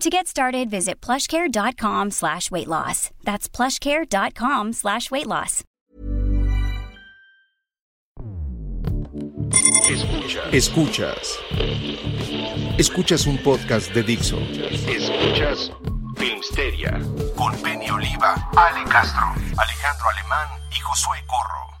To get started, visit plushcare.com slash weight loss. That's plushcare.com slash weight loss. Escuchas. Escuchas. Escuchas un podcast de Dixo. Escuchas Filmsteria con Penny Oliva, Ale Castro, Alejandro Alemán y Josué Corro.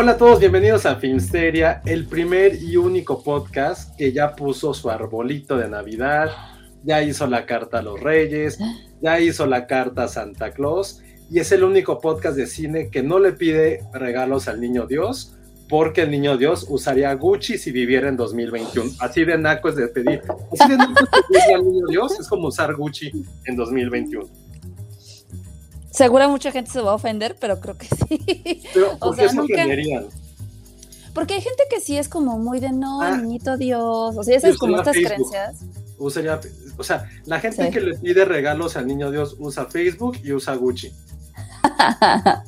Hola a todos, bienvenidos a Filmsteria, el primer y único podcast que ya puso su arbolito de Navidad, ya hizo la carta a los Reyes, ya hizo la carta a Santa Claus y es el único podcast de cine que no le pide regalos al niño Dios porque el niño Dios usaría Gucci si viviera en 2021. Así de naco es de pedir. Así de naco es de pedirle al niño Dios es como usar Gucci en 2021. Seguro mucha gente se va a ofender, pero creo que sí. Pero ¿por O qué sea, se nunca- ofenderían? Porque hay gente que sí es como muy de no, Ah. niñito Dios. O sea, Sí, como estas Facebook. creencias. usaría, o sea, la gente Sí. que le pide regalos al niño Dios usa Facebook y usa Gucci.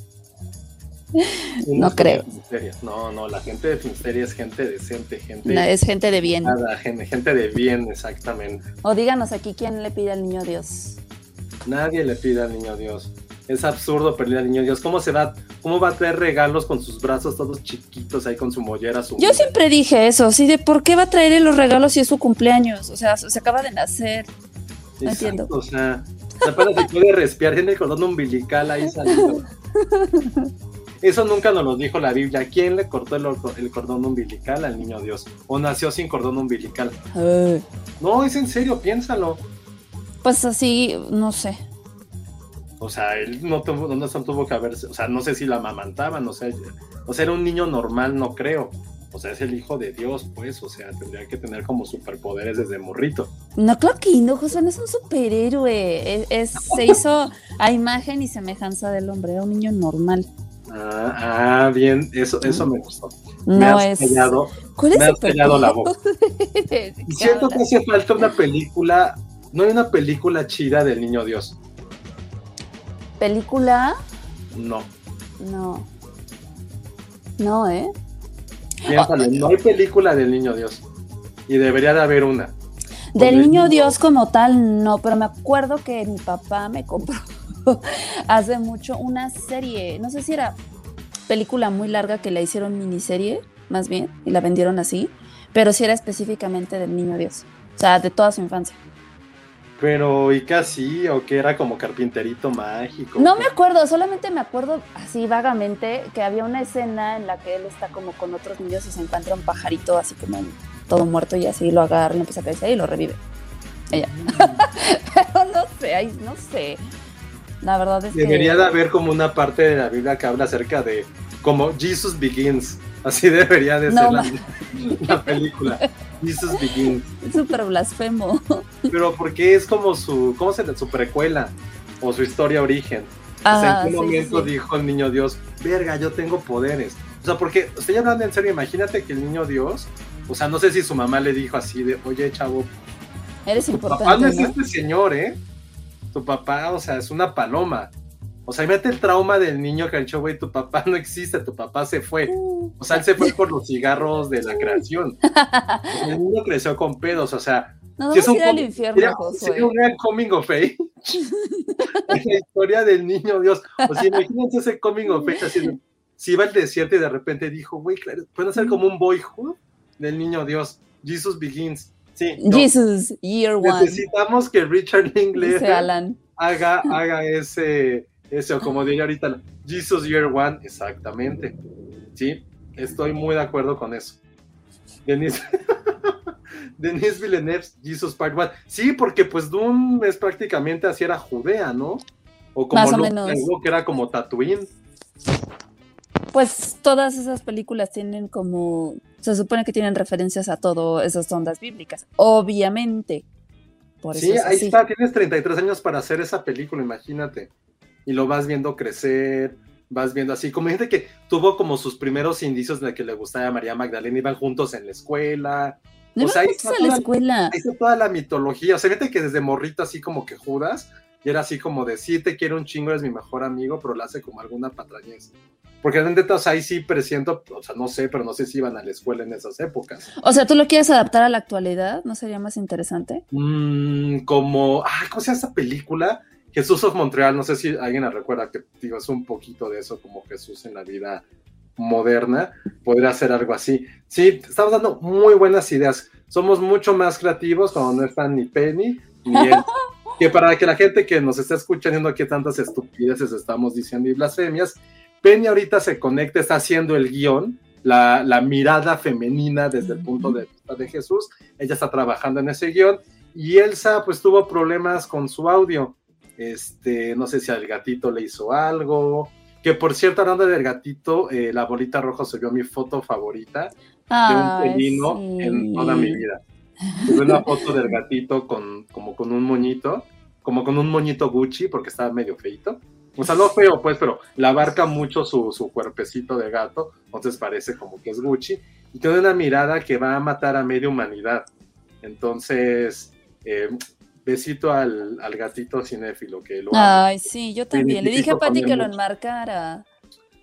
No creo. No, no, la gente de Finsteria es gente decente, gente No, es gente de bien. nada, gente, gente de bien, exactamente. O díganos aquí quién le pide al niño Dios. Nadie le pide al niño Dios. Es absurdo pedirle al niño Dios. ¿Cómo se va, cómo va a traer regalos con sus brazos todos chiquitos ahí con su mollera? Su Yo siempre dije eso, así de por qué va a traer los regalos si es su cumpleaños. O sea, se acaba de nacer. no entiendo. O sea, apenas se puede respirar, tiene el cordón umbilical ahí saliendo. Eso nunca nos lo dijo la Biblia. ¿Quién le cortó el, or- el cordón umbilical al niño Dios? ¿O nació sin cordón umbilical? Ay, No, es en serio, piénsalo. Pues así, no sé. O sea, él no tuvo, no, tuvo que haberse, o sea, no sé si la amamantaban, o sea, o sea, era un niño normal, no creo. O sea, es el hijo de Dios, pues, o sea, tendría que tener como superpoderes desde morrito. No, claro que no, José, no es un superhéroe. Es, es- se hizo a imagen y semejanza del hombre, era un niño normal. Ah, ah, bien, eso, eso me gustó. me No has es. callado. ¿Cuál es me has la boca. ¿De qué Y siento que hace falta una película, no hay una película chida del niño Dios. ¿Película? No, No. No, ¿eh? piénsalo, no hay película del niño Dios. Y debería de haber una. Del el niño niño- Dios como tal, no, pero me acuerdo que mi papá me compró hace mucho una serie, no sé si era película muy larga que la hicieron miniserie, más bien, y la vendieron así, pero sí era específicamente del niño Dios, o sea, de toda su infancia. Pero, ¿y casi? ¿O que era como carpinterito mágico? No me acuerdo, solamente me acuerdo así vagamente que había una escena en la que él está como con otros niños y se encuentra un pajarito así como todo muerto y así lo agarra y lo empieza a acariciar y lo revive. Ella. Pero no sé, ay, no sé. La verdad es Debería que... de haber como una parte de la Biblia que habla acerca de como Jesus Begins. Así debería de No, ser la, película. Jesus Begins. Súper blasfemo. Pero porque es como su, ¿cómo se le su precuela? O su historia origen. o sea, Ajá, ¿en qué momento sí. dijo el niño Dios, verga, yo tengo poderes? O sea, porque estoy hablando en serio, imagínate que el niño Dios, o sea, no sé si su mamá le dijo así de, oye, chavo, Eres tu papá no importante, es ¿no? este señor, ¿eh? Tu papá, o sea, es una paloma. O sea, mete el trauma del niño que ha dicho, güey, tu papá no existe, tu papá se fue. O sea, él se fue por los cigarros de la creación. El niño creció con pedos, o sea, Nos si es un ir al infierno, sería un gran coming of age. La historia del niño Dios. O sea, imagínense ese coming of age de- si iba al desierto y de repente dijo, güey, claro, pueden hacer como un boyhood del niño Dios. Jesus Begins. Sí. no. Jesus, Year One. Necesitamos que Richard Linklater haga, haga ese, ese, o como diría ahorita, Jesus Year One, exactamente. Sí, estoy muy de acuerdo con eso. Denis, Denis Villeneuve, Jesus Part One. Sí, porque pues Doom es prácticamente así era Judea, ¿no? O como Más o Luke menos. Skywalker era como Tatooine. Pues todas esas películas tienen como. Se supone que tienen referencias a todo esas ondas bíblicas. Obviamente. Por eso Sí, es ahí así. está, tienes 33 años para hacer esa película, imagínate. Y lo vas viendo crecer, vas viendo así, como gente que tuvo como sus primeros indicios de que le gustaba a María Magdalena, iban juntos en la escuela. No o sea, ahí está la toda- escuela. Ahí está toda la mitología. O sea, fíjate que desde morrito así como que Judas, y era así como de, sí, te quiero un chingo, eres mi mejor amigo, pero le hace como alguna patrañez. Porque realmente, o sea, ahí sí presiento, o sea, no sé, pero no sé si iban a la escuela en esas épocas. O sea, ¿tú lo quieres adaptar a la actualidad? ¿No sería más interesante? Mm, como, ah, ¿cómo se llama esa película? Jesús of Montreal, no sé si alguien la recuerda, que digo, es un poquito de eso, como Jesús en la vida moderna, podría ser algo así. Sí, estamos dando muy buenas ideas. Somos mucho más creativos cuando no están ni Penny ni él. Que para que la gente que nos está escuchando aquí tantas estupideces estamos diciendo y blasfemias, Penny ahorita se conecta, está haciendo el guion, la, la mirada femenina desde el punto de vista de Jesús. Ella está trabajando en ese guion y Elsa pues tuvo problemas con su audio. Este, no sé si al gatito le hizo algo. Que por cierto, hablando del gatito, eh, la bolita roja subió mi foto favorita de un Ay, felino sí. en toda mi vida. Tuve una foto del gatito con, como con un moñito, como con un moñito Gucci, porque estaba medio feito. O sea, no feo, pues, pero la abarca mucho su, su cuerpecito de gato, entonces parece como que es Gucci. Y tiene una mirada que va a matar a media humanidad. Entonces, eh, besito al, al gatito cinéfilo que lo amo. Ay, sí, yo también. Le dije a Pati que lo enmarcara.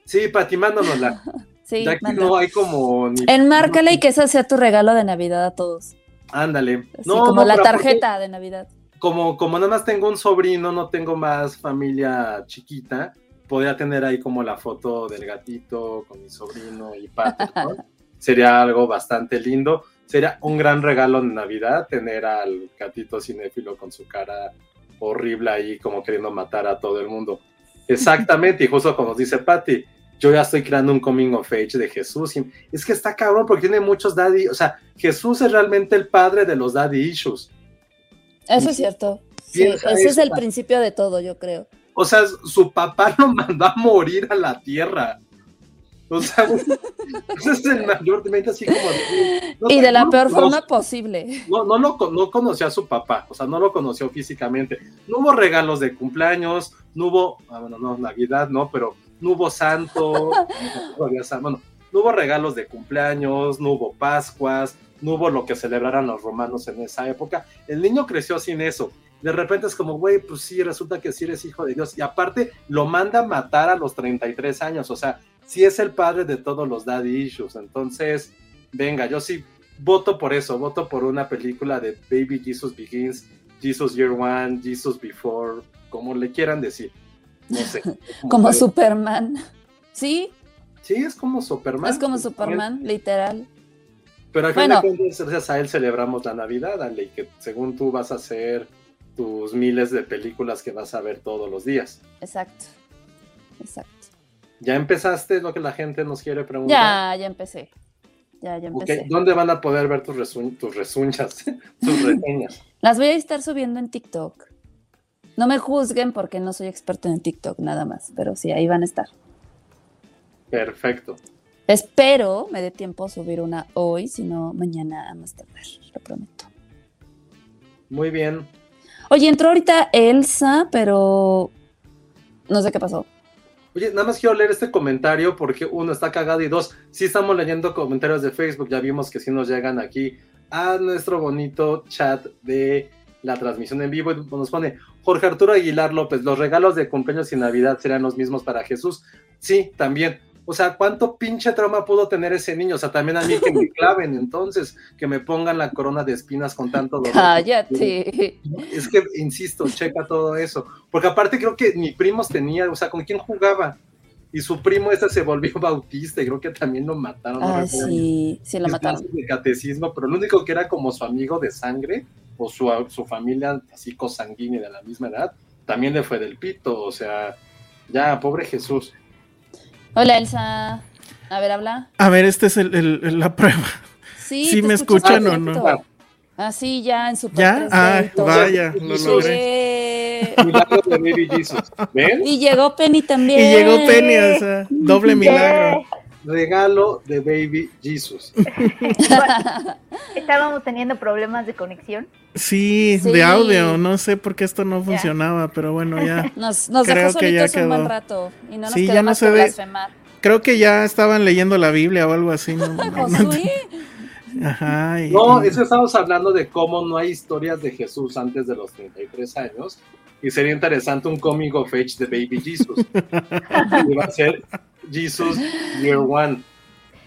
Sí, Pati, mándanosla. Sí, ya que no hay como ni. Enmárcala y que ese sea tu regalo de Navidad a todos. Ándale. Así No, como no, la tarjeta de Navidad. Como, como nada más tengo un sobrino, no tengo más familia chiquita, podría tener ahí como la foto del gatito con mi sobrino y Pato, ¿no? Sería algo bastante lindo. Sería un gran regalo de Navidad tener al gatito cinéfilo con su cara horrible ahí como queriendo matar a todo el mundo. Exactamente, y justo como nos dice Patty, yo ya estoy creando un coming of age de Jesús. y es que está cabrón porque tiene muchos daddy, o sea, Jesús es realmente el padre de los daddy issues. Eso es cierto. Sí, ese es el principio de todo, yo creo. O sea, su papá lo mandó a morir a la tierra. O sea, ese es el mayormente así como. no y de la no- peor no- forma posible. No, no, lo, no conoció a su papá, o sea, no lo conoció físicamente. No hubo regalos de cumpleaños, no hubo, ah, bueno, no, Navidad, no, pero no hubo santo, bueno, no hubo regalos de cumpleaños, no hubo Pascuas, no hubo lo que celebraran los romanos en esa época. El niño creció sin eso. De repente es como, güey, pues sí, resulta que sí eres hijo de Dios. Y aparte lo manda a matar a los 33 años, o sea, sí es el padre de todos los daddy issues. Entonces, venga, yo sí voto por eso, voto por una película de Baby Jesus Begins, Jesus Year One, Jesus Before, como le quieran decir. No sé. Como que- Superman. Sí, Sí, es como Superman. es como Superman, literal. Pero al Bueno. de cuentas, gracias a él celebramos la Navidad, Ale, que según tú vas a hacer tus miles de películas que vas a ver todos los días. Exacto. Exacto. ¿Ya empezaste lo que la gente nos quiere preguntar? Ya, ya empecé. Ya, ya empecé. ¿Dónde van a poder ver tus, resu- tus resuñas, tus reseñas? Las voy a estar subiendo en TikTok. No me juzguen porque no soy experto en TikTok nada más, pero sí, ahí van a estar. Perfecto. Espero me dé tiempo a subir una hoy, si no mañana a más tardar, lo prometo. Muy bien. Oye, entró ahorita Elsa, pero no sé qué pasó. Oye, nada más quiero leer este comentario porque uno está cagado y dos, sí estamos leyendo comentarios de Facebook, ya vimos que sí nos llegan aquí a nuestro bonito chat de la transmisión en vivo y nos pone Jorge Arturo Aguilar López, los regalos de cumpleaños y Navidad serán los mismos para Jesús. Sí, también. O sea, ¿cuánto pinche trauma pudo tener ese niño? O sea, también a mí que me claven entonces, que me pongan la corona de espinas con tanto dolor. Cállate. Es que, insisto, checa todo eso. Porque aparte creo que ni primos tenía, o sea, ¿con quién jugaba? y su primo ese se volvió bautista y creo que también lo mataron. no Ah, recuerdo sí, sí lo mataron. de catecismo, pero lo único que era como su amigo de sangre o su, su familia así cosanguínea de la misma edad, también le fue del pito, o sea, ya, pobre Jesús. Hola, Elsa. A ver, habla. A ver, esta es el- el- el- la prueba. Sí, ¿Sí me escuchan o no? Ah, sí, ya en Super ¿Ya? 3D Ah, vaya, lo logré. Milagro de Baby Jesus. ¿Ven? Y llegó Penny también. Y llegó Penny, o sea, doble milagro. Regalo de Baby Jesus. Estábamos teniendo problemas de conexión. Sí, Sí. de audio, no sé por qué esto no funcionaba, pero bueno, ya. Nos, nos Creo dejó que ya solitos un buen rato. Y no nos Sí, quedó ya no más se que ve. blasfemar. Creo que ya estaban leyendo la Biblia o algo así. ¿no? No, no- Josué. Ajá. y- No, es que estamos hablando de cómo no hay historias de Jesús antes de los 33 años. Y sería interesante un comic of age de Baby Jesus. Va a ser Jesus Year One.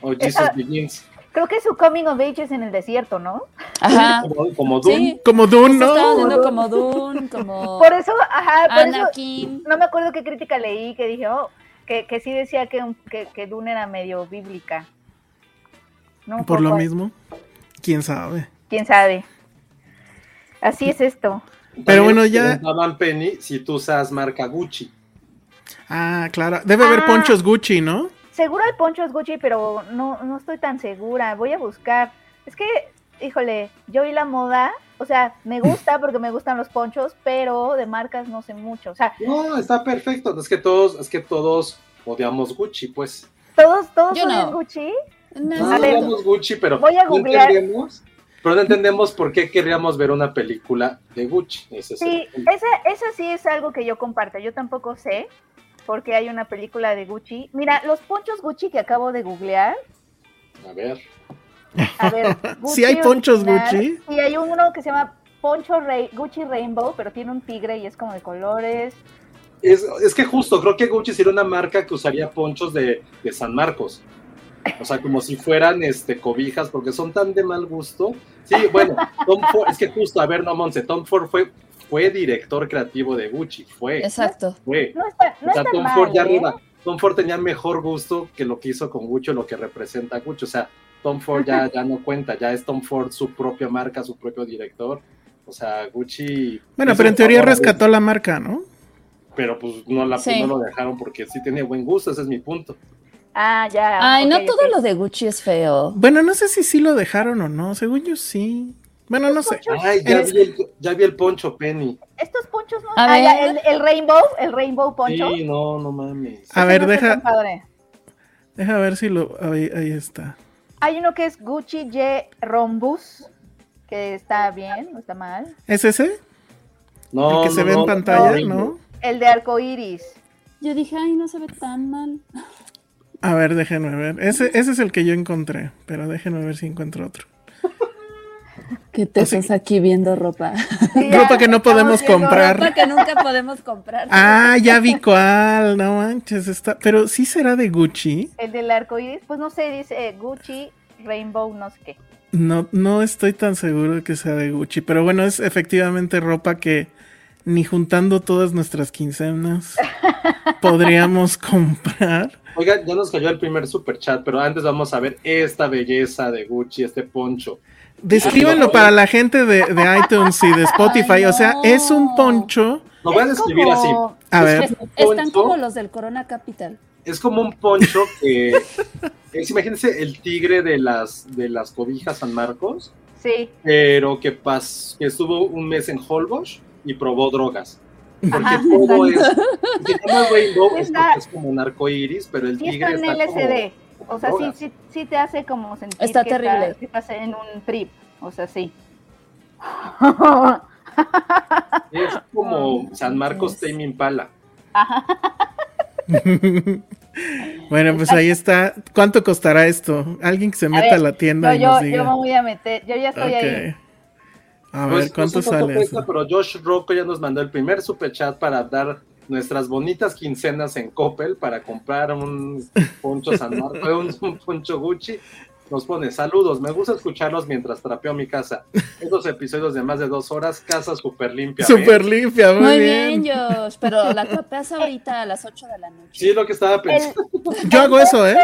O Jesus Esa- Begins. Creo que su coming of age es en el desierto, ¿no? Ajá. Como, como. Sí. Como Dune, ¿no? haciendo como Dune, como Por eso, ajá, por eso Anakin. no me acuerdo qué crítica leí que dije, oh, que, que sí decía que, que, que Dune era medio bíblica. No, Por lo ¿cuál? mismo. ¿Quién sabe? Quién sabe. Así es esto. Pero También bueno, ya- Penny si tú usas marca Gucci. Ah, claro. Debe haber Ah. ponchos Gucci, ¿no? Seguro hay ponchos Gucci, pero no, no estoy tan segura. Voy a buscar. Es que, híjole, yo y la moda, o sea, me gusta porque me gustan los ponchos, pero de marcas no sé mucho. O sea, No, está perfecto. Es que todos, es que todos odiamos Gucci, pues. todos, todos Yo odian no. Gucci. No, No odiamos Gucci, pero voy a no googlear. pero no entendemos por qué querríamos ver una película de Gucci. Ese Sí, esa, esa sí es algo que yo comparto. Yo tampoco sé porque hay una película de Gucci. Mira, los ponchos Gucci que acabo de googlear. A ver. A ver, Sí hay ponchos original, Gucci. Y hay uno que se llama Poncho Rey- Gucci Rainbow, pero tiene un tigre y es como de colores. Es, es que justo, creo que Gucci sería una marca que usaría ponchos de, de San Marcos. O sea, como si fueran este, cobijas, porque son tan de mal gusto. Sí, bueno, Tom Ford, es que justo, a ver, no, Monse, Tom Ford fue, fue director creativo de Gucci, fue, Exacto. fue. No está, no O sea, Tom mal, Ford ya ¿eh? arriba, Tom Ford tenía mejor gusto que lo que hizo con Gucci, o lo que representa Gucci. O sea, Tom Ford ya, ya no cuenta, ya es Tom Ford su propia marca, su propio director. O sea, Gucci. Bueno, pero en teoría rescató la marca, ¿no? pero pues no, la, Sí. no lo dejaron porque sí tiene buen gusto, ese es mi punto. Ah, ya. Ay, no todo lo de Gucci es feo. Bueno, no sé si sí lo dejaron o no. Según yo sí. Bueno, no sé. Ponchos, Ay, ya es- vi, el, ya vi el poncho, Penny. Estos ponchos no. A Ah, ya, el, el Rainbow, el Rainbow poncho. Sí, no, no mames. A ver, deja, deja ver si lo. Ahí, ahí está. Hay uno que es Gucci J Rhombus, que está bien, no está mal. ¿Es ese? No, el que se no, ve no, en pantalla, no. ¿no? El de arcoiris. Yo dije, ay, no se ve tan mal. A ver, déjenme ver. Ese, ese es el que yo encontré, pero déjenme ver si encuentro otro. ¿Qué te estás aquí viendo ropa? Sí, Ropa que no podemos comprar. ropa que nunca podemos comprar. Ah, ya vi cuál, no manches, está. Pero sí será de Gucci. El del arcoiris, pues no sé, dice eh, Gucci Rainbow, no sé qué. No, no estoy tan seguro de que sea de Gucci, pero bueno, es efectivamente ropa que ni juntando todas nuestras quincenas podríamos comprar. Oiga, ya nos cayó el primer super chat, pero antes vamos a ver esta belleza de Gucci, este poncho. Descríbanlo para la gente de, de iTunes y de Spotify. Ay, O sea, es un poncho. Lo voy a Es describir como- así. A ver, Es- están como los del Corona Capital. Es como un poncho que es, imagínense el tigre de las de las cobijas San Marcos, Sí, pero que pas, que estuvo un mes en Holbox y probó drogas. Porque Ajá, todo es, exacto. se llama Rainbow, es porque es como un arco iris, pero el sí tigre está en está LSD. como O sea, sí, drogas. sí, sí te hace como sentir Está que, terrible. Está, que estás en un trip. O sea, sí. Es como San Marcos Tame Impala. bueno, pues ahí está. ¿Cuánto costará esto? Alguien que se meta a, ver, la tienda No, y yo, nos yo me voy a meter, yo ya estoy ahí. A Pues, ver, ¿cuánto no sé sale pero Josh Rocco ya nos mandó el primer super chat para dar nuestras bonitas quincenas en Coppel para comprar un poncho San Marcos, un, un poncho Gucci. nos pone saludos, me gusta escucharlos mientras trapeo mi casa. Estos episodios de más de dos horas, casa súper limpia. Súper limpia, muy, Muy bien. bien, Josh, pero la trapeas ahorita a las 8 de la noche. Sí, es lo que estaba pensando. Yo hago eso, ¿eh?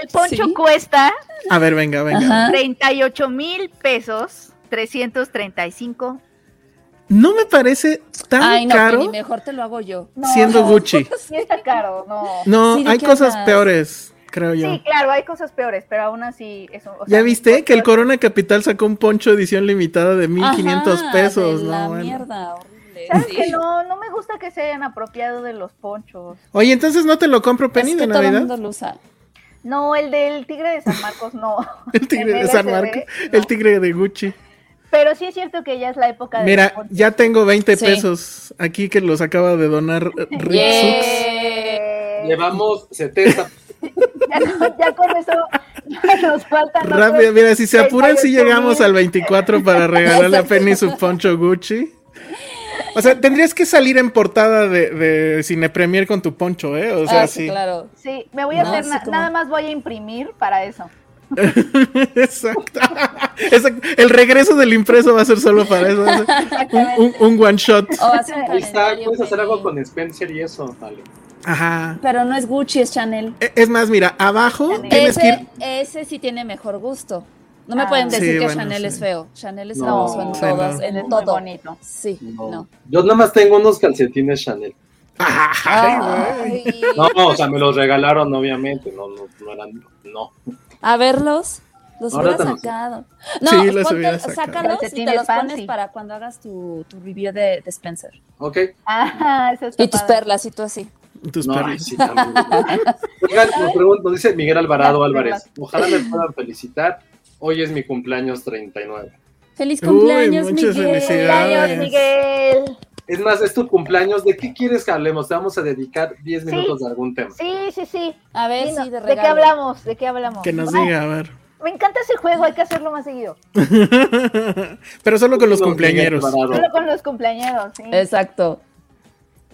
El poncho Sí. cuesta A ver, venga, venga. Ajá. 38 mil pesos, 335. No me parece tan Ay, no, caro Penny, mejor te lo hago yo. No, siendo no, Gucci. Sí está caro, no. No, Sí, ¿de hay cosas peores, creo yo. Sí, claro, hay cosas peores, pero aún así eso. o ¿Ya sea, viste que el Corona Capital sacó un poncho edición limitada de 1500 Ajá, pesos? de no, la bueno. mierda, horrible. ¿Sabes sí. que no? No me gusta que se hayan apropiado de los ponchos. Oye, entonces no te lo compro Penny Es de que todo Navidad. mundo lo usa. No, el del tigre de San Marcos no. El tigre de San Marcos, no. el tigre de Gucci. Pero sí es cierto que ya es la época de. Mira, ponchos. ya tengo 20 Sí. pesos aquí que los acaba de donar eh, Rick Sux. Eh, Llevamos 70. ya, no- ya con eso ya nos faltan. otros Rápido, mira, si se apuran, si 38,000. llegamos al 24 para regalarle a Penny su poncho Gucci. O sea, tendrías que salir en portada de, de Cine Premier con tu poncho, ¿eh? O sea, ah, sí. sí, claro. Sí, me voy a No, hacer, sí, na- como- nada más voy a imprimir para eso. Exacto. Exacto. El regreso del impreso va a ser solo para eso. Un, un- un one shot. Está, puedes hacer algo con Spencer y eso, vale. Ajá. Pero no es Gucci, es Chanel. E- Es más, mira, abajo tienes que Ese, ir. ese sí tiene mejor gusto. No me Ah. pueden Sí, decir que bueno, Chanel sí. es feo. Chanel es No, hermoso en sí, todos, no. en el Muy todo. bonito. Sí, No. no. Yo nada más tengo unos calcetines Chanel. Ay, güey. Ay. No, o sea, me los regalaron, obviamente. No, no, no eran. No. A verlos. Los Ahora hubiera sacado. No, Sí, los ponte- hubiera sacado. sácalos y te los pones fancy. para cuando hagas tu, tu review de, de Spencer. Ok. Ah, eso Y tus padre. perlas y tú así. Tus No, perros. sí. Oigan, nos pregunto, dice Miguel Alvarado Álvarez. Ojalá me puedan felicitar. Hoy es mi cumpleaños 39. Feliz Uy, cumpleaños, muchas Miguel. felicidades. Cumpleaños, Miguel. Es más, es tu cumpleaños. ¿De qué quieres que hablemos? Te vamos a dedicar 10 Sí. minutos de algún tema. Sí, sí, sí. A ver Sí, no, de ¿De qué hablamos? ¿De qué hablamos? Que nos Ay, diga, a ver. Me encanta ese juego, hay que hacerlo más seguido. Pero solo con los cumpleañeros. Solo con los cumpleañeros, sí. Exacto.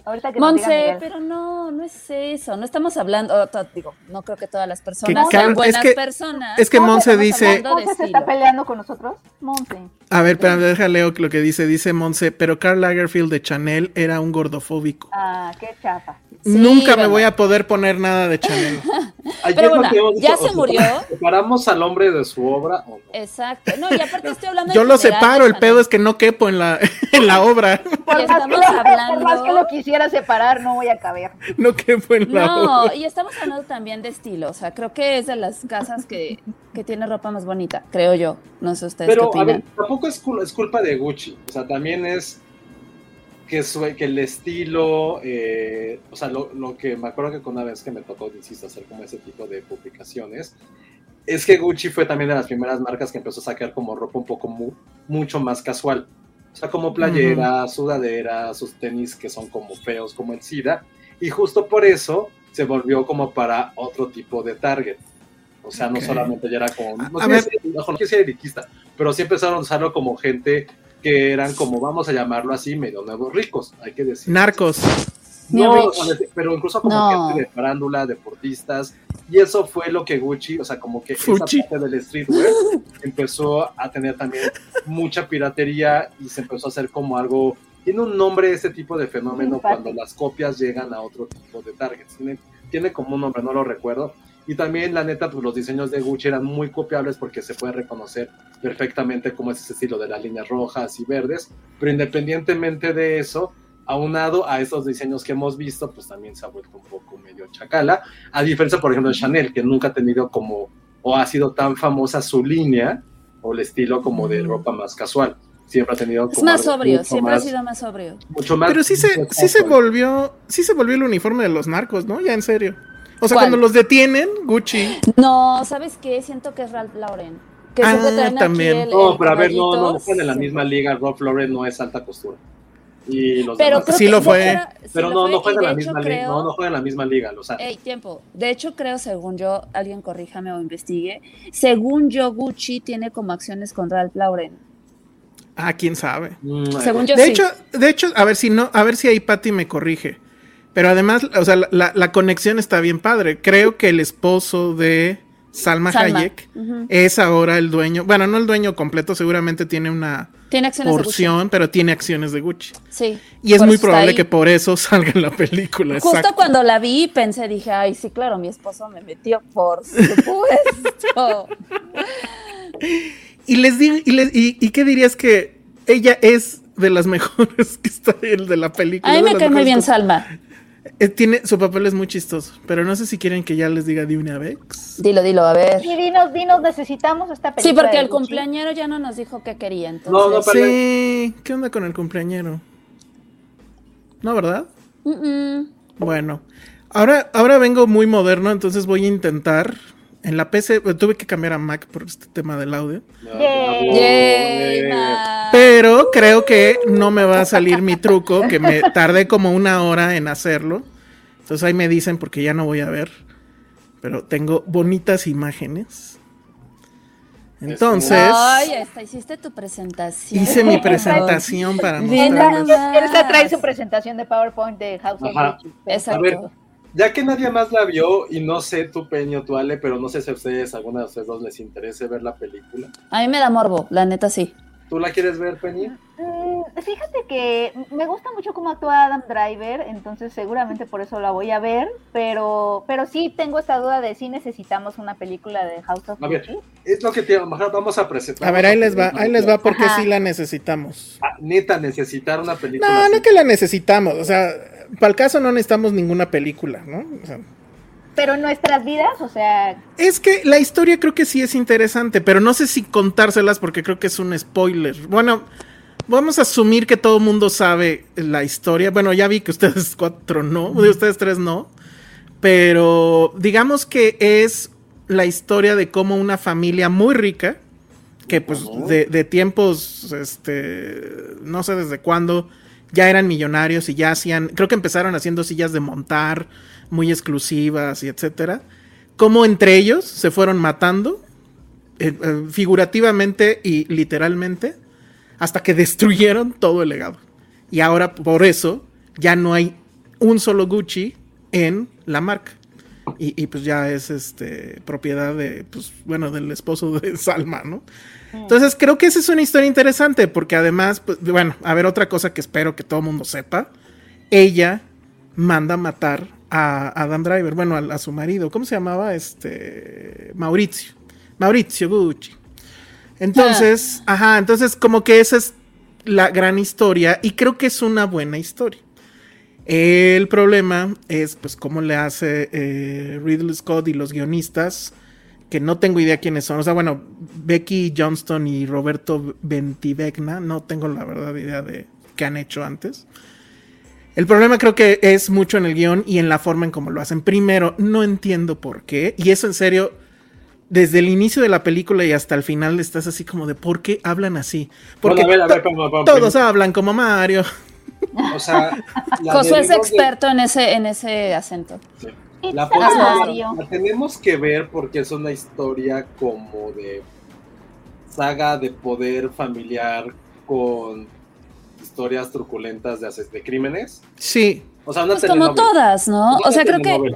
Ahorita que Monse, pero no, no es eso. No estamos hablando, to- digo, no creo que todas las personas Carl- sean buenas es que- personas. Es que Monse dice. ¿Monse se está peleando con nosotros? Monse. A ver, pero déjale leo lo que dice. Dice Monse, pero Karl Lagerfield de Chanel era un gordofóbico. Ah, qué chafa. Sí, Nunca me voy a poder poner nada de Chanel. Ayer Pero bueno, ya dicho, se murió. ¿Separamos al hombre de su obra o no? Exacto. No, y aparte estoy hablando Yo lo general separo, el pedo es que no quepo en la, en la obra. Por Y más, que por hablando- más que lo quisiera separar, no voy a caber. No quepo en la No, obra. y estamos hablando también de estilo. O sea, creo que es de las casas que, que tiene ropa más bonita, creo yo. No sé ustedes Pero, qué a ver, opinan. tampoco es, cul- es culpa de Gucci. O sea, también es que, que el estilo, eh, o sea, lo, lo que me acuerdo que con una vez que me tocó, insisto, hacer como ese tipo de publicaciones, es que Gucci fue también de las primeras marcas que empezó a sacar como ropa un poco mu- mucho más casual. O sea, como playeras, sudaderas, sus tenis que son como feos, como el SIDA. Y justo por eso se volvió como para otro tipo de target. O sea, no Ok. solamente ya era como... No, quiero ser- ojo, no quiero ser elitista, pero sí empezaron a usarlo como gente que eran como, vamos a llamarlo así, medio nuevos ricos, hay que decir. Narcos. No, pero incluso como No. gente de farándula, deportistas, y eso fue lo que Gucci, o sea, como que Fuchi. esa parte del streetwear empezó a tener también mucha piratería y se empezó a hacer como algo, tiene un nombre ese tipo de fenómeno Simpático. cuando las copias llegan a otro tipo de targets, tiene, tiene como un nombre, no lo recuerdo, y también la neta, pues los diseños de Gucci eran muy copiables porque se puede reconocer perfectamente cómo es ese estilo de las líneas rojas y verdes, pero independientemente de eso, aunado a esos diseños que hemos visto, pues también se ha vuelto un poco medio chacala, a diferencia, por ejemplo, de Chanel, que nunca ha tenido como, o ha sido tan famosa su línea, o el estilo como de ropa más casual. Siempre ha tenido Es como más algo sobrio, siempre más- ha sido más sobrio. Mucho más Pero sí se, sí se más- volvió, sí se volvió el uniforme de los narcos, ¿no? Ya en serio. O sea, ¿Cuál? cuando los detienen, Gucci. No, ¿sabes qué? Siento que es Ralph Lauren. Que Ah, traen aquí también. el- No, pero a ver, no, no, están en la Sí. misma liga. Rob Lauren no es alta costura. Y los Pero demás- Sí lo fue. sí pero lo no, fue, no y juegan en la misma liga. creo- No, no juegan en la misma liga. Sea, Ey, tiempo. De hecho, creo, según yo, alguien corríjame o investigue, según yo, Gucci tiene como acciones con Ralph Lauren. Ah, quién sabe. mm, Según yo, De sí. hecho, de hecho, a ver si no, a ver si ahí Patty me corrige. Pero además, o sea, la, la- conexión está bien padre. Creo que el esposo de Salma, Salma. Hayek, es ahora el dueño. Bueno, no el dueño completo, seguramente tiene una Tiene acciones de porción, pero tiene acciones de Gucci. Sí. Y es muy probable que por eso salga en la película. Justo exacto. cuando la vi pensé, dije, ay, sí, claro, mi esposo me metió, por supuesto. Y les digo, y, les- y- y qué dirías que ella es de las mejores que está el de la película. A mí me cae muy bien. Salma. Eh, tiene, su papel es muy chistoso, pero no sé si quieren que ya les diga de una vez. Dilo, dilo, a ver. Sí, dinos, dinos, necesitamos esta película. Sí, porque el Gucci. cumpleañero ya no nos dijo qué quería, entonces. No, no, pero- Sí, ¿qué onda con el cumpleañero? ¿No, verdad? Mm, mm. Bueno, ahora, ahora vengo muy moderno, entonces voy a intentar. En la PC eh, tuve que cambiar a Mac por este tema del audio. Yay. Yay, ma. Pero creo que no me va a salir mi truco, que me tardé como una hora en hacerlo. Entonces ahí me dicen porque ya no voy a ver. Pero tengo bonitas imágenes. Entonces Ay, hasta hiciste tu presentación. hice mi presentación para Bien, mostrarles. Elsa trae su presentación de PowerPoint de House of. Exacto. A ver. Ya que nadie más la vio, y no sé tú, Peño, tú, Ale, pero no sé si a ustedes, alguna de ustedes dos les interese ver la película. A mí me da morbo, la neta sí. ¿Tú la quieres ver, Peña? Mm, Fíjate que me gusta mucho cómo actúa Adam Driver, entonces seguramente por eso la voy a ver, pero, pero sí tengo esta duda de si necesitamos una película de House of A ver. Gucci. Es lo que te vamos a presentar. A ver, ahí les va, ahí les va porque Ajá. sí la necesitamos. Ah, neta, necesitar una película. No, así. no que la necesitamos. O sea, para el caso no necesitamos ninguna película, ¿no? O sea, Pero en nuestras vidas, o sea, Es que la historia creo que sí es interesante, pero no sé si contárselas porque creo que es un spoiler. Bueno, vamos a asumir que todo el mundo sabe la historia. Bueno, ya vi que ustedes cuatro no, de ustedes tres no, pero digamos que es la historia de cómo una familia muy rica, que pues de, de tiempos, este, no sé desde cuándo, ya eran millonarios y ya hacían, creo que empezaron haciendo sillas de montar muy exclusivas y etcétera, cómo entre ellos se fueron matando, eh, eh, figurativamente y literalmente, hasta que destruyeron todo el legado. Y ahora por eso ya no hay un solo Gucci en la marca. Y, y, pues ya es este propiedad de, pues, bueno, del esposo de Salma, ¿no? Entonces creo que esa es una historia interesante porque además, pues, bueno, a ver otra cosa que espero que todo el mundo sepa, ella manda matar a Adam Driver, bueno, a, a su marido, ¿cómo se llamaba? Este, Mauricio, Mauricio Gucci. Entonces, ajá, entonces como que esa es la gran historia y creo que es una buena historia. El problema es, pues, cómo le hace eh, Ridley Scott y los guionistas, que no tengo idea quiénes son. O sea, bueno, Becky Johnston y Roberto Bentivegna, no tengo la verdad idea de qué han hecho antes. El problema creo que es mucho en el guion y en la forma en cómo lo hacen. Primero, no entiendo por qué, y eso en serio, desde el inicio de la película y hasta el final estás así como de por qué hablan así. Porque Bueno, a ver, a ver, to- perdón, perdón, todos hablan como Mario. O sea, la Josué es de- experto en ese, en ese acento. La, la- la tenemos que ver porque es una historia como de saga de poder familiar con historias truculentas de, ases- de crímenes. Sí, O sea, una Pues como todas, ¿no? Una O sea, creo que,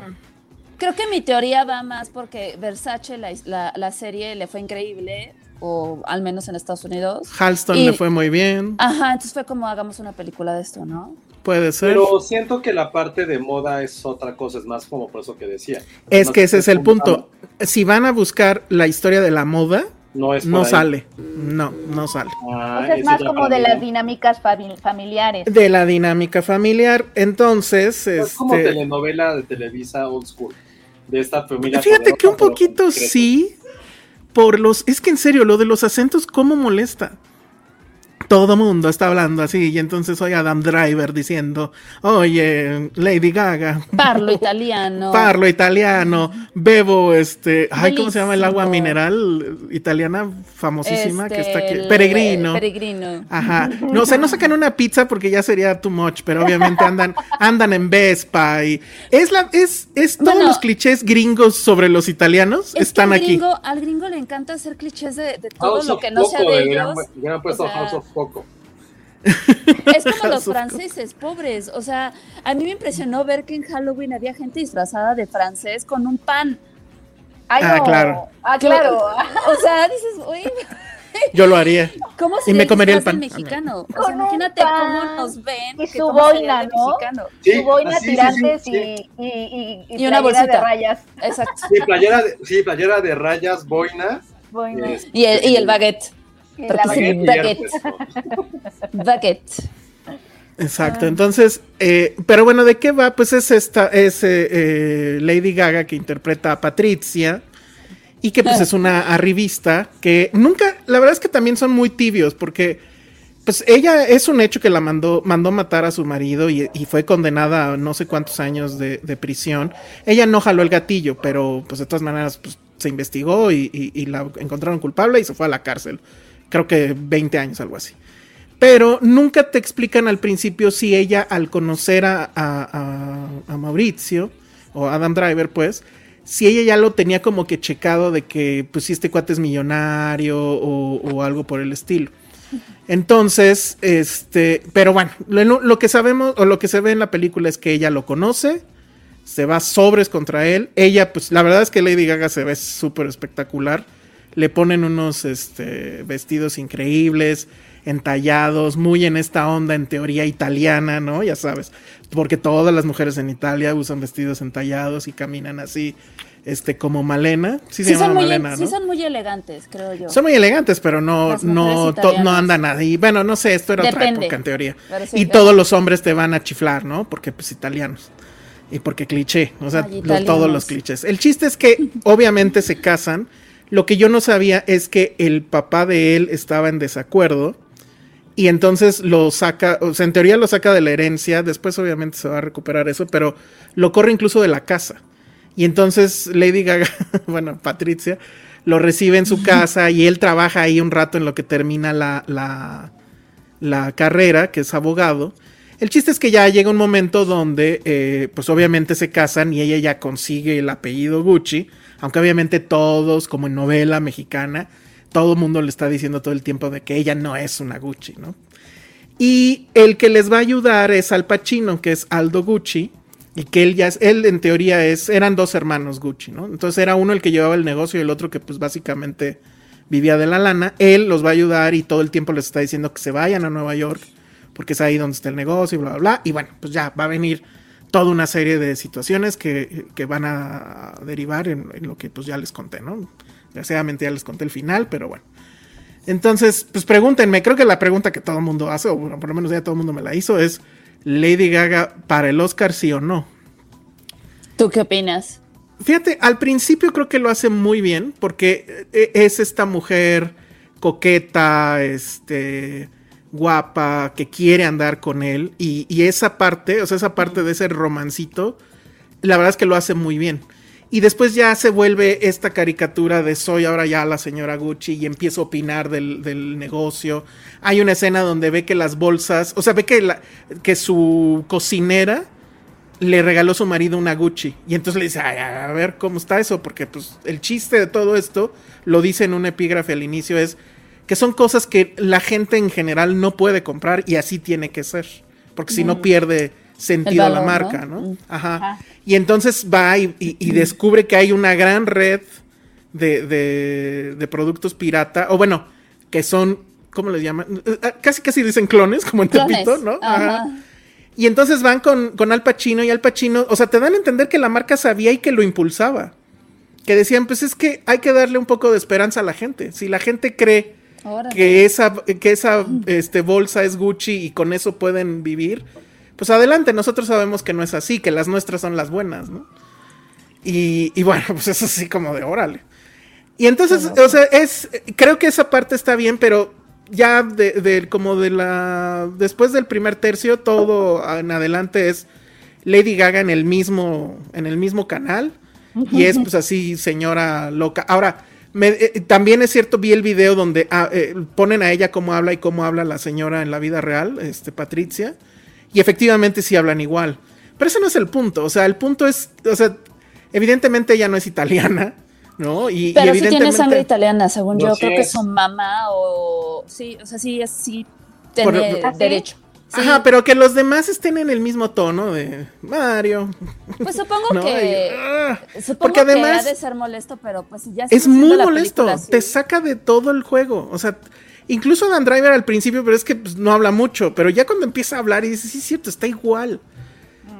creo que mi teoría va más porque Versace, la, la, la serie, le fue increíble, o al menos en Estados Unidos. Halston Y- le fue muy bien. Ajá, entonces fue como hagamos una película de esto, ¿no? Puede ser. Pero siento que la parte de moda es otra cosa, es más como por eso que decía. es que ese es el como- punto. Si van a buscar la historia de la moda, No es no ahí. sale. No, no sale. Ah, sea, es más como de las dinámicas fami- familiares. De la dinámica familiar. Entonces, Es como este, telenovela de Televisa old school. De esta familia. fíjate que un poquito sí. Por los. Es que en serio, lo de los acentos, ¿cómo molesta? Todo mundo está hablando así, y entonces soy Adam Driver diciendo, oye, Lady Gaga, Parlo italiano. parlo italiano, bebo este, ay, ¿cómo se llama el agua mineral italiana famosísima que está aquí? Este, Peregrino. Peregrino. Ajá. No, o sea, no sacan una pizza porque ya sería too much, pero obviamente andan, andan en Vespa y es la, es, es todos Bueno. los clichés gringos sobre los italianos Es que están al aquí. gringo, al gringo le encanta hacer clichés de, de todo House lo que no sea de ellos. puesto O sea, House of Coco. Es como los franceses, pobres. O sea, a mí me impresionó ver que en Halloween había gente disfrazada de francés con un pan. Ay, Ah, no. claro. Ah, claro. O sea, dices, uy, Yo lo haría. ¿cómo Y me comería el pan. mexicano? O sea, imagínate pan cómo nos ven. y su boina, ¿no? Sí, Su boina, así, sí, sí, tirantes sí. y, y, y, Y una playera bolsita. de rayas. Exacto. Sí, playera de, sí, playera de rayas, boina. Boina. este, Y el, y el baguette. Sí. baguette. baguette. Baguette. Exacto. Entonces, eh, pero bueno, ¿de qué va? Pues es esta, es eh, eh, Lady Gaga que interpreta a Patricia y que pues es una arribista que nunca, la verdad es que también son muy tibios porque pues ella es un hecho que la mandó, mandó matar a su marido y, y fue condenada a no sé cuántos años de, de prisión. Ella no jaló el gatillo, pero pues de todas maneras pues, se investigó y, y- y la encontraron culpable y se fue a la cárcel. Creo que 20 años, algo así. Pero nunca te explican al principio si ella, al conocer a, a- a- Mauricio, o Adam Driver, pues, si ella ya lo tenía como que checado de que, pues, si este cuate es millonario o, algo por el estilo. Entonces, este, pero bueno, lo que sabemos o lo que se ve en la película es que ella lo conoce, se va sobres contra él. Ella, pues, la verdad es que Lady Gaga se ve súper espectacular. Le ponen unos este, vestidos increíbles, entallados, muy en esta onda en teoría italiana, ¿no? Ya sabes, porque todas las mujeres en Italia usan vestidos entallados y caminan así, este, como Malena. Sí, se Sí llama son, muy, Malena, sí ¿no? son muy elegantes, creo yo. Son muy elegantes, pero no, no, to- no italianas. andan ahí. Bueno, no sé, esto era otra época en teoría. Sí, y claro. todos los hombres te van a chiflar, ¿no? Porque pues italianos. Y porque cliché, o sea, Ay, los- todos los clichés. El chiste es que obviamente se casan. Lo que yo no sabía es que el papá de él estaba en desacuerdo. Y entonces lo saca, o sea, en teoría lo saca de la herencia. Después obviamente se va a recuperar eso, pero lo corre incluso de la casa. Y entonces Lady Gaga, bueno, Patricia, lo recibe en su casa y él trabaja ahí un rato en lo que termina la, la, la carrera, que es abogado. El chiste es que ya llega un momento donde, eh, pues obviamente se casan y ella ya consigue el apellido Gucci, aunque obviamente todos, como en novela mexicana, todo el mundo le está diciendo todo el tiempo de que ella no es una Gucci, ¿no? Y el que les va a ayudar es Al Pacino, que es Aldo Gucci, y que él ya es, él en teoría es, eran dos hermanos Gucci, ¿no? Entonces era uno el que llevaba el negocio y el otro que pues básicamente vivía de la lana. Él los va a ayudar y todo el tiempo les está diciendo que se vayan a Nueva York, porque es ahí donde está el negocio y bla, bla, bla. Y bueno, pues ya va a venir toda una serie de situaciones que, que van a derivar en, en lo que pues ya les conté, ¿no? Desgraciadamente ya les conté el final, pero bueno. Entonces, pues pregúntenme, creo que la pregunta que todo el mundo hace, o bueno, por lo menos ya todo el mundo me la hizo, es Lady Gaga para el Oscar sí o no. ¿Tú qué opinas? Fíjate, al principio creo que lo hace muy bien, porque eh, es esta mujer coqueta, este, guapa, que quiere andar con él, y, y esa parte, o sea, esa parte de ese romancito, la verdad es que lo hace muy bien. Y después ya se vuelve esta caricatura de soy ahora ya la señora Gucci y empiezo a opinar del, del negocio. Hay una escena donde ve que las bolsas, o sea, ve que, la, que su cocinera le regaló a su marido una Gucci. Y entonces le dice, "Ay, a ver cómo está eso, porque pues el chiste de todo esto, lo dice en un epígrafe al inicio, es que son cosas que la gente en general no puede comprar y así tiene que ser, porque si no pierde sentido El la marca, ¿no? ¿no? Mm. Ajá. Ajá. Y entonces va y, y- y descubre que hay una gran red de, de- de productos pirata, o bueno, que son, ¿cómo les llaman? Eh, eh, Casi casi dicen clones, como en. Tepito, ¿no? Ajá. Y entonces van con, con Al Pacino y Al Pacino, o sea, te dan a entender que la marca sabía y que lo impulsaba. Que decían, pues es que hay que darle un poco de esperanza a la gente. Si la gente cree Órale. que esa, que esa este, bolsa es Gucci y con eso pueden vivir, pues adelante, nosotros sabemos que no es así, que las nuestras son las buenas, ¿no? Y, y bueno, pues es así como de órale. Y entonces, o sea, es, creo que esa parte está bien, pero ya de, de- como de la, después del primer tercio, todo en adelante es Lady Gaga en el mismo, en el mismo canal. Y es pues así, señora loca. Ahora, me- eh, también es cierto, vi el video donde ah, eh, ponen a ella cómo habla y cómo habla la señora en la vida real, este, Patricia. Y efectivamente sí hablan igual. Pero ese no es el punto. O sea, el punto es, o sea, evidentemente ella no es italiana, ¿no? Y, y Pero sí evidentemente... tiene sangre italiana, según No, yo. sí Creo que es. su mamá o... Sí, o sea, sí, sí Por- tiene ¿Ah, sí? Ajá, pero que los demás estén en el mismo tono de Mario. Pues supongo No, que. y- ah, Supongo porque que además ha de ser molesto, pero pues ya es muy molesto. película. Te saca de todo el juego. O sea, incluso Dan Driver al principio, pero es que pues, no habla mucho. Pero ya cuando empieza a hablar y dices, sí, es cierto, está igual.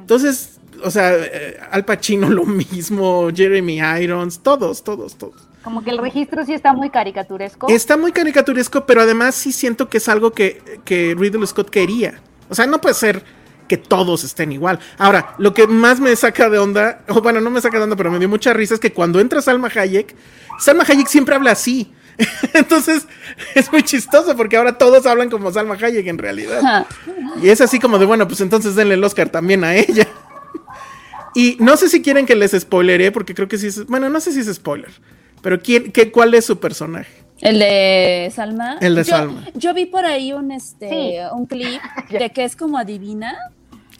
Entonces, o sea, eh, Al Pacino lo mismo, Jeremy Irons, todos, todos, todos. Como que el registro sí está muy caricaturesco. Está muy caricaturesco, pero además sí siento que es algo que, que Ridley Scott quería. O sea, no puede ser que todos estén igual. Ahora, lo que más me saca de onda, o bueno, no me saca de onda, pero me dio mucha risa, es que cuando entra Salma Hayek, Salma Hayek siempre habla así. Entonces, es muy chistoso porque ahora todos hablan como Salma Hayek en realidad. Y es así como de, bueno, pues entonces denle el Oscar también a ella. Y no sé si quieren que les spoileré, porque creo que sí es. Bueno, no sé si es spoiler. Pero ¿quién, qué, ¿cuál es su personaje? El de Salma. El de Yo- Salma. Yo vi por ahí un este Sí. un clip de que es como adivina.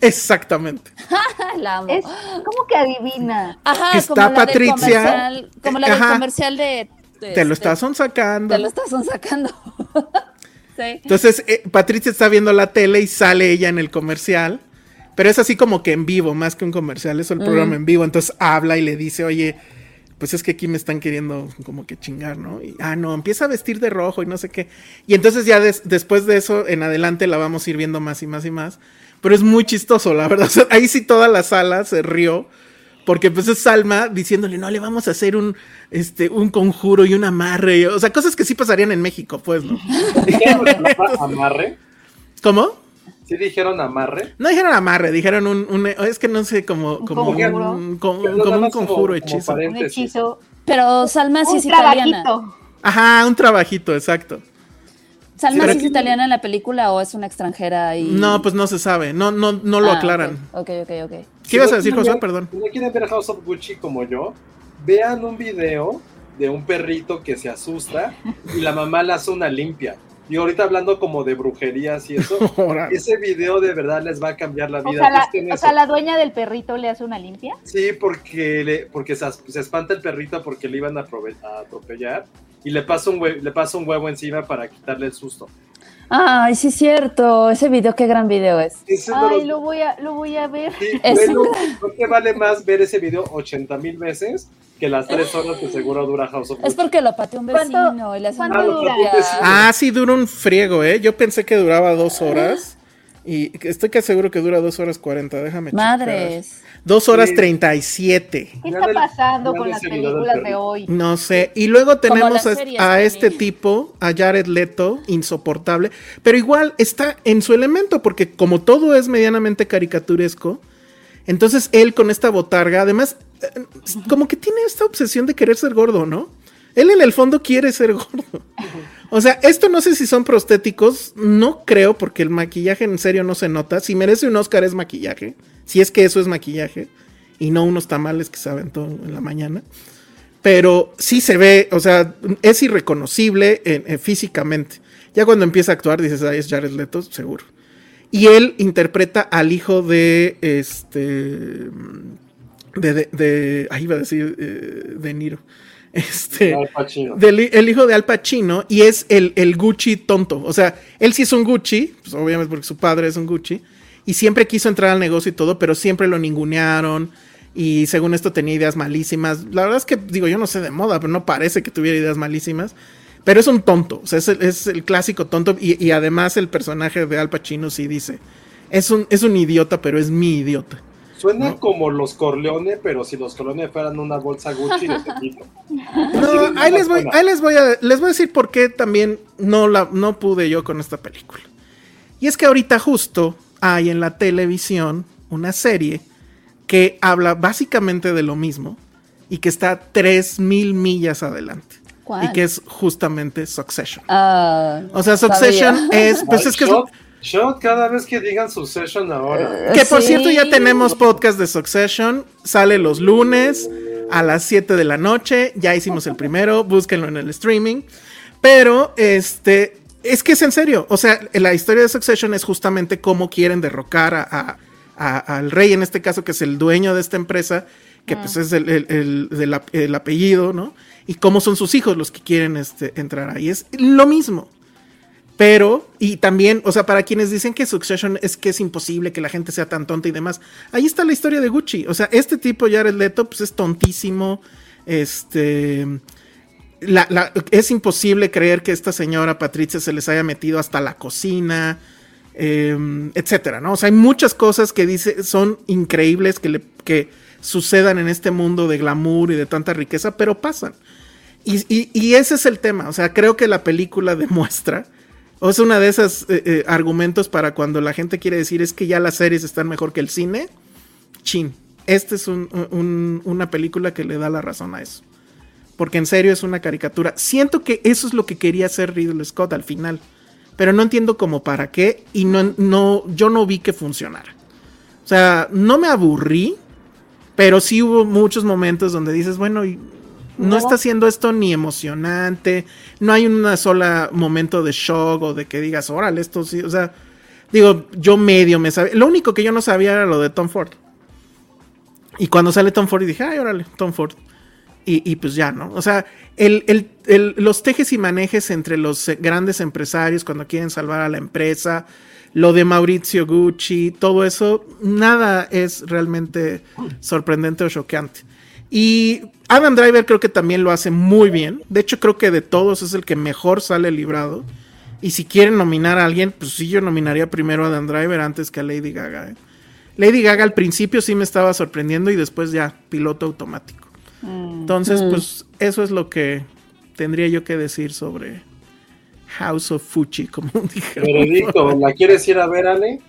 Exactamente. La amo. Es como que adivina. Ajá, Está como la del Patricia. comercial- como la del Ajá. comercial de. de Te lo este, estás sacando. Te lo estás sacando. sí. Entonces, eh, Patricia está viendo la tele y sale ella en el comercial. Pero es así como que en vivo, más que un comercial, es el programa en vivo. Entonces habla y le dice, oye, pues es que aquí me están queriendo como que chingar, ¿no? Y, ah, no, empieza a vestir de rojo y no sé qué. Y entonces ya des- después de eso, en adelante la vamos a ir viendo más y más y más. Pero es muy chistoso, la verdad. O sea, ahí sí toda la sala se rió. Porque pues es Salma diciéndole, no, le vamos a hacer un, este, un conjuro y un amarre. O sea, cosas que sí pasarían en México, pues, ¿no? ¿Dijeron amarre? ¿Cómo? ¿Sí dijeron amarre? No dijeron amarre, dijeron un, un- es que no sé, como, Un como conjuro. un, como un conjuro como hechizo. Un hechizo. Pero Salma sí es italiana. trabajito. Ajá, un trabajito, exacto. ¿Salma sí es italiana en la película o es una extranjera? Y... No, pues no se sabe, no, no, no lo Ah, aclaran. Ok, ok, ok. ¿Qué ibas a decir, José? Perdón. Si no quieren ver House of Gucci como yo, vean un video de un perrito que se asusta y la mamá le hace una limpia. Y ahorita hablando como de brujerías y eso, ese video de verdad les va a cambiar la O vida. sea, la, Busquen o sea, la dueña del perrito le hace una limpia. Sí, porque, le, porque se, se espanta el perrito porque le iban a, a atropellar y le pasa, un hue- le pasa un huevo encima para quitarle el susto. Ay, sí es cierto. Ese video, qué gran video es. Ese es Ay, los- lo voy a, lo voy a ver. Sí, Es bueno, creo que vale más ver ese video 80 mil veces que las tres horas que seguro dura House of Es porque lo pateó un ¿Cuánto- vecino y le hace cuánto una dura? Ah, sí, dura un friego, ¿eh? Yo pensé que duraba dos horas. Y que estoy que seguro que dura dos horas cuarenta, déjame checar. Dos horas treinta y siete. ¿Qué está pasando con las películas de hoy? No sé. Y luego tenemos a, series, a Penny. este tipo, a Jared Leto, insoportable. Pero igual está en su elemento, porque como todo es medianamente caricaturesco, entonces él con esta botarga, además, eh, como que tiene esta obsesión de querer ser gordo, ¿no? Él en el fondo quiere ser gordo. O sea, esto no sé si son prostéticos, no creo, porque el maquillaje en serio no se nota. Si merece un Oscar es maquillaje, si es que eso es maquillaje, y no unos tamales que saben todo en la mañana pero sí se ve, o sea, es irreconocible en- en físicamente. Ya cuando empieza a actuar dices, ah, es Jared Leto, seguro. Y él interpreta al hijo de este de de, de- ah, iba a decir eh, de Niro. Este del el hijo de Al Pacino y es el, el Gucci tonto. O sea, él sí es un Gucci, pues obviamente porque su padre es un Gucci, y siempre quiso entrar al negocio y todo, pero siempre lo ningunearon. Y según esto tenía ideas malísimas. La verdad es que, digo, yo no sé de moda, pero no parece que tuviera ideas malísimas. Pero es un tonto, o sea, es el, es el clásico tonto. Y, y además el personaje de Al Pacino sí dice, es un, es un idiota, pero es mi idiota. Suena ¿no? como los Corleone, pero si los Corleone fueran una bolsa Gucci de Tepito. No, ahí les voy, ahí les voy a, les voy a decir por qué también no la, no pude yo con esta película. Y es que ahorita justo hay en la televisión una serie que habla básicamente de lo mismo y que está 3000 millas adelante. ¿Cuál? Y que es justamente Succession. Ah, O sea, Succession sabía. es, pues es que es- shot, shot cada vez que digan Succession ahora. Que por Sí. cierto ya tenemos podcast de Succession, sale los lunes a las 7 de la noche, ya hicimos el primero, búsquenlo en el streaming, pero este, es que es en serio, o sea, la historia de Succession es justamente cómo quieren derrocar a, a- a- al rey, en este caso que es el dueño de esta empresa, que pues es el, el- el apellido, ¿no? Y cómo son sus hijos los que quieren este, entrar ahí, es lo mismo. Pero, y también, o sea, para quienes dicen que Succession es que es imposible que la gente sea tan tonta y demás, ahí está la historia de Gucci. O sea, este tipo, Jared Leto, pues es tontísimo. Este. Es imposible creer que esta señora Patricia se les haya metido hasta la cocina, eh, etcétera, ¿no? O sea, hay muchas cosas que dice son increíbles que, le, que sucedan en este mundo de glamour y de tanta riqueza, pero pasan. Y, y ese es el tema. O sea, creo que la película demuestra o es una de esos eh, eh, argumentos para cuando la gente quiere decir es que ya las series están mejor que el cine. Chin. Esta es un, un, una película que le da la razón a eso. Porque en serio es una caricatura. Siento que eso es lo que quería hacer Ridley Scott al final. Pero no entiendo cómo para qué. Y no, no, yo no vi que funcionara. O sea, no me aburrí. Pero sí hubo muchos momentos donde dices, bueno, no, no está haciendo esto ni emocionante, no hay un sola momento de shock o de que digas, órale, esto sí, o sea, digo, yo medio me sabía, lo único que yo no sabía era lo de Tom Ford. Y cuando sale Tom Ford y dije, ay, órale, Tom Ford. Y, y pues ya, ¿no? O sea, el, el, el, los tejes y manejes entre los grandes empresarios cuando quieren salvar a la empresa, lo de Maurizio Gucci, todo eso, nada es realmente sorprendente o choqueante. Y Adam Driver creo que también lo hace muy bien. De hecho, creo que de todos es el que mejor sale librado. Y si quieren nominar a alguien, pues sí, yo nominaría primero a Adam Driver antes que a Lady Gaga. ¿eh? Lady Gaga al principio sí me estaba sorprendiendo y después ya piloto automático. Mm. Entonces, mm. pues eso es lo que tendría yo que decir sobre House of Fuchi, como dije. Veredicto, ¿la quieres ir a ver, Ale?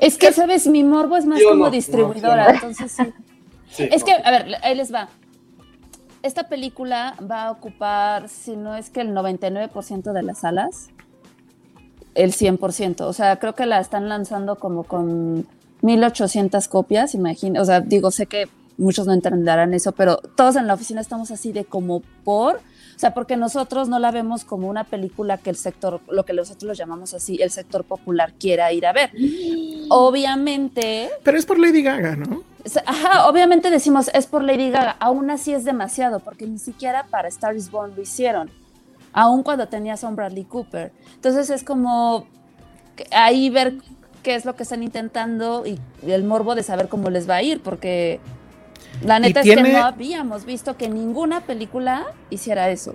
Es que, ¿sabes? Mi morbo es más Yo como no, distribuidora, no, entonces sí. sí es que, a ver, ahí les va. Esta película va a ocupar, si no es que el 99% de las salas, el 100%. O sea, creo que la están lanzando como con 1800 copias, imagino. O sea, digo, sé que muchos no entenderán eso, pero todos en la oficina estamos así de como por o sea, porque nosotros no la vemos como una película que el sector, lo que nosotros lo llamamos así, el sector popular quiera ir a ver. Obviamente. Pero es por Lady Gaga, ¿no? Ajá, obviamente decimos es por Lady Gaga. Aún así es demasiado, porque ni siquiera para Star is Born lo hicieron. Aún cuando tenías a un Bradley Cooper. Entonces es como ahí ver qué es lo que están intentando y el morbo de saber cómo les va a ir, porque la neta es que no habíamos visto que ninguna película hiciera eso.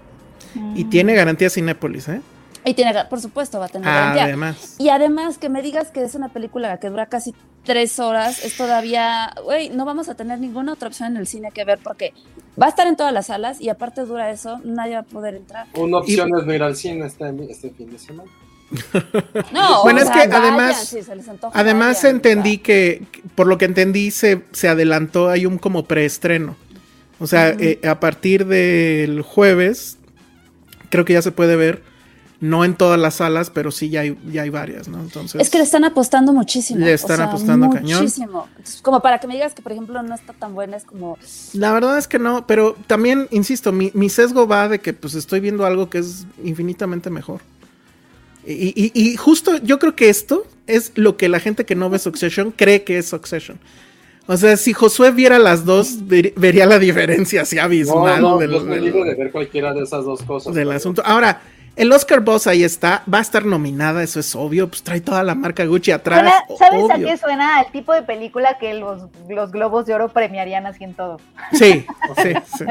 Y tiene garantía Cinépolis, ¿eh? Y tiene, por supuesto, va a tener garantía. Además. Y además, que me digas que es una película que dura casi tres horas, es todavía, güey, no vamos a tener ninguna otra opción en el cine que ver porque va a estar en todas las salas y aparte dura eso, nadie va a poder entrar. Una opción y, es no ir al cine este, este fin de semana. No, bueno, es que además, si antoja, además entendí que, por lo que entendí, se, se adelantó, hay un como preestreno. O sea, uh -huh. eh, a partir del jueves, creo que ya se puede ver, no en todas las salas, pero sí ya hay, ya hay varias, ¿no? Entonces. Es que le están apostando muchísimo. Le están o sea, apostando muchísimo. cañón. Muchísimo. Como para que me digas que, por ejemplo, no está tan buena, es como. La verdad es que no, pero también, insisto, mi, mi sesgo va de que pues estoy viendo algo que es infinitamente mejor. Y, y, y, justo yo creo que esto es lo que la gente que no ve Succession cree que es Succession. O sea, si Josué viera las dos, ver, vería la diferencia así abismal. No, no, del, yo me digo de ver cualquiera de esas dos cosas. Del pero... asunto. Ahora, el Oscar Boss ahí está, va a estar nominada, eso es obvio, pues trae toda la marca Gucci atrás. Suena, ¿Sabes obvio. a qué suena? El tipo de película que los, los globos de oro premiarían así en todo. Sí, sí, sí.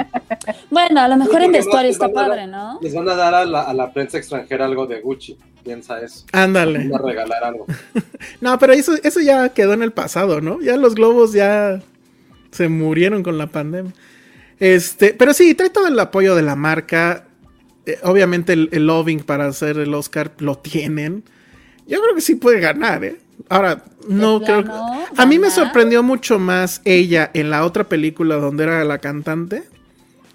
Bueno, a lo mejor en vestuario está padre, ¿no? Les van a dar a la, a la, prensa extranjera algo de Gucci, piensa eso. Ándale. Van a regalar algo. no, pero eso, eso ya quedó en el pasado, ¿no? Ya los globos ya se murieron con la pandemia. Este, pero sí, trae todo el apoyo de la marca eh, obviamente el, el, lobbying para hacer el Oscar lo tienen. Yo creo que sí puede ganar, ¿eh? Ahora, no creo que... A mí me sorprendió mucho más ella en la otra película donde era la cantante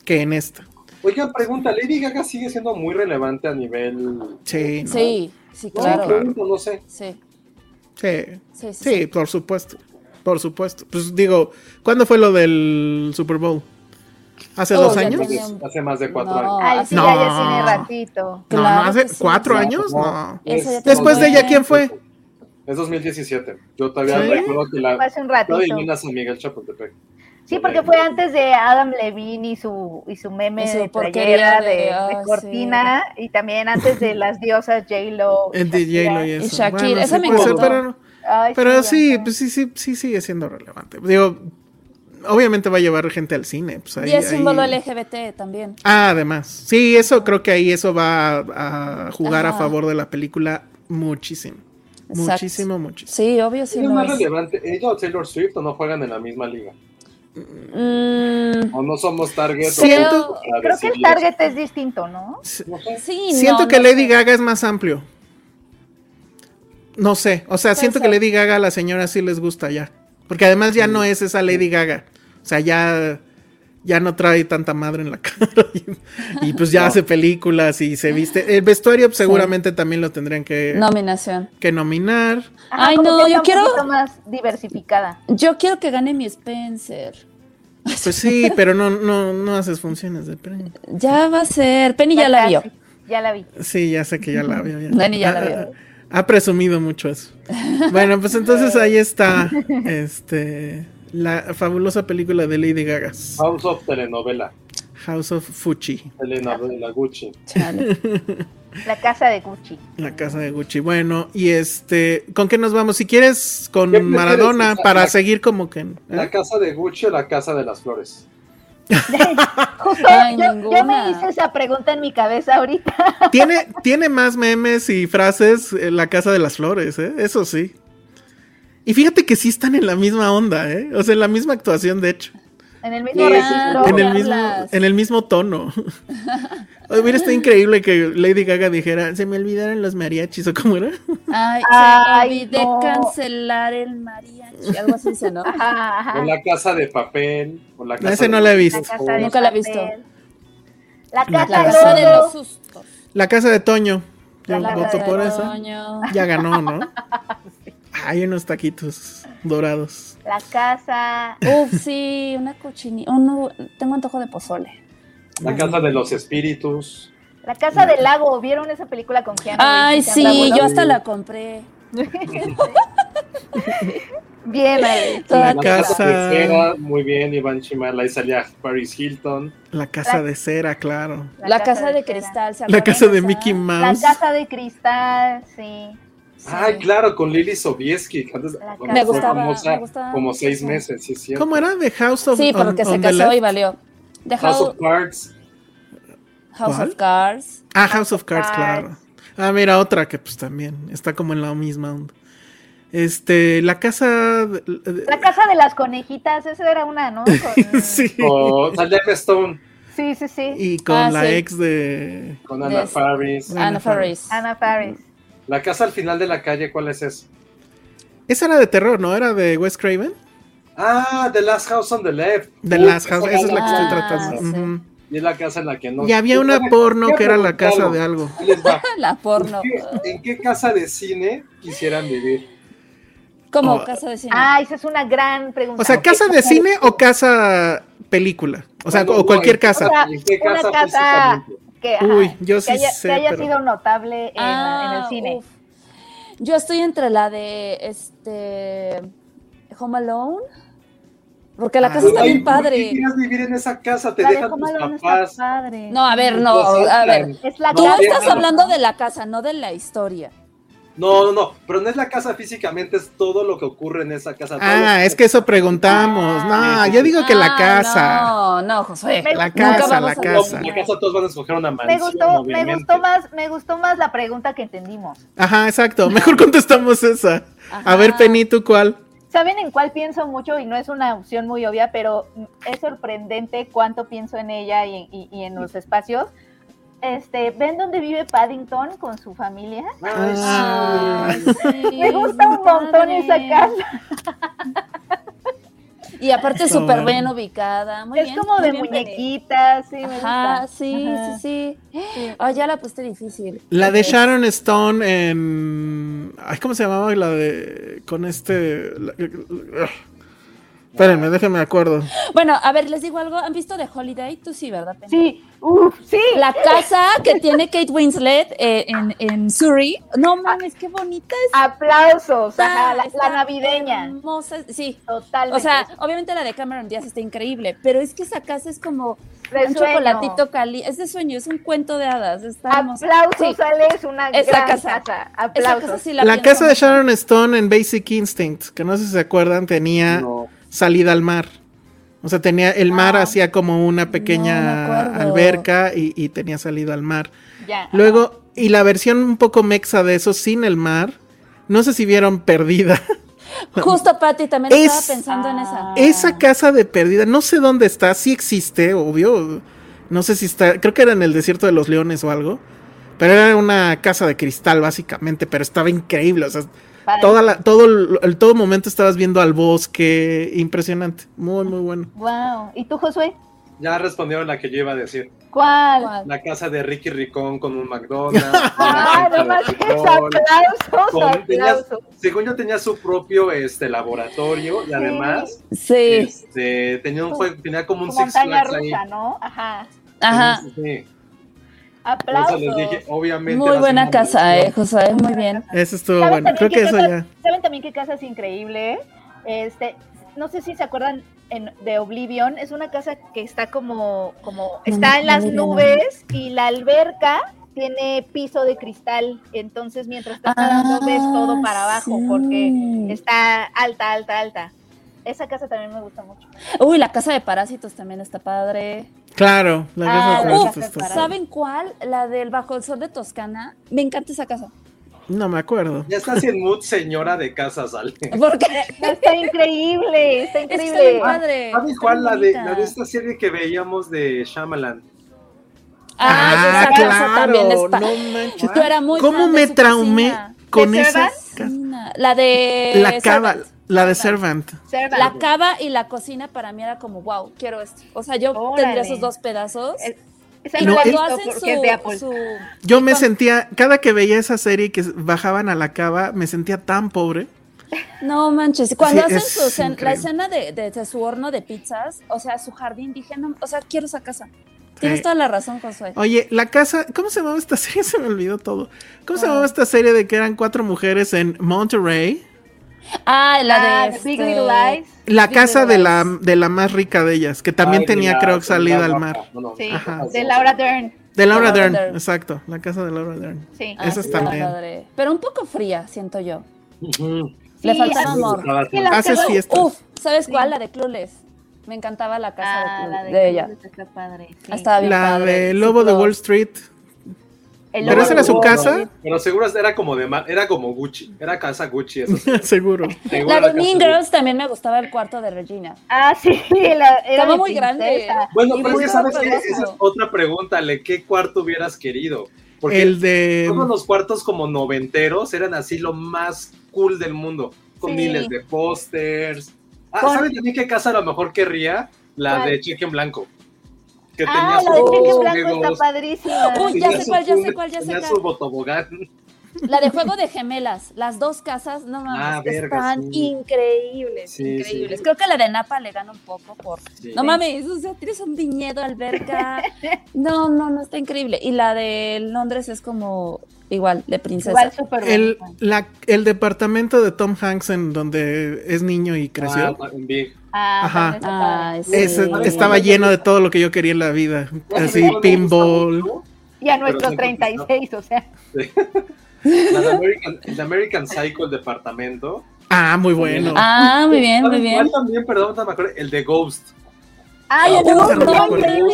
que en esta. Oigan, pregunta, ¿Lady Gaga sigue siendo muy relevante a nivel... Sí, ¿no? sí, sí, claro. No, pregunto, no sé. Sí. Sí. Sí, sí, sí, por supuesto. Por supuesto. Pues digo, ¿cuándo fue lo del Super Bowl? ¿Hace oh, dos años? Hace más de cuatro no, años. Ay, sí, no. ya, ya tiene ratito. Claro no, hace sí, cuatro sí. años. No. Después de ella, ¿quién fue? Es 2017. Yo todavía ¿Sí? recuerdo que la. Hace un ratito. Adivinas a Miguel Chapultepec. Sí, porque fue antes de Adam Levine y su, y su meme Y su de porquería playera de, de- de ah, cortina y también antes de las diosas J-Lo. El de. J-Lo y eso. Y Shakira, Bueno, esa sí me ser, encantó. pero, Ay, pero sí, pues sí, sí, sí sigue siendo relevante. Digo, obviamente va a llevar gente al cine. Pues ahí, y es símbolo ahí- LGBT también. Ah, además. Sí, eso creo que ahí eso va a, a jugar a favor de la película muchísimo. Exacto. Muchísimo, muchísimo. Sí, obvio, sí. ¿Quién es lo más es. relevante? ¿Ella o Taylor Swift o no juegan en la misma liga? Mm, ¿O no somos target? Siento- Creo que el target es distinto, ¿no? No sé. sí, Siento no, que no Lady sé. Gaga es más amplio. No sé, o sea, Puede siento que. Lady Gaga a la señora sí les gusta ya. Porque además ya no es esa Lady Gaga. O sea, ya, ya no trae tanta madre en la cara. Y, y pues ya No. hace películas y se viste. El vestuario pues, seguramente también lo tendrían que, Nominación. que nominar. Ajá, Ay, no, yo quiero- más diversificada. Yo quiero que gane mi Spencer. Pues sí, pero no, no, no haces funciones de premio. Ya va a ser. Penny ya la vio. Ya la vi. Sí, ya sé que ya la vio. ya. Dani ya la Ha- vio. Ha presumido mucho eso. Bueno, pues entonces ahí está este la fabulosa película de Lady Gaga, House of telenovela. House of Fuchi, Telenovela Gucci. Chale. La casa de Gucci. la casa de Gucci. Bueno, y este, ¿con qué nos vamos? Si quieres con. Maradona para la- seguir como que ¿eh? ¿La casa de Gucci o la casa de las flores? Justo Ay, yo, me hice esa pregunta en mi cabeza ahorita. tiene tiene más memes y frases en la casa de las flores, ¿eh? Eso sí. Y fíjate que sí están en la misma onda, ¿eh? O sea, en la misma actuación, de hecho. En el mismo registro. en el ¿qué mismo, hablas? en el mismo tono. Hubiera estado increíble que Lady Gaga dijera, se me olvidaron los mariachis o cómo era. Ay, Ay, se olvidé no. cancelar el mariachi. Algo así dice, ¿no? Ajá, ajá. ¿O la casa de papel? ¿O la casa Ese de- no la he visto. La casa de Nunca la he visto. La casa, La casa casa de los sustos. La casa de Toño. Yo La voto por. Toño. Ya ganó, ¿no? Hay unos taquitos dorados. La casa. Uf, sí, una cochinita. tengo antojo de pozole. La casa de los espíritus. La casa del lago. ¿Vieron esa película con Keanu Ay, sí, yo hasta la compré. Bien, Ale. Toda La La casa casa- de cera, muy bien, Iván Chimala. Ahí salía Paris Hilton. La casa La- de cera, claro. La, casa, de cristal. ¿se La casa de? Mickey La Mouse. casa de cristal, sí. Sí. Ay, claro, con Lily Sobieski. antes- Me gustaba, famosa me gustaba como seis meses, sí, es cierto. ¿Cómo era? The House of Sí, on- porque se on casó y valió. The House House, of Cards. House ¿Cuál? of Cards. Ah, House of Cards, Cards. claro. Ah, mira, otra que pues también está como en la misma onda. Este, la casa... de- de- La casa de las conejitas, esa era una, ¿no? Con- sí. O Emma Stone sí, sí, sí. Y con Ah, la sí. ex de... con Anna Des- Faris. Ana Anna Faris. Ana Faris. La casa al final de la calle, ¿cuál es eso? Esa era de terror, ¿no? Era de Wes Craven. Ah, The Last House on the Left. De Uf, las House, esa es la que estoy Ah, tratando. sí. Ujú. Y es la casa en la que no. Y había una porno que era la casa de algo. La porno. ¿En qué, en qué casa de cine quisieran vivir? Como Oh. casa de cine. Ah, esa es una gran pregunta. O sea, casa de cine o casa película. O sea, No, no, o cualquier no, casa. O sea, ¿En qué una casa? Que, ajá, Uy, yo que sí haya, sé, que haya pero- sido notable en, la- en el Ah, cine. uf. Yo estoy entre la de este Home Alone. Porque la Ah. casa está bien ¿por qué padre. quieres vivir en esa casa? Te La de dejan Home tus papás. padre. No, a ver, no, a ver. Es la Tú casa. estás hablando de la casa, no de la historia. No, no, no, pero no es la casa físicamente, es todo lo que ocurre en esa casa. Ah, es que eso preguntamos. No, yo digo que la Ah, casa. No, no, Josué. Me- La casa, la casa. En la casa todos van a escoger una Me mansión, gustó, me gustó más, me gustó más la pregunta que entendimos. Ajá, exacto. Mejor contestamos esa. A ver. Penny, ¿tú cuál? ¿Saben en cuál pienso mucho? Y no es una opción muy obvia, pero es sorprendente cuánto pienso en ella y, y- y en los espacios. Este, ¿ven dónde vive Paddington con su familia? Ay, Ah. Ay, sí, Me gusta un montón padre. esa casa. Y aparte Está súper bien ubicada. Muy es bien, como muy de muñequitas, sí, me Ajá, gusta. sí, Ajá. sí, sí. Ah, ya la pusiste difícil. La de. Sharon Stone en. Ay, ¿cómo se llamaba? La de. Con este. la- Espérenme, déjenme acuerdo. Bueno, a ver, les digo algo. ¿Han visto The Holiday? Tú sí, ¿verdad? Penny? Sí, uff, sí. La casa que tiene Kate Winslet eh, en, en Surrey. No mames, qué bonita es. Aplausos, ajá, la, la navideña. Hermosa, sí. Totalmente. O sea, obviamente la de Cameron Díaz está increíble, pero es que esa casa es como De un sueño. chocolatito caliente. Es de sueño, es un cuento de hadas. Está hermosa. Aplausos, Sí, Ale, es una Esa gran casa. casa. esa Aplausos. casa sí la, casa de. Sharon Stone en Basic Instinct, que no sé si se acuerdan, tenía No. salida al mar. O sea, tenía el mar Ah. hacía como una pequeña alberca y, y tenía salida al mar. Ya. Luego, y la versión un poco mexa de eso sin el mar, no sé si vieron Perdida. Justo, Pati, también Es- estaba pensando en esa. Esa casa de Perdida, no sé dónde está, sí existe, obvio. No sé si está, creo que era en el desierto de los leones o algo. Pero era una casa de cristal, básicamente, pero estaba increíble. O sea, Padre. toda la, todo el, el- todo momento estabas viendo al bosque. Impresionante. Muy, muy bueno. Wow. ¿Y tú, Josué? Ya respondieron la que yo iba a decir. ¿Cuál? La casa de Ricky Ricón con un McDonald's. Ah, no más aplausos, con- tenía- aplausos. según yo tenía su propio este laboratorio y además Sí, este, tenía un juego, tenía como un Six montaña Flags ahí. rusa, ¿no? Ajá. ajá. Sí, sí. Aplausos. eso les dije, obviamente. Muy buena casa, eh. José, muy bien. Eso estuvo ¿Saben bueno. Creo que eso casa- ya. ¿Saben también qué casa es increíble? Este, no sé si se acuerdan en- de Oblivion, es una casa que está como, como está no, en las no, no, no. nubes y la alberca tiene piso de cristal, entonces mientras estás nadando ves todo para abajo Ah, sí. porque está alta, alta, alta. Esa casa también me gusta mucho. Uy, la casa de parásitos también está padre. Claro, la casa Ah, de la Parásitos casa de está-. ¿Saben cuál? La del Bajo el Sol de Toscana. Me encanta esa casa. No me acuerdo. Ya estás en mood señora de casa, sale. Porque Está increíble, está es que está increíble. padre. ¿Sabes está cuál? La de, la de esta serie que veíamos de Shyamalan. Ah, esa casa también es pa- no manches. Yo era muy ¿Cómo me traumé cocina. con ¿De esa casa? La de La Servant. La de Servant. Servant. La cava y la cocina para mí era como, wow, quiero esto. O sea, yo Órale. tendría esos dos pedazos. Y no cuando hacen porque es de Apple. su, Yo me con- sentía, cada que veía esa serie que bajaban a la cava, me sentía tan pobre. No manches, cuando Sí, hacen es su escena- la escena de, de- de su horno de pizzas, o sea, su jardín, dije, no, o sea, quiero esa casa. Tienes Sí. toda la razón, Josué. Oye, la casa, ¿cómo se llamaba esta serie? Se me olvidó todo. ¿Cómo se Ah. llamaba esta serie de que eran cuatro mujeres en Monterrey? Ah, la Ah, de Big este, Little Lies. La Big casa Little de la, de la más rica de ellas, que también Ay, tenía, la- creo, salida al mar. No, no, Sí, Ajá. de Laura Dern. De Laura Laura Dern, Dern. exacto, la casa de Laura Dern. Sí. Ah, Esas sí, también. Pero un poco fría, siento yo. Le Sí, faltaba amor. Haces fiestas. Uf, ¿sabes Sí. cuál? La de Clueless. Me encantaba la casa de, Ah, Clueless- la de, de, ella. Está padre. sí. Estaba bien La padre. de Lobo de Wall Street. El ¿Pero esa era su casa? Pero seguro era como de mar, era como Gucci, era casa Gucci, eso sí. Seguro. Seguro La de Mean casa Girls también me gustaba el cuarto de Regina. Ah, sí, la, era Estaba muy grande. Bueno, Y pero es que sabes que esa es otra pregunta, ¿le qué cuarto hubieras querido? Porque El de. todos los cuartos como noventeros eran así lo más cool del mundo, con Sí. miles de pósters. Ah, ¿sabes también qué casa a lo mejor querría? La ¿Cuál? de Cheque en Blanco. Que Ah, la de Cheque en Blanco está padrísima. Uy, ya sé cuál, ya sé cuál, ya sé cuál. su botobogán. La de Juego de Gemelas. Las dos casas, no mames, Ah, verga, están sí. increíbles, Sí, increíbles. sí. Creo que la de Napa le gana un poco por... Sí. No mames, o sea, tienes un viñedo, alberca. No, no, no, está increíble. Y la de Londres es como igual, de princesa. Igual súper El, la, el departamento de Tom Hanks en donde es niño y creció. Ah, también vi. Ah. Ay, sí. Ese Sí. estaba lleno de todo lo que yo quería en la vida. Así, pinball. Y a siempre 36, o sea. La de American, el American Psycho, el departamento. Ah, muy bueno. Ah, muy bien, muy ¿Sabes bien. cuál también, perdón, no me acuerdo, el de Ghost. ¡Ay, el lobo no, increíble!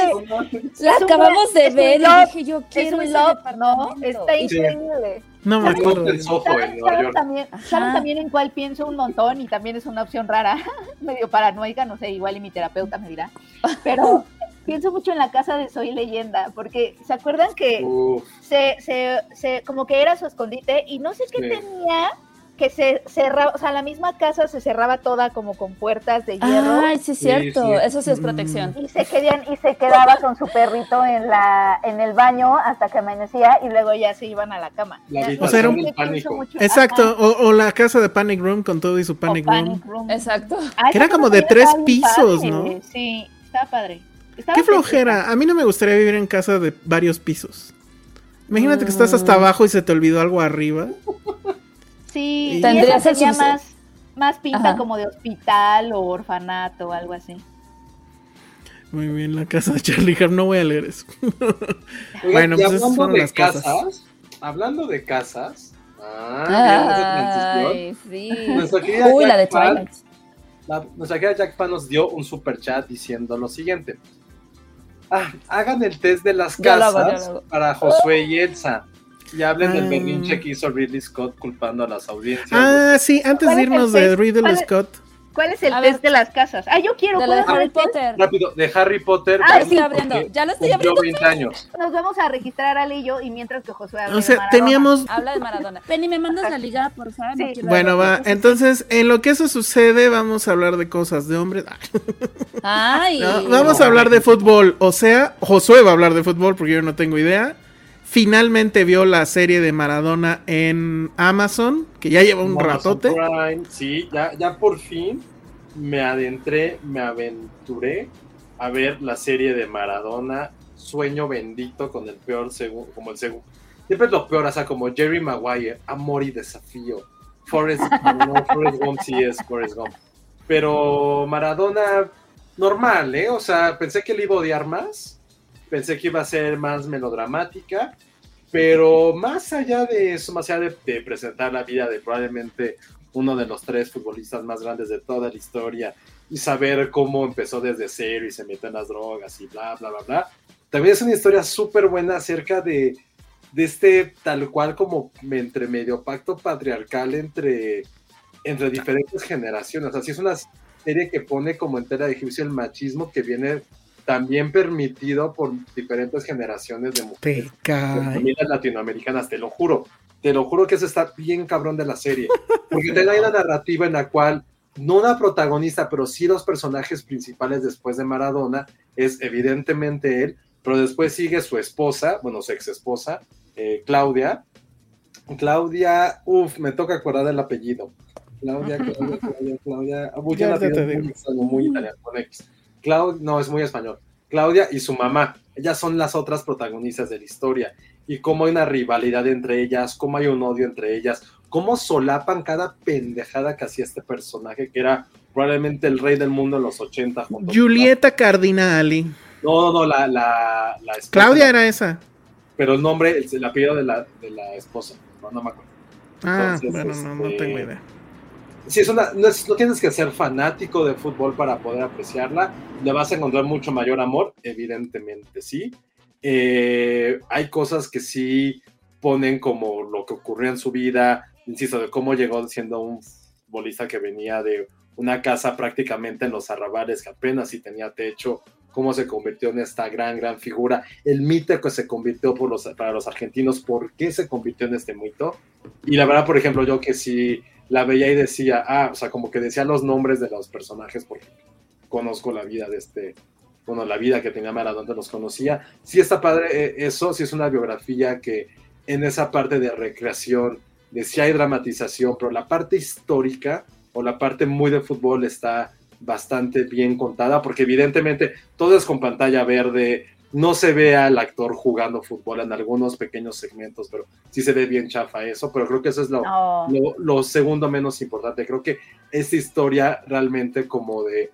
La acabamos de ver y dije yo Es quiero un ese love, ¿no? Está increíble. No me acuerdo. ¿Saben, saben también. ¿Saben también en cuál pienso un montón? Y también es una opción rara, medio paranoica, no sé, igual y mi terapeuta me dirá. Pero pienso mucho en la casa de Soy Leyenda, porque ¿se acuerdan que se, se, se- como que era su escondite y no sé qué Sí. tenía que se cerraba, o sea, la misma casa se cerraba toda como con puertas de hierro. Ay, sí, cierto. sí. Eso sí es protección. Y se querían, y se quedaba con su perrito en la, en el baño hasta que amanecía y luego ya se iban a la cama. La O sea, era un- pánico. mucho- Exacto, o, o la casa de Panic Room con todo y su Panic, Room. Panic Room. Exacto. Ay, Que era como de tres pisos, padre. ¿no? Sí, estaba padre. Estaba Qué flojera. A mí no me gustaría vivir en casa de varios pisos. Imagínate que estás Mm. hasta abajo y se te olvidó algo arriba. Sí, y esa subse- más, más pinta Ajá. como de hospital o orfanato o algo así. Muy bien, la casa de Charlie Harp. No voy a leer eso. Bueno, pues esas hablando fueron de las cosas. casas, hablando de casas, ah, Ay, sí. Uy, la de Pan, Twilight. la- nuestra querida Jack Pan nos dio un super chat diciendo lo siguiente. Ah, hagan el test de las Ya lo hago, casas ya lo hago. para Josué y Elsa. Y hablen del Ah. berrinche que hizo Ridley Scott culpando a las audiencias. Ah, sí, antes ¿Cuál de irnos de es- Scott. ¿Cuál es el A test ver. de las casas? Ah, yo quiero. De la de ¿puedo Harry el? Potter. Rápido, de Harry Potter. Ah, estoy abriendo. Ya lo estoy abriendo. 20 años. Nos vamos a registrar Ali y yo y mientras que Josué hable O de sea, Maradona. teníamos. Habla de Maradona. Penny, ¿me mandas la liga, por favor? Sí. Bueno, va. cosas. Entonces, en lo que eso sucede, vamos a hablar de cosas de hombres. Ay. No, vamos a hablar de fútbol. O sea, Josué va a hablar de fútbol porque yo no tengo idea. Finalmente vio la serie de Maradona en Amazon, que ya lleva un Amazon ratote. Prime, sí, ya, ya por fin me adentré, me aventuré a ver la serie de Maradona, Sueño Bendito, con el peor segundo, como el segundo. Siempre es lo peor, o sea, como Jerry Maguire, Amor y Desafío. Forrest, no, Forrest Gump sí es Forrest Gump. Pero Maradona, normal, ¿eh? O sea, pensé que le iba a odiar más, pensé que iba a ser más melodramática, pero más allá de eso, más allá de, de presentar la vida de probablemente uno de los tres futbolistas más grandes de toda la historia y saber cómo empezó desde cero y se metió en las drogas y bla, bla, bla, bla. También es una historia súper buena acerca de, de este tal cual como entre medio pacto patriarcal entre, entre diferentes generaciones. Así es una serie que pone como entera de juicio el machismo que viene también permitido por diferentes generaciones de mujeres de familias latinoamericanas, te lo juro. Te lo juro que eso está bien cabrón de la serie. Porque te da una narrativa en la cual no una protagonista, pero sí los personajes principales después de Maradona es evidentemente él, pero después sigue su esposa, bueno, su ex esposa, eh, Claudia. Claudia, uff, me toca acordar del apellido. Claudia, Claudia, Claudia, Claudia. Te muy muy italiano, con X. Clau- no, es muy español. Claudia y su mamá, ellas son las otras protagonistas de la historia. Y cómo hay una rivalidad entre ellas, cómo hay un odio entre ellas, cómo solapan cada pendejada que hacía este personaje, que era probablemente el rey del mundo en los 80. junto con- Julieta Cardinali. No, no, no, la, la, la esposa. Claudia era esa. Pero el nombre, el, el apellido de la, de la esposa. No, no me acuerdo. Ah, Entonces, bueno, no, no este, tengo idea. Sí, es una, no, es- no tienes que ser fanático de fútbol para poder apreciarla. Le vas a encontrar mucho mayor amor, evidentemente, sí. Eh, hay cosas que sí ponen como lo que ocurrió en su vida, insisto, de cómo llegó siendo un futbolista que venía de una casa prácticamente en los arrabales, que apenas si tenía techo, cómo se convirtió en esta gran, gran figura, el mito que se convirtió por los, para los argentinos, por qué se convirtió en este mito. Y la verdad, por ejemplo, yo que sí la veía y decía, ah, o sea, como que decía los nombres de los personajes porque conozco la vida de este, bueno, la vida que tenía Maradona, los conocía. Sí está padre eh, eso, sí es una biografía que en esa parte de recreación, de si hay dramatización, pero la parte histórica o la parte muy de fútbol está bastante bien contada, porque evidentemente todo es con pantalla verde, no se ve al actor jugando fútbol en algunos pequeños segmentos, pero sí se ve bien chafa eso, pero creo que eso es lo, lo segundo menos importante. Creo que esta historia realmente como de,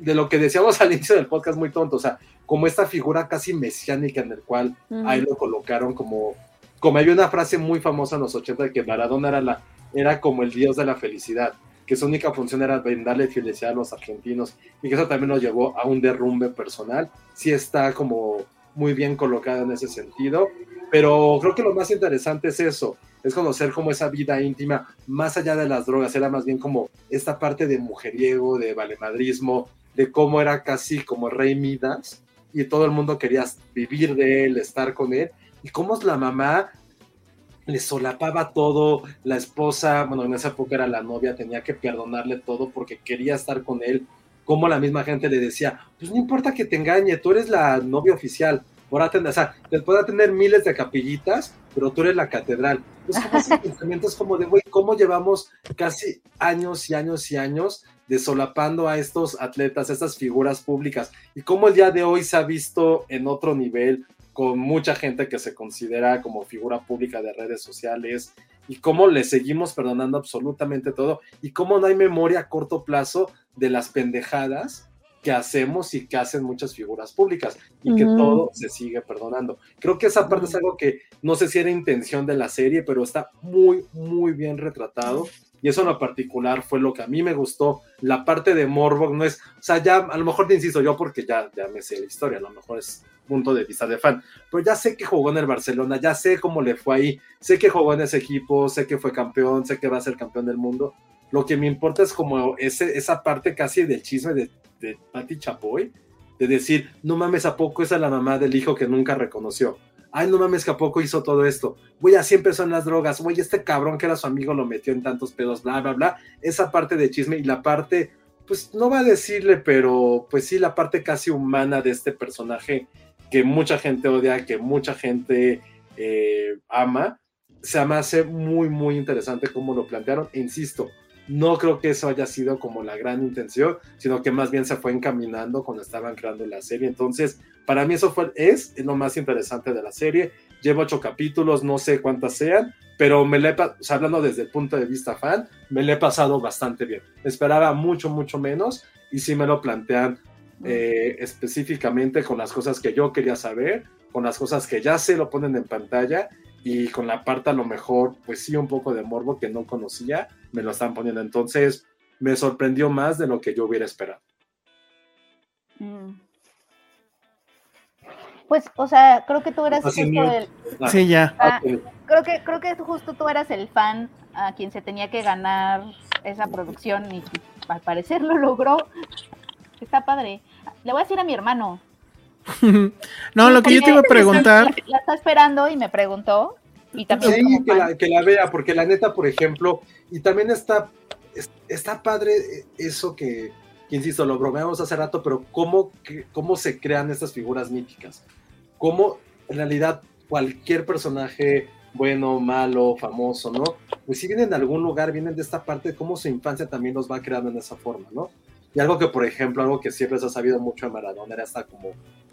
de lo que decíamos al inicio del podcast muy tonto, o sea, como esta figura casi mesiánica en el cual ahí lo colocaron como, como había una frase muy famosa en los 80 de que Maradona era, la, era como el dios de la felicidad, que su única función era brindarle felicidad a los argentinos y que eso también nos llevó a un derrumbe personal. Sí está como muy bien colocado en ese sentido, pero creo que lo más interesante es eso, es conocer como esa vida íntima, más allá de las drogas, era más bien como esta parte de mujeriego, de valemadrismo, de cómo era casi como rey Midas y todo el mundo quería vivir de él, estar con él, y cómo la mamá le solapaba todo, la esposa, bueno, en esa época era la novia, tenía que perdonarle todo porque quería estar con él, como la misma gente le decía, pues no importa que te engañe, tú eres la novia oficial, podrá tener, o sea, podrá tener miles de capillitas, pero tú eres la catedral. Es como de, güey, ¿cómo llevamos casi años y años y años de solapando a estos atletas, a estas figuras públicas? Y cómo el día de hoy se ha visto en otro nivel, con mucha gente que se considera como figura pública de redes sociales y cómo le seguimos perdonando absolutamente todo y cómo no hay memoria a corto plazo de las pendejadas que hacemos y que hacen muchas figuras públicas y que todo se sigue perdonando. Creo que esa parte es algo que no sé si era intención de la serie, pero está muy, muy bien retratado. Y eso en lo particular fue lo que a mí me gustó. La parte de Morbo no es, o sea, ya a lo mejor te insisto yo porque ya, ya me sé la historia, a lo mejor es punto de vista de fan. Pero ya sé que jugó en el Barcelona, ya sé cómo le fue ahí, sé que jugó en ese equipo, sé que fue campeón, sé que va a ser campeón del mundo. Lo que me importa es como ese, esa parte casi del chisme de, de Patti Chapoy, de decir, no mames, ¿a poco esa es la mamá del hijo que nunca reconoció? Ay, no mames, que a poco hizo todo esto. Güey, así empezó en las drogas. Güey, este cabrón que era su amigo lo metió en tantos pedos, bla, bla, bla. Esa parte de chisme y la parte, pues no va a decirle, pero pues sí, la parte casi humana de este personaje que mucha gente odia, que mucha gente eh, ama, se me hace muy, muy interesante cómo lo plantearon. Insisto, no creo que eso haya sido como la gran intención, sino que más bien se fue encaminando cuando estaban creando la serie. Entonces, para mí eso fue, es lo más interesante de la serie. Llevo ocho capítulos, no sé cuántas sean, pero me le he, hablando desde el punto de vista fan, me le he pasado bastante bien. Esperaba mucho, mucho menos y sí me lo plantean eh, específicamente con las cosas que yo quería saber, con las cosas que ya se lo ponen en pantalla y con la parte a lo mejor, pues sí, un poco de morbo que no conocía, me lo están poniendo. Entonces, me sorprendió más de lo que yo hubiera esperado. Mm. Pues, o sea, creo que tú eras justo el... Ah. Sí, ya. Ah, creo, que, creo que justo tú eras el fan a quien se tenía que ganar esa producción y al parecer lo logró. Está padre. Le voy a decir a mi hermano. no, lo que yo te iba a preguntar. La está esperando y me preguntó. Y también sí, que la, que la, vea, porque la neta, por ejemplo, y también está, está padre eso que, insisto, lo bromeamos hace rato, pero cómo, cómo se crean estas figuras míticas. Cómo en realidad cualquier personaje bueno, malo, famoso, ¿no? Pues si vienen de algún lugar, vienen de esta parte, cómo su infancia también los va creando en esa forma, ¿no? Y algo que, por ejemplo, algo que siempre se ha sabido mucho de Maradona era esta como,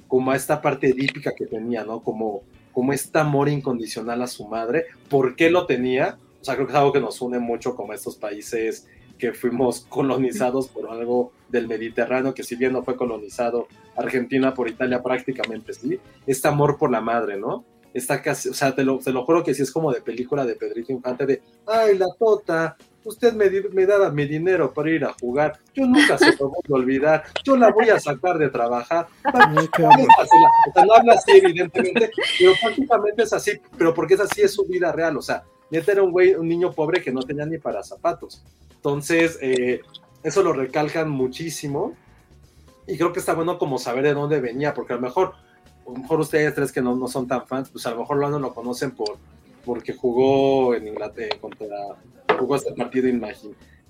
como esta parte edípica que tenía, ¿no? Como, como este amor incondicional a su madre. ¿Por qué lo tenía? O sea, creo que es algo que nos une mucho como estos países que fuimos colonizados por algo del Mediterráneo, que si bien no fue colonizado Argentina por Italia prácticamente, sí, este amor por la madre, ¿no? Está casi, o sea, te lo, te lo juro que sí es como de película de Pedrito Infante, de, ay, la tota, usted me, me, daba mi dinero para ir a jugar, yo nunca se lo voy a olvidar, yo la voy a sacar de trabajar. no habla así, evidentemente, pero prácticamente es así, pero porque es así, es su vida real, o sea, neta era un güey, un niño pobre que no tenía ni para zapatos. Entonces, eh, eso lo recalcan muchísimo, y creo que está bueno como saber de dónde venía, porque a lo mejor, a lo mejor ustedes tres que no, no son tan fans, pues a lo mejor lo, lo conocen por porque jugó en Inglaterra contra jugó este partido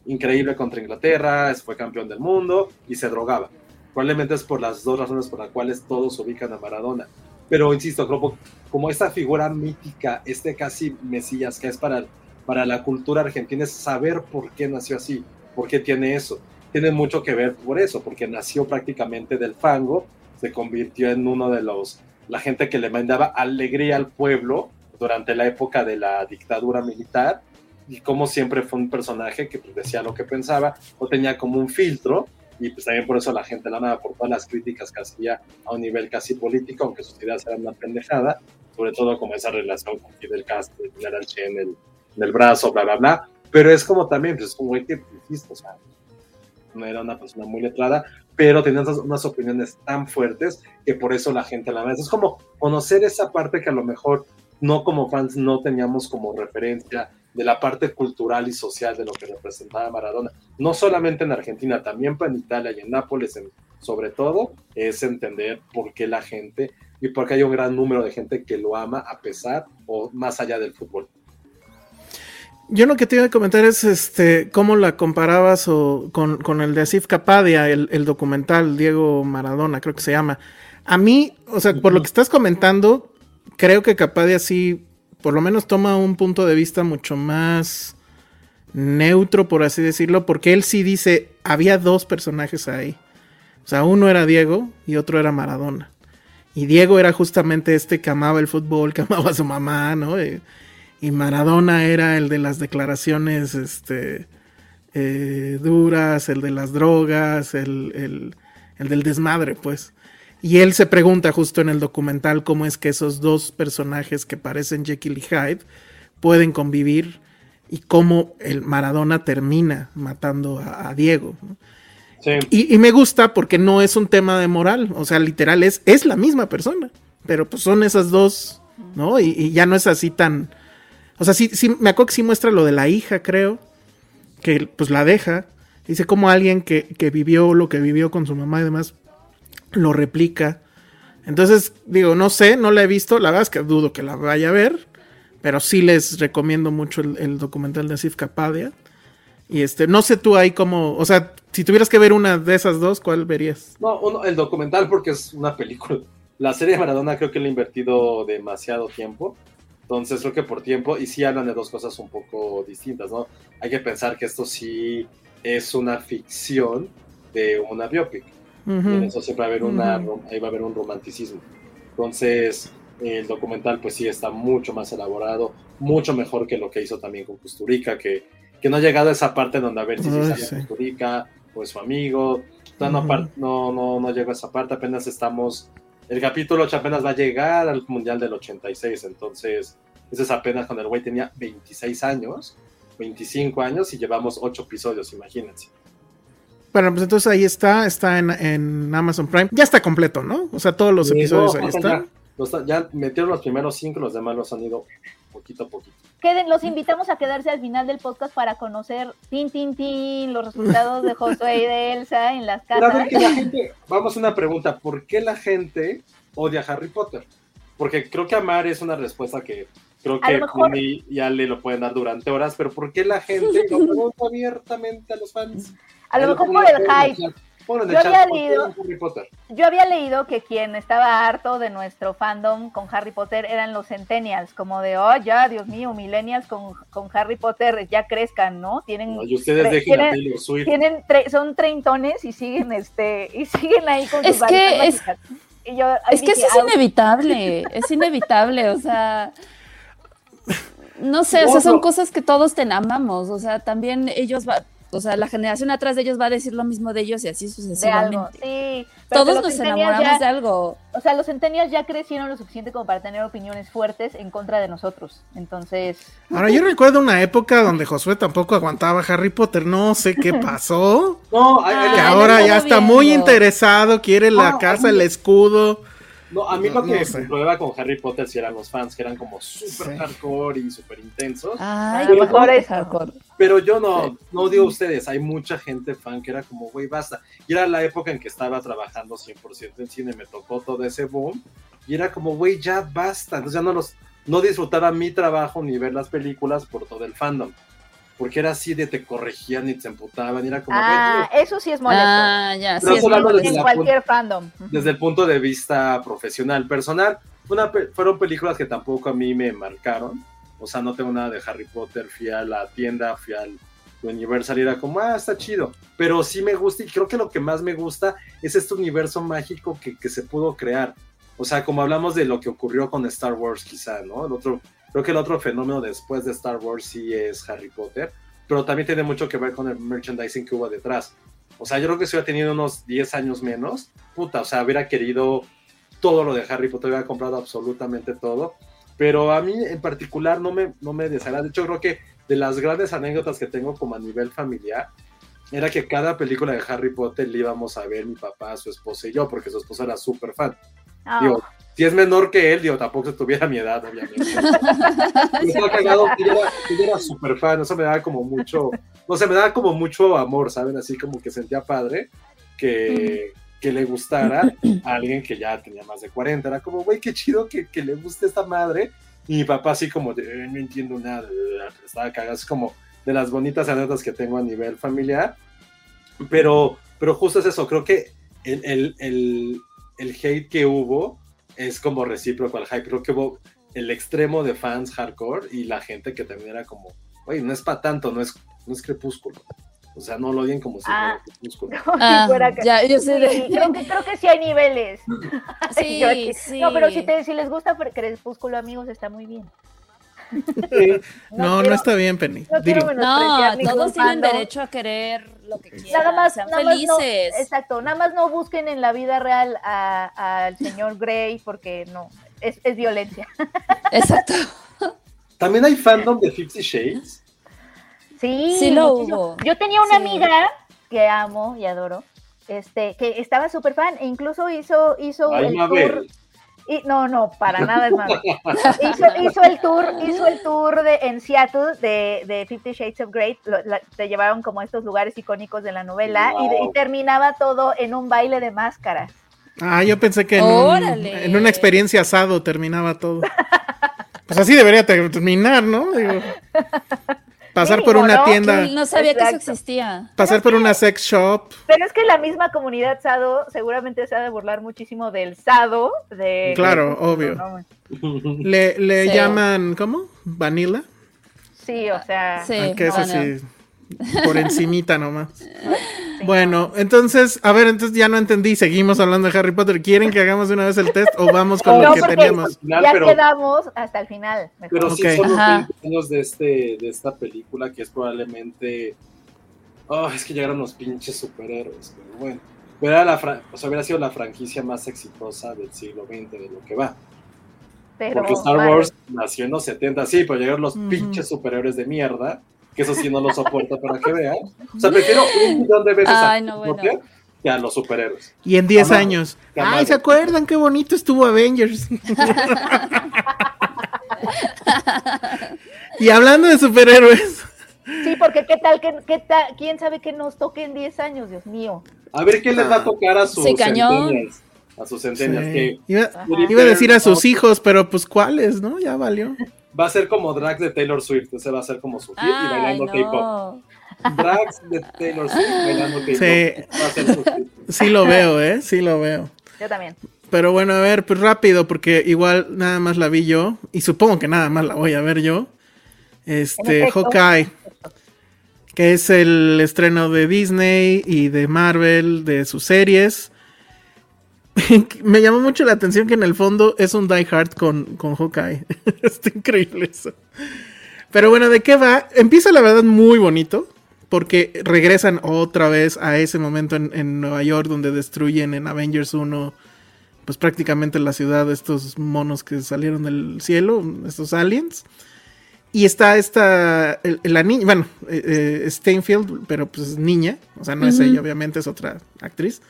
increíble contra Inglaterra, fue campeón del mundo y se drogaba. Probablemente es por las dos razones por las cuales todos ubican a Maradona. Pero insisto, como, como esta figura mítica, este casi Mesías que es para, para la cultura argentina, es saber por qué nació así, por qué tiene eso. Tiene mucho que ver por eso, porque nació prácticamente del fango, se convirtió en uno de los, la gente que le mandaba alegría al pueblo durante la época de la dictadura militar y como siempre fue un personaje que pues, decía lo que pensaba o tenía como un filtro y pues también por eso la gente la amaba por todas las críticas que hacía a un nivel casi político, aunque sus ideas eran una pendejada, sobre todo como esa relación con Fidel Castro, tener al Che en el, en el brazo, bla, bla, bla, pero es como también, pues es un güey que, pues, o sea, no era una persona muy letrada, pero tenía unas, opiniones tan fuertes que por eso la gente la ama. Es como conocer esa parte que a lo mejor no como fans no teníamos como referencia de la parte cultural y social de lo que representaba Maradona. No solamente en Argentina, también en Italia y en Nápoles, sobre todo, es entender por qué la gente y por qué hay un gran número de gente que lo ama a pesar o más allá del fútbol. Yo lo que te iba a comentar es este cómo la comparabas o con, con el de Asif Kapadia, el, el, documental Diego Maradona, creo que se llama. A mí, o sea, por lo que estás comentando, creo que Kapadia sí, por lo menos toma un punto de vista mucho más neutro, por así decirlo, porque él sí dice, había dos personajes ahí. O sea, uno era Diego y otro era Maradona. Y Diego era justamente este que amaba el fútbol, que amaba a su mamá, ¿no? Y, y Maradona era el de las declaraciones este, eh, duras, el de las drogas, el, el, del desmadre, pues. Y él se pregunta justo en el documental cómo es que esos dos personajes que parecen Jekyll y Hyde pueden convivir y cómo el Maradona termina matando a, a Diego. Sí. Y, y, me gusta porque no es un tema de moral, o sea, literal es, es la misma persona, pero pues son esas dos, ¿no? Y, y ya no es así tan o sea, sí, sí, me acuerdo que sí muestra lo de la hija, creo, que pues la deja. Dice como alguien que, que vivió lo que vivió con su mamá y demás, lo replica. Entonces, digo, no sé, no la he visto, la verdad es que dudo que la vaya a ver, pero sí les recomiendo mucho el, documental de Asif Kapadia. Y este, no sé tú ahí como, o sea, si tuvieras que ver una de esas dos, ¿cuál verías? No, uno, el documental porque es una película. La serie de Maradona creo que le he invertido demasiado tiempo. Entonces creo que por tiempo, y sí hablan de dos cosas un poco distintas, ¿no? Hay que pensar que esto sí es una ficción de una biopic. Uh -huh. Y en eso siempre va a haber, una, uh -huh. ahí va a haber un romanticismo. Entonces, el documental pues sí está mucho más elaborado, mucho mejor que lo que hizo también con Custurica, que, que no ha llegado a esa parte donde a ver si se sale Custurica o es su amigo. No, no, no, no, no llegó a esa parte, apenas estamos el capítulo 8 apenas va a llegar al Mundial del 86, entonces ese es apenas cuando el güey tenía 26 años, 25 años y llevamos 8 episodios, imagínense. Bueno, pues entonces ahí está, está en, en Amazon Prime. Ya está completo, ¿no? O sea, todos los sí, episodios no, ahí están. Ya, los, ya, metieron los primeros 5, los demás los han ido poquito a poquito. Queden, los invitamos a quedarse al final del podcast para conocer tin, tin, tin, los resultados de Josué y de Elsa en las casas. A ver que la gente, vamos a una pregunta, ¿por qué la gente odia a Harry Potter? Porque creo que amar es una respuesta que creo que mejor... y Ale lo pueden dar durante horas, pero ¿por qué la gente lo pregunta abiertamente a los fans? A lo mejor por el hype. Yo había, leído, yo había leído que quien estaba harto de nuestro fandom con Harry Potter eran los Centennials, como de, oh, ya, Dios mío, Millennials con, con Harry Potter ya crezcan, ¿no? Tienen, no, y ustedes dejen tienen, a Taylor Swift. Tienen son treintones y siguen, este, y siguen ahí con es sus que es, y yo, es que eso es inevitable, es inevitable, o sea, no sé, o sea, son cosas que todos te amamos, o sea, también ellos va, o sea, la generación atrás de ellos va a decir lo mismo de ellos y así sucesivamente. De algo, sí. Todos nos enamoramos ya, de algo. O sea, los centenias ya crecieron lo suficiente como para tener opiniones fuertes en contra de nosotros. Entonces. Ahora, yo recuerdo una época donde Josué tampoco aguantaba Harry Potter. No sé qué pasó. no, ay, que ahora ya está viendo. muy interesado, quiere la casa, el escudo. No, a mí lo que no sé. prueba con Harry Potter si eran los fans, que eran como súper sí. hardcore y súper intensos. Ah, pero, mejor es hardcore. Pero yo no, no digo ustedes, hay mucha gente fan que era como, güey, basta. Y era la época en que estaba trabajando 100% en cine, me tocó todo ese boom. Y era como, güey, ya basta. Entonces ya no los, no disfrutaba mi trabajo ni ver las películas por todo el fandom porque era así de te corregían y te emputaban y era como ah eso sí es molesto. Ah ya sí es molesto. en cualquier fandom. Desde el punto de vista profesional personal una, fueron películas que tampoco a mí me marcaron o sea no tengo nada de Harry Potter fui a la tienda fui al Universal y era como ah está chido pero sí me gusta y creo que lo que más me gusta es este universo mágico que, que se pudo crear. O sea como hablamos de lo que ocurrió con Star Wars quizá no el otro Creo que el otro fenómeno después de Star Wars sí es Harry Potter, pero también tiene mucho que ver con el merchandising que hubo detrás. O sea, yo creo que si hubiera tenido unos 10 años menos, puta, o sea, hubiera querido todo lo de Harry Potter, hubiera comprado absolutamente todo. Pero a mí en particular no me, no me desagrada. De hecho, creo que de las grandes anécdotas que tengo como a nivel familiar, era que cada película de Harry Potter le íbamos a ver mi papá, su esposa y yo, porque su esposa era súper fan. Oh. Digo, si es menor que él, digo, tampoco se tuviera mi edad, obviamente. estaba cagado, yo era, era súper fan, eso me daba como mucho, no sé, me daba como mucho amor, ¿saben? Así como que sentía padre que, que le gustara a alguien que ya tenía más de 40. Era como, güey, qué chido que, que, le guste esta madre Y mi papá así como "Eh, no entiendo nada, estaba cagado, es como de las bonitas anécdotas que tengo a nivel familiar. Pero, pero justo es eso, creo que el, el, el, el hate que hubo es como recíproco al hype. Creo que hubo el extremo de fans hardcore y la gente que también era como, oye, no es para tanto, no es, no es crepúsculo. O sea, no lo odien como si Ah. fuera crepúsculo. Como si Ah, fuera que- ya, yo sé de- Sí, creo, que, creo que sí hay niveles. Sí, sí. No, pero si, te, si les gusta Crepúsculo, amigos, está muy bien. Sí. No, no, quiero- está bien, Penny. no quiero No, todos tienen derecho a querer lo que quieran. Nada más, sean nada más no, felices. exacto, nada más no busquen en la vida real a- al señor Grey porque no, es, es violencia. Exacto. También hay fandom de Fifty Shades. Sí, Sí lo hubo. Yo tenía una Sí. amiga que amo y adoro, este, que estaba súper fan e incluso hizo, hizo Ay, el Mabel. tour. Y, no, no, para nada es Mabel. hizo, hizo el tour, hizo el tour de, en Seattle de, de Fifty Shades of Grey. lo- la- te llevaron como a estos lugares icónicos de la novela y, de- y Wow. terminaba todo en un baile de máscaras. Ah, yo pensé que en, un- en una experiencia asado terminaba todo. Pues así debería terminar, ¿no? Digo, pasar por una ¿no? tienda, No sabía que eso existía. pasar por una sex shop. Pero es que la misma comunidad Sado seguramente se ha de burlar muchísimo del Sado de Claro, obvio. ¿no? Le, le Sí. llaman, ¿cómo? Vanilla. Sí, o sea, Sí, Ah, que bueno. así, por encimita nomás. Bueno, entonces, a ver, entonces ya no entendí. Seguimos hablando de Harry Potter. ¿Quieren que hagamos de una vez el test o vamos con No, lo que teníamos? Final, ya pero- quedamos hasta el final. mejor. Pero sí Ok. son los Ajá. 20 años de, este, de esta película que es probablemente. Oh, es que llegaron los pinches superhéroes. Pero bueno. Pero era la o sea, hubiera sido la franquicia más exitosa del siglo XX, de lo que va. Pero, Porque Star vale. Wars nació en los 70, sí, pero llegaron los pinches superhéroes de mierda. Que eso sí no lo soporto para que vean. O sea, prefiero un millón de veces Ay, a no, bueno. Que a los superhéroes. Y en 10 Amado. años. Ay, ¿se acuerdan qué bonito estuvo Avengers? y hablando de superhéroes, Sí, porque qué tal, qué, qué tal, quién sabe que nos toque en 10 años, Dios mío. A ver qué les va a tocar a sus Sí, cañón. centennials. A sus centenias. sí. Que iba, iba a decir a sus hijos, pero pues cuáles, ¿no? Ya valió. Va a ser como Drax de Taylor Swift. Ese va a ser como su hit y bailando K-pop. Drax de Taylor Swift bailando K-pop. Sí. Va a ser su hit. Sí lo veo, ¿eh? Sí lo veo. Yo también. Pero bueno, a ver, pues rápido, porque igual nada más la vi yo, y supongo que nada más la voy a ver yo. Este. Hawkeye, que es el estreno de Disney y de Marvel, de sus series. Me llamó mucho la atención que en el fondo es un Die Hard con, con Hawkeye. Está increíble eso. Pero bueno, ¿de qué va? Empieza la verdad muy bonito, porque regresan otra vez a ese momento en, en Nueva York donde destruyen en Avengers 1 pues prácticamente la ciudad de estos monos que salieron del cielo, estos aliens. Y está esta, la niña, bueno, eh, eh, Steinfeld, pero pues es niña, o sea, no es ella, obviamente, es otra actriz.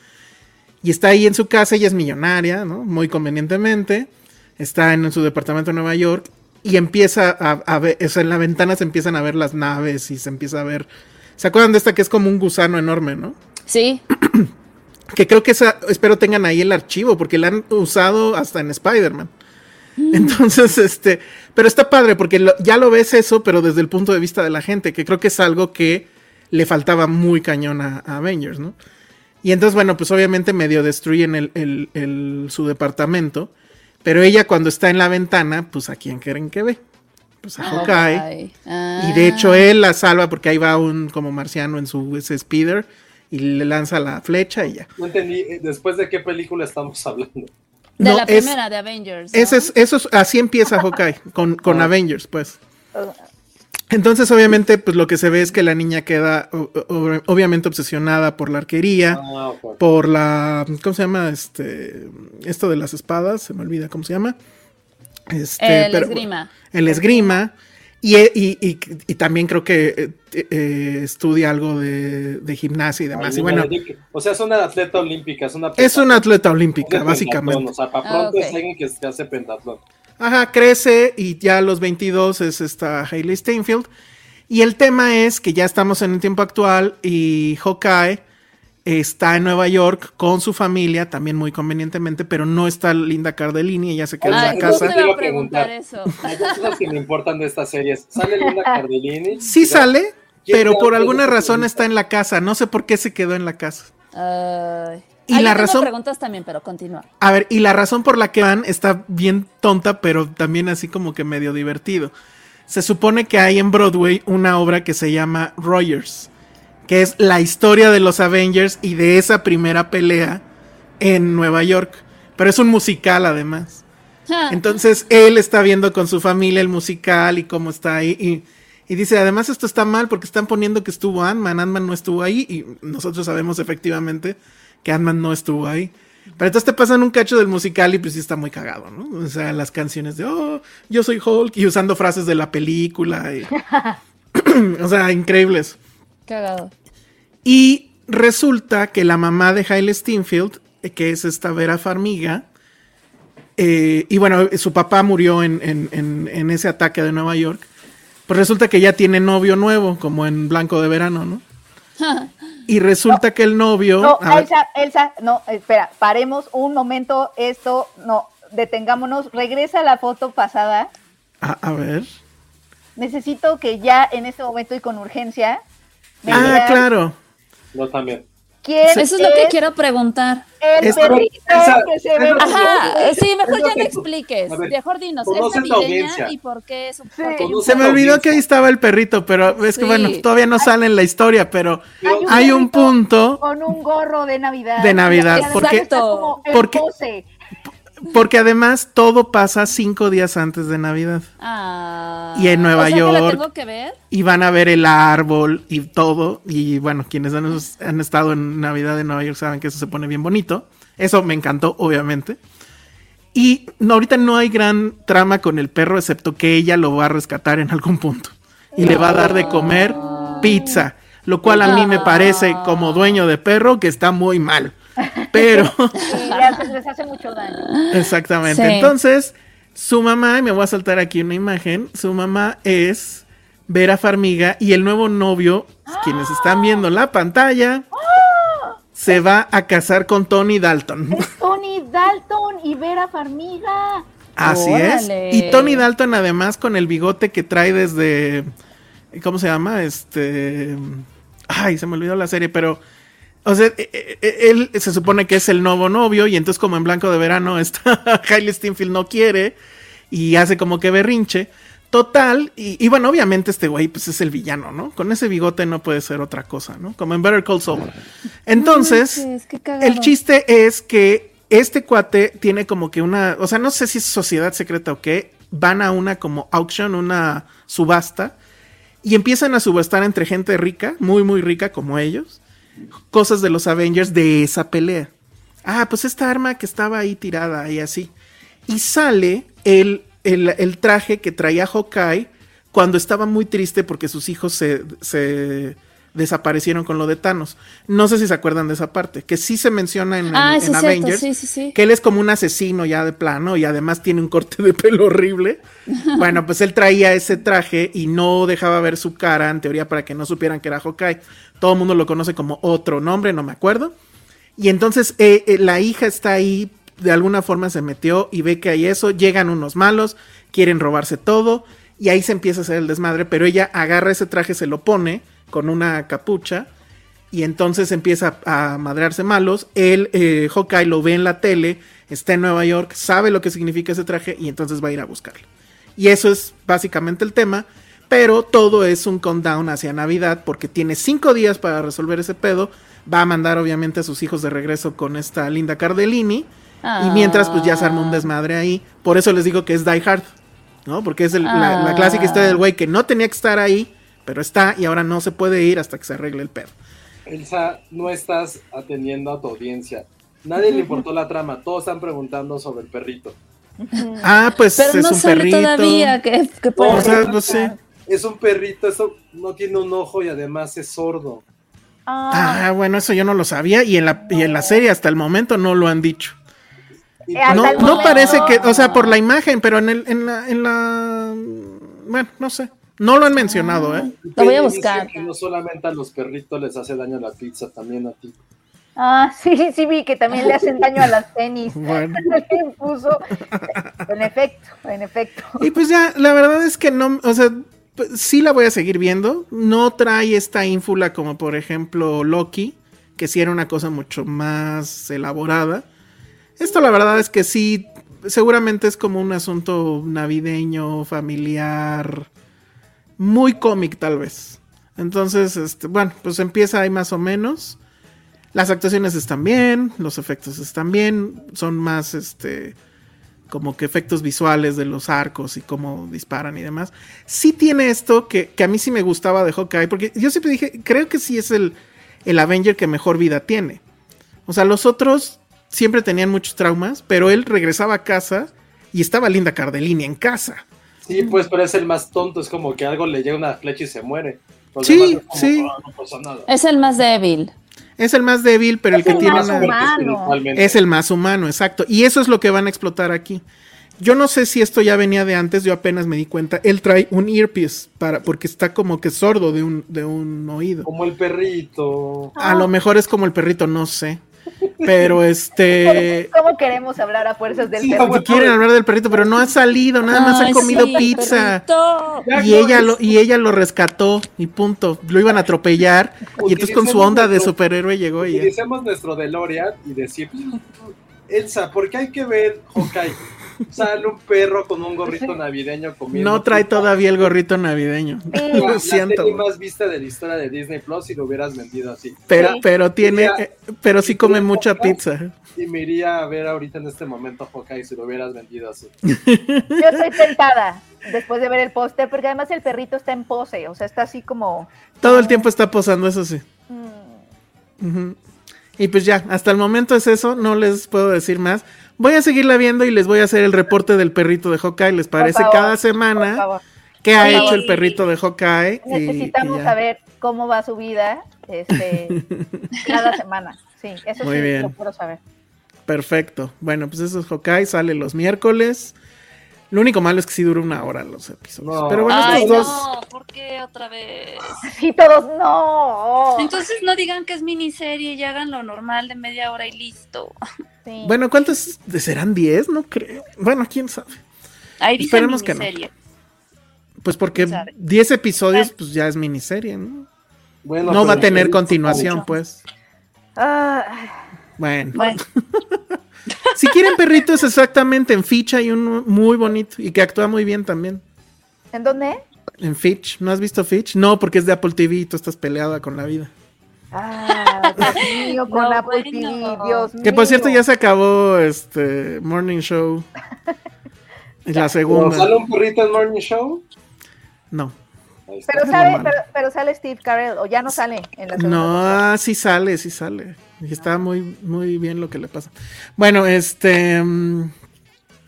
Y está ahí en su casa, ella es millonaria, ¿no? Muy convenientemente. Está en, su departamento en Nueva York y empieza a, a ver, o sea, en la ventana se empiezan a ver las naves y se empieza a ver... ¿Se acuerdan de esta que es como un gusano enorme, no? Sí, Que creo que esa, espero tengan ahí el archivo, porque la han usado hasta en Spider-Man. Entonces, este, pero está padre, porque lo- ya lo ves eso, pero desde el punto de vista de la gente, que creo que es algo que le faltaba muy cañón a, a Avengers, ¿no? Y entonces, bueno, pues obviamente medio destruyen el, el- el- su departamento, pero ella cuando está en la ventana, pues a quién creen que ve? Pues a Hawkeye. Hawkeye. Ah. Y de hecho él la salva porque ahí va un como marciano en su ese speeder y le lanza la flecha y ya. No entendí. eh, ¿Después de qué película estamos hablando? De No, la es- primera de Avengers. ¿no? Ese es, eso es- así empieza Hawkeye, con, con Ah. Avengers, pues. Entonces, obviamente, pues lo que se ve es que la niña queda obviamente obsesionada por la arquería, Ah, por la. ¿Cómo se llama? Este. Esto de las espadas, se me olvida cómo se llama. Este, El pero- esgrima. El esgrima. Y, y- y- y también creo que eh, eh, estudia algo de, de gimnasia y demás. Ay, y bueno, O sea, es una atleta olímpica. Es una, es una atleta olímpica, básicamente. O sea, para Ah, pronto es alguien que, que hace pentatlón. Ajá, crece y ya a los 22 es esta Hailey Steinfeld. Y el tema es que ya estamos en el tiempo actual y Hawkeye está en Nueva York con su familia, también muy convenientemente, pero no está Linda Cardellini, ella se queda en la casa. te iba a a preguntar eso. Hay dos cosas que me importan de estas series. ¿Sale Linda Cardellini? Sí sale, ¿Quién pero por alguna razón está en la casa, no sé por qué se quedó en la casa. Ay. Y yo la tengo razón- preguntas también, pero continúa. A ver, y la razón por la que van está bien tonta, pero también así como que medio divertido. Se supone que hay en Broadway una obra que se llama Rogers, que es la historia de los Avengers y de esa primera pelea en Nueva York. Pero es un musical además. Entonces él está viendo con su familia el musical y cómo está ahí. Y, y dice, además esto está mal porque están poniendo que estuvo Ant-Man. Ant-Man no estuvo ahí y nosotros sabemos efectivamente que Ant-Man no estuvo ahí. Pero entonces te pasan un cacho del musical y pues sí está muy cagado, ¿no? O sea, las canciones de, oh, yo soy Hulk y usando frases de la película. y- o sea, increíbles. Cagado. Y resulta que la mamá de Haile Steinfeld, eh, que es esta Vera Farmiga, eh, y bueno, su papá murió en, en- en- en ese ataque de Nueva York, pues resulta que ya tiene novio nuevo, como en Blanco de Verano, ¿no? Y resulta que el novio... No, Elsa, Elsa, no, espera, paremos un momento, esto, no, detengámonos, regresa a la foto pasada. a, a ver. Necesito que ya en este momento y con urgencia me Ah, claro. Yo también. Quién Eso es lo que quiero preguntar. el Es- perrito Elsa, que se ve. es lo que- Ajá, sí, mejor ya que me expliques. ver, Mejor dinos, ¿es navideña y por qué es un Sí. Se me olvidó que ahí estaba el perrito, pero es que Sí. bueno, todavía no sale en la historia, pero hay un punto con un gorro de Navidad. De Navidad, porque- en porque- pose. Porque además todo pasa cinco días antes de Navidad. Ah, Y en Nueva o sea, que la York. tengo que ver? Y van a ver el árbol y todo. Y bueno, quienes han, han estado en Navidad en Nueva York saben que eso se pone bien bonito. Eso me encantó, obviamente. Y no, ahorita no hay gran trama con el perro, excepto que ella lo va a rescatar en algún punto. Y le va a dar de comer pizza. Lo cual a mí me parece, como dueño de perro, que está muy mal. Pero... Y le hace- les hace mucho daño. Exactamente. Sí. Entonces, su mamá, y me voy a saltar aquí una imagen, su mamá es Vera Farmiga y el nuevo novio, quienes están viendo la pantalla, se va a casar con Tony Dalton. Es Tony Dalton y Vera Farmiga. Así Órale. es. Y Tony Dalton además con el bigote que trae desde... ¿Cómo se llama? Este... Ay, se me olvidó la serie, pero... O sea, e- e- e- él se supone que es el nuevo novio y entonces como en Blanco de Verano está Hailey Steinfeld no quiere y hace como que berrinche. Total, y, y bueno, obviamente este güey pues es el villano, ¿no? Con ese bigote no puede ser otra cosa, ¿no? Como en Better Call Saul. Entonces, No manches, el chiste es que este cuate tiene como que una, o sea, no sé si es sociedad secreta o qué, van a una como auction, una subasta, y empiezan a subastar entre gente rica, muy, muy rica como ellos, cosas de los Avengers de esa pelea. Ah, pues esta arma que estaba ahí tirada y así. Y sale el, el, el traje que traía Hawkeye cuando estaba muy triste porque sus hijos se, se desaparecieron con lo de Thanos. No sé si se acuerdan de esa parte, que sí se menciona en, Ah, en- en Avengers, sí, sí, sí. que él es como un asesino ya de plano y además tiene un corte de pelo horrible. Bueno, pues él traía ese traje y no dejaba ver su cara, en teoría, para que no supieran que era Hawkeye. Todo el mundo lo conoce como otro nombre, no me acuerdo. Y entonces eh, eh, la hija está ahí, de alguna forma se metió y ve que hay eso, llegan unos malos, quieren robarse todo y ahí se empieza a hacer el desmadre, pero ella agarra ese traje, se lo pone con una capucha y entonces empieza a madrearse malos. Él, eh, Hawkeye, lo ve en la tele, está en Nueva York, sabe lo que significa ese traje y entonces va a ir a buscarlo. Y eso es básicamente el tema. Pero todo es un countdown hacia Navidad porque tiene cinco días para resolver ese pedo. Va a mandar obviamente a sus hijos de regreso con esta Linda Cardellini. Y mientras pues ya se arma un desmadre ahí. Por eso les digo que es Die Hard. ¿No? Porque es el- la, la clásica historia del güey que no tenía que estar ahí, pero está y ahora no se puede ir hasta que se arregle el pedo. Elsa, no estás atendiendo a tu audiencia. Nadie le importó la trama, todos están preguntando sobre el perrito. Ah, pues Pero es no un sale perrito. todavía que, que puede O sea, pues sí. Es un perrito, eso no tiene un ojo y además es sordo. Ah, Ah, bueno, eso yo no lo sabía y en la, y en la serie hasta el momento no lo han dicho. Eh, No, no parece que, o sea, por la imagen, pero en, el, en, la, en la... Bueno, no sé. No lo han mencionado, ¿eh? Lo voy a buscar. que no solamente a los perritos les hace daño la pizza, también a ti. Ah, sí, sí vi que también le hacen daño a las tenis. Bueno. Puso- En efecto, en efecto. Y pues ya, la verdad es que no, o sea, pues, sí la voy a seguir viendo. No trae esta ínfula como por ejemplo Loki, que sí era una cosa mucho más elaborada. Esto la verdad es que sí, seguramente es como un asunto navideño, familiar, muy cómic tal vez. Entonces, este, bueno, pues empieza ahí más o menos. Las actuaciones están bien, los efectos están bien, son más, este, como que efectos visuales de los arcos y cómo disparan y demás. Sí tiene esto que, a mí sí me gustaba de Hawkeye, porque yo siempre dije, creo que sí es el, el Avenger que mejor vida tiene. O sea, los otros siempre tenían muchos traumas, pero él regresaba a casa y estaba Linda Cardellini en casa. Sí, pues, pero es el más tonto, es como que algo le llega una flecha y se muere. Los Sí, como, sí. "Ah, no pasa nada. Es el más débil. Es el más débil, pero el Es que el tiene más una... humano. Es el más humano, exacto. Y eso es lo que van a explotar aquí. Yo no sé si esto ya venía de antes, yo apenas me di cuenta. Él trae un earpiece para, porque está como que sordo de un, de un oído. Como el perrito. A lo mejor es como el perrito, no sé. Pero este. ¿Cómo queremos hablar a fuerzas del Sí, perro? bueno. Quieren hablar del perrito, pero no ha salido, nada más Ay, ha comido sí, pizza. perrito. Y ella, lo, y ella lo rescató y punto. Lo iban a atropellar. Y entonces con su onda de superhéroe llegó y. Utilicemos nuestro DeLorean y decir, Elsa, ¿por qué hay que ver Hawkeye? Sale un perro con un gorrito navideño comiendo. No trae pizza. todavía el gorrito navideño. La, Lo la siento. serie más vista de la historia de Disney Plus si lo hubieras vendido así. Pero, Sí. pero tiene, eh, pero sí come mucha pizza. Y me iría a ver ahorita en este momento Hawkeye si lo hubieras vendido así. Yo estoy tentada después de ver el póster, porque además el perrito está en pose, o sea, está así como... Todo el tiempo está posando, eso sí. mm. Y pues ya, hasta el momento es eso, no les puedo decir más. Voy a seguirla viendo y les voy a hacer el reporte del perrito de Hawkeye. ¿Les parece favor, cada semana qué ha Sí. hecho el perrito de Hawkeye? Y- y Necesitamos saber cómo va su vida este, cada semana. Sí, eso Muy sí bien. lo saber. Perfecto. Bueno, pues eso es Hawkeye, sale los miércoles. Lo único malo es que sí dura una hora los episodios. No. Pero bueno, Ay, estos dos. no, ¿por qué otra vez? Sí, todos no. Entonces no digan que es miniserie y hagan lo normal de media hora y listo. Sí. Bueno, ¿cuántos serán 10? No creo. Bueno, quién sabe. Ahí dice Esperemos que no. Pues porque ¿Quién sabe? 10 episodios, pues ya es miniserie, ¿no? Bueno, No va a tener continuación, pues. Ah, Bueno. Bueno, Si quieren perritos, exactamente, en Fitch hay uno muy bonito y que actúa muy bien también. ¿En dónde? En Fitch, ¿no has visto Fitch? No, porque es de Apple TV y tú estás peleada con la vida. Ah, Dios mío, con No, Apple bueno. TV, Dios mío. Que por cierto ya se acabó este Morning Show. La ¿Pero segunda. ¿Sale un perrito en Morning Show? No. Pero sale, pero, pero sale Steve Carell, o ya no sale en la segunda. No, sí sale, sí sale. Y está muy, muy bien lo que le pasa. Bueno, este. mm,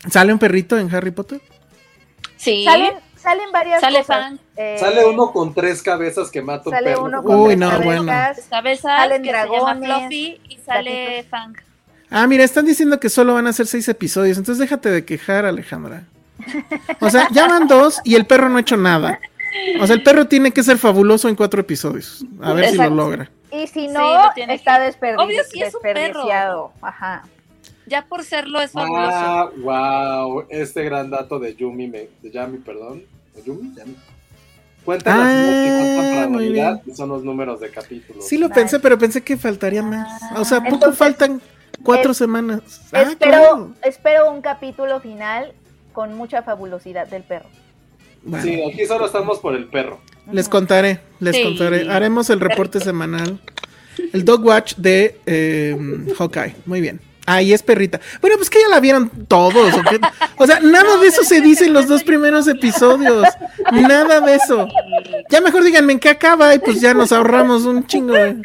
¿Sale un perrito en Harry Potter? sí. Salen, salen varias Sale cosas. Fang. Eh, Sale uno con tres cabezas que mata un Sale perro. uno con Uy, tres no, cabezas. bueno. Cabezas Salen que se llama dragones, Fluffy y sale gatitos. Fang. Ah, mira, están diciendo que solo van a ser seis episodios. Entonces déjate de quejar, Alejandra. O sea, ya van dos y el perro no ha hecho nada. O sea, el perro tiene que ser fabuloso en cuatro episodios. A ver si Exacto. lo logra. Y si Sí, no, tiene está que- desperdi- Obvio, sí es un perro. desperdiciado. Ajá. Ya por serlo es fabuloso. Ah, wow, este gran dato de Yumi, me, de Yami, perdón. ¿De Yumi? Yami. Cuentan las Ah, y son los números de capítulos. Sí lo Nice. pensé, pero pensé que faltaría más. O sea, poco Entonces, faltan cuatro es- semanas. Ah, espero, claro. espero un capítulo final con mucha fabulosidad del perro. Bueno, Sí, aquí solo estamos por el perro. Les contaré, les Sí. contaré. Haremos el reporte semanal. El Dog Watch de eh, Hawkeye. Muy bien. Ahí es perrita. Bueno, pues que ya la vieron todos. ¿o? O sea, nada de eso se dice en los dos primeros episodios. Nada de eso. Ya mejor díganme en qué acaba y pues ya nos ahorramos un chingo. de-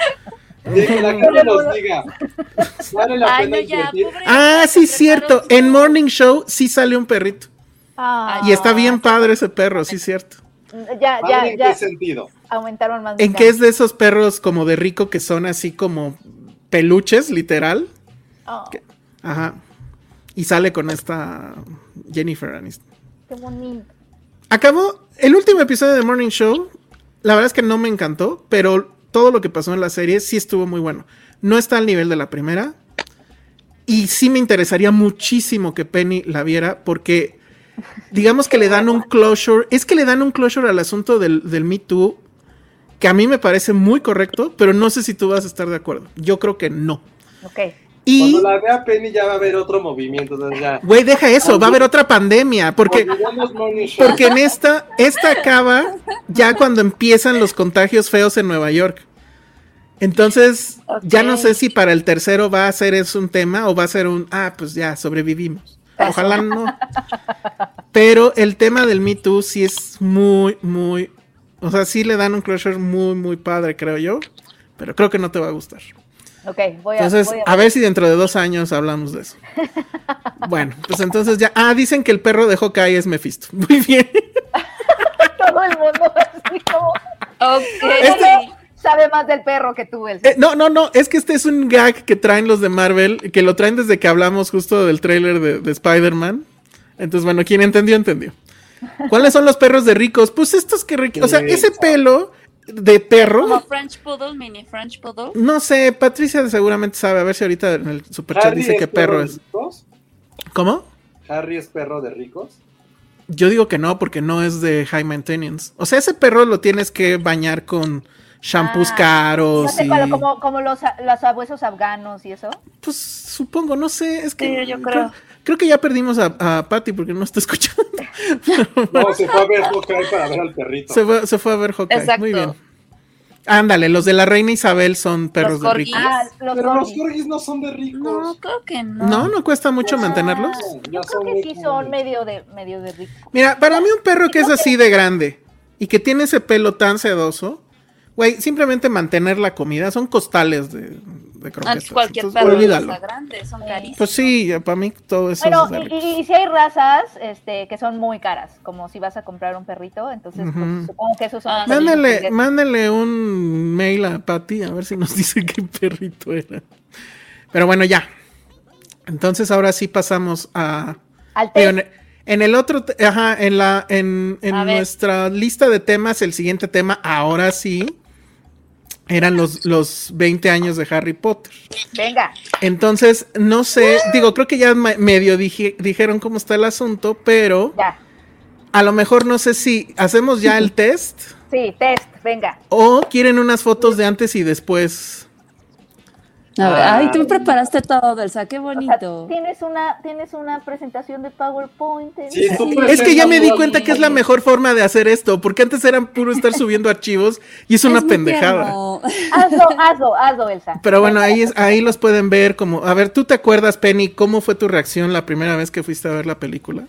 De que la nos diga. Vale la Ay, pena no, ya, invertir. pobre Ah, sí, cierto. En Morning Show sí sale un perrito. Ah, Y está bien padre ese perro, sí, cierto. Ya, Padre, ya, ¿En ya qué sentido? aumentaron más. En que es de esos perros como de rico que son así como peluches, literal. Oh, Ajá. Y sale con esta Jennifer Aniston. qué bonito. Acabó el último episodio de Morning Show. La verdad es que no me encantó, pero todo lo que pasó en la serie sí estuvo muy bueno. No está al nivel de la primera. Y sí me interesaría muchísimo que Penny la viera porque digamos que le dan un closure. Es que le dan un closure al asunto del, del Me Too que a mí me parece muy correcto, pero no sé si tú vas a estar de acuerdo. Yo creo que no. Ok. Y, Cuando la vea Penny ya va a haber otro movimiento. güey, deja eso, va a haber otra pandemia, porque, porque en esta, esta acaba ya cuando empiezan los contagios feos en Nueva York. Entonces, ya no sé si para el tercero va a ser eso un tema o va a ser un, ah, pues ya, sobrevivimos. Ojalá no. Pero el tema del Me Too sí es muy, muy, o sea, sí le dan un closure muy, muy padre, creo yo. Pero creo que no te va a gustar. Ok, voy a. Entonces, voy a ver si dentro de dos años hablamos de eso. Bueno, pues entonces ya. Ah, dicen que el perro de Hawkeye es Mephisto. Muy bien. Todo el mundo así como. Ok. Este- Sabe más del perro que tú, Elsa. Eh, no, no, no. Es que este es un gag que traen los de Marvel, que lo traen desde que hablamos justo del tráiler de, de Spider-Man. Entonces, bueno, quien entendió, entendió. ¿Cuáles son los perros de ricos? Pues estos que... O sea, ese pelo de perro... Como French Poodle, mini French Poodle. No sé, Patricia seguramente sabe. A ver si ahorita en el superchat Harry dice qué perro es. ricos? ¿Cómo? Harry es perro de ricos. Yo digo que no, porque no es de high maintenance. O sea, ese perro lo tienes que bañar con shampoos Ah, caros No sé, y... cuál, como, como los, los abuesos afganos y eso. Pues supongo, no sé, es que... Sí, yo creo. creo que ya perdimos a, a Patty porque no está escuchando. No, se fue a ver Hawkeye para ver al perrito. se, fue, se fue a ver Hawkeye. Exacto. Muy bien. Ándale, los de la reina Isabel son perros de ricos. Ah, los Pero los corgis. no son de ricos. No, creo que no. No, no cuesta mucho mantenerlos. Yo creo que sí son medio de, medio de rico. Mira, para mí un perro que es así de grande y que tiene ese pelo tan sedoso, güey, simplemente mantener la comida son costales de, de croquetas. Antes cualquier Entonces, perro olvídalo. está grande, son carísimos. Pues sí, para mí todo eso Bueno, es y, ricos. y, y si hay razas este, que son muy caras, como si vas a comprar un perrito, entonces pues, supongo que esos son Ah. Mándale, mándale un mail a Patty a ver si nos dice qué perrito era. Pero bueno, ya. Entonces ahora sí pasamos a. Al en, el otro, ajá, en la, en, en nuestra lista de temas, el siguiente tema, ahora sí, eran los, los 20 años de Harry Potter. Venga, Entonces, no sé, digo, creo que ya me- medio dije- dijeron cómo está el asunto, pero ya. a lo mejor no sé si hacemos ya el test Sí, test, venga. o quieren unas fotos de antes y después. A ver, Ah. ay, tú preparaste todo, Elsa, qué O sea, bonito. tienes una, tienes una presentación de PowerPoint. Sí, Es que ya me di cuenta que es la mejor forma de hacer esto, porque antes era puro estar subiendo archivos y es una Es pendejada. Hazlo, hazlo, hazlo, Elsa. Pero bueno, ahí, es, ahí los pueden ver como... A ver, ¿tú te acuerdas, Penny, cómo fue tu reacción la primera vez que fuiste a ver la película?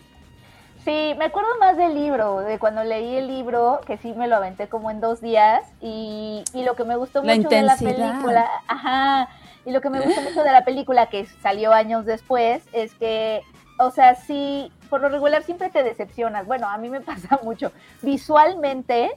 Sí, me acuerdo más del libro, de cuando leí el libro, que sí me lo aventé como en dos días, y, y lo que me gustó La mucho de la intensidad. película, ajá, y lo que me gustó mucho de la película, que salió años después, es que, o sea, sí, por lo regular siempre te decepcionas, bueno, a mí me pasa mucho, visualmente,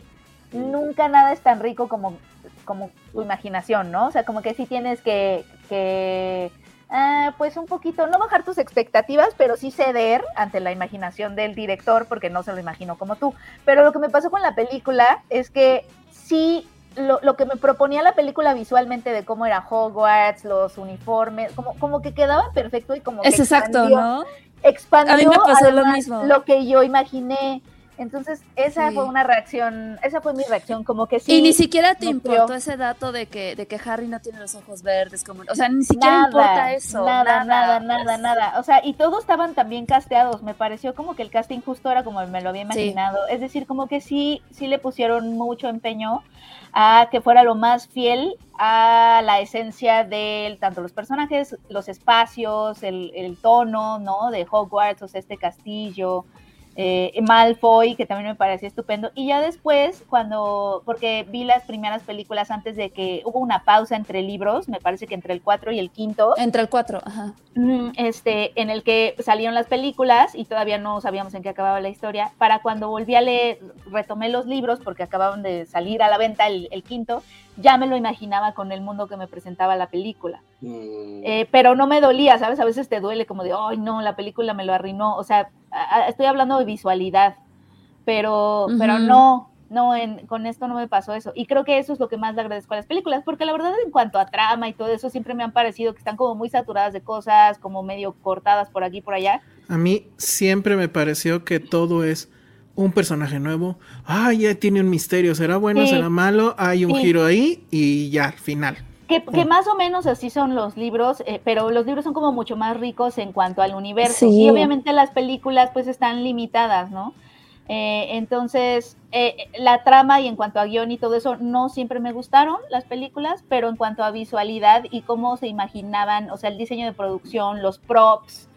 nunca nada es tan rico como, como tu imaginación, ¿no? O sea, como que sí tienes que, que ah, pues un poquito, no bajar tus expectativas, pero sí ceder ante la imaginación del director, porque no se lo imagino como tú. Pero lo que me pasó con la película es que sí, lo, lo que me proponía la película visualmente de cómo era Hogwarts, los uniformes, como, como que quedaba perfecto y como Es que exacto, expandió- ¿no? expandió A mí me pasó lo además mismo. lo que yo imaginé. Entonces, esa Sí. fue una reacción, esa fue mi reacción, como que sí. y ni siquiera te nutrió. importó ese dato de que, de que Harry no tiene los ojos verdes, como, o sea, ni siquiera Nada, importa eso. Nada, nada, nada, nada. O sea, y todos estaban también casteados. Me pareció como que el casting justo era como me lo había imaginado. Es decir, como que sí, sí le pusieron mucho empeño a que fuera lo más fiel a la esencia de tanto los personajes, los espacios, el, el tono, ¿no? De Hogwarts, o este castillo. Eh, Malfoy, que también me parecía estupendo. Y ya después, cuando, porque vi las primeras películas antes de que hubo una pausa entre libros, me parece que entre el 4 y el quinto, Entre el 4, ajá. mm, este, en el que salieron las películas y todavía no sabíamos en qué acababa la historia. Para cuando volví a leer, retomé los libros porque acababan de salir a la venta el, el quinto, ya me lo imaginaba con el mundo que me presentaba la película. Mm, Eh, pero no me dolía, ¿sabes? A veces te duele como de, ay, no, la película me lo arruinó. O sea, a- a- estoy hablando de visualidad, pero, pero no, No, en, con esto no me pasó eso. Y creo que eso es lo que más le agradezco a las películas, porque la verdad en cuanto a trama y todo eso, siempre me han parecido que están como muy saturadas de cosas, como medio cortadas por aquí y por allá. A mí siempre me pareció que todo es un personaje nuevo. Ah, ya tiene un misterio. ¿Será bueno? Sí. ¿Será malo? Hay un Sí. giro ahí y ya, al final. Que, que más o menos así son los libros, eh, pero los libros son como mucho más ricos en cuanto al universo. Sí. Y obviamente las películas pues están limitadas, ¿no? Eh, entonces, eh, la trama y en cuanto a guion y todo eso, no siempre me gustaron las películas, pero en cuanto a visualidad y cómo se imaginaban, o sea, el diseño de producción, los props,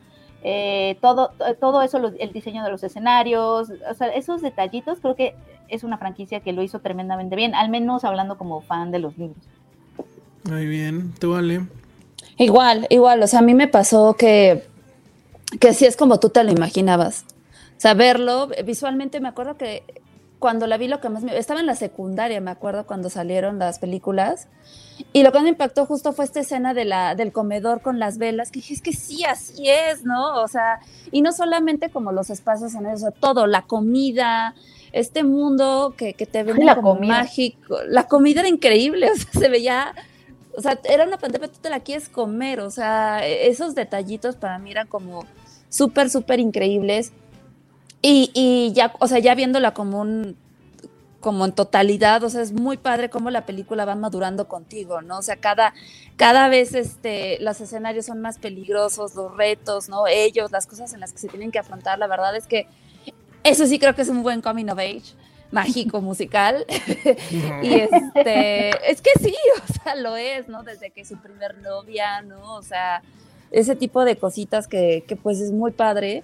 eh, todo, todo eso, los- el diseño de los escenarios, o sea, esos detallitos, creo que es una franquicia que lo hizo tremendamente bien, al menos hablando como fan de los libros. Muy bien. ¿Tú, Ale? Igual, igual, o sea, a mí me pasó que, que así es como tú te lo imaginabas. O sea, verlo, visualmente me acuerdo que cuando la vi lo que más me... Estaba en la secundaria, me acuerdo, cuando salieron las películas. Y lo que me impactó justo fue esta escena de la, del comedor con las velas, que dije, es que sí, así es, ¿no? O sea, y no solamente como los espacios en eso, todo, la comida, este mundo que, que te vende la como comida. mágico. La comida era increíble, o sea, se veía o sea, era una pantalla, pero tú te la quieres comer, o sea, e- esos detallitos para mí eran como súper, súper increíbles. Y, y ya, o sea, ya viéndola como un, como en totalidad, o sea, es muy padre cómo la película va madurando contigo, ¿no? O sea, cada, cada vez este, los escenarios son más peligrosos, los retos, ¿no? Ellos, las cosas en las que se tienen que afrontar, la verdad es que eso sí creo que es un buen coming of age mágico musical y este es que sí o sea lo es no desde que su primer novia no o sea ese tipo de cositas que, que pues es muy padre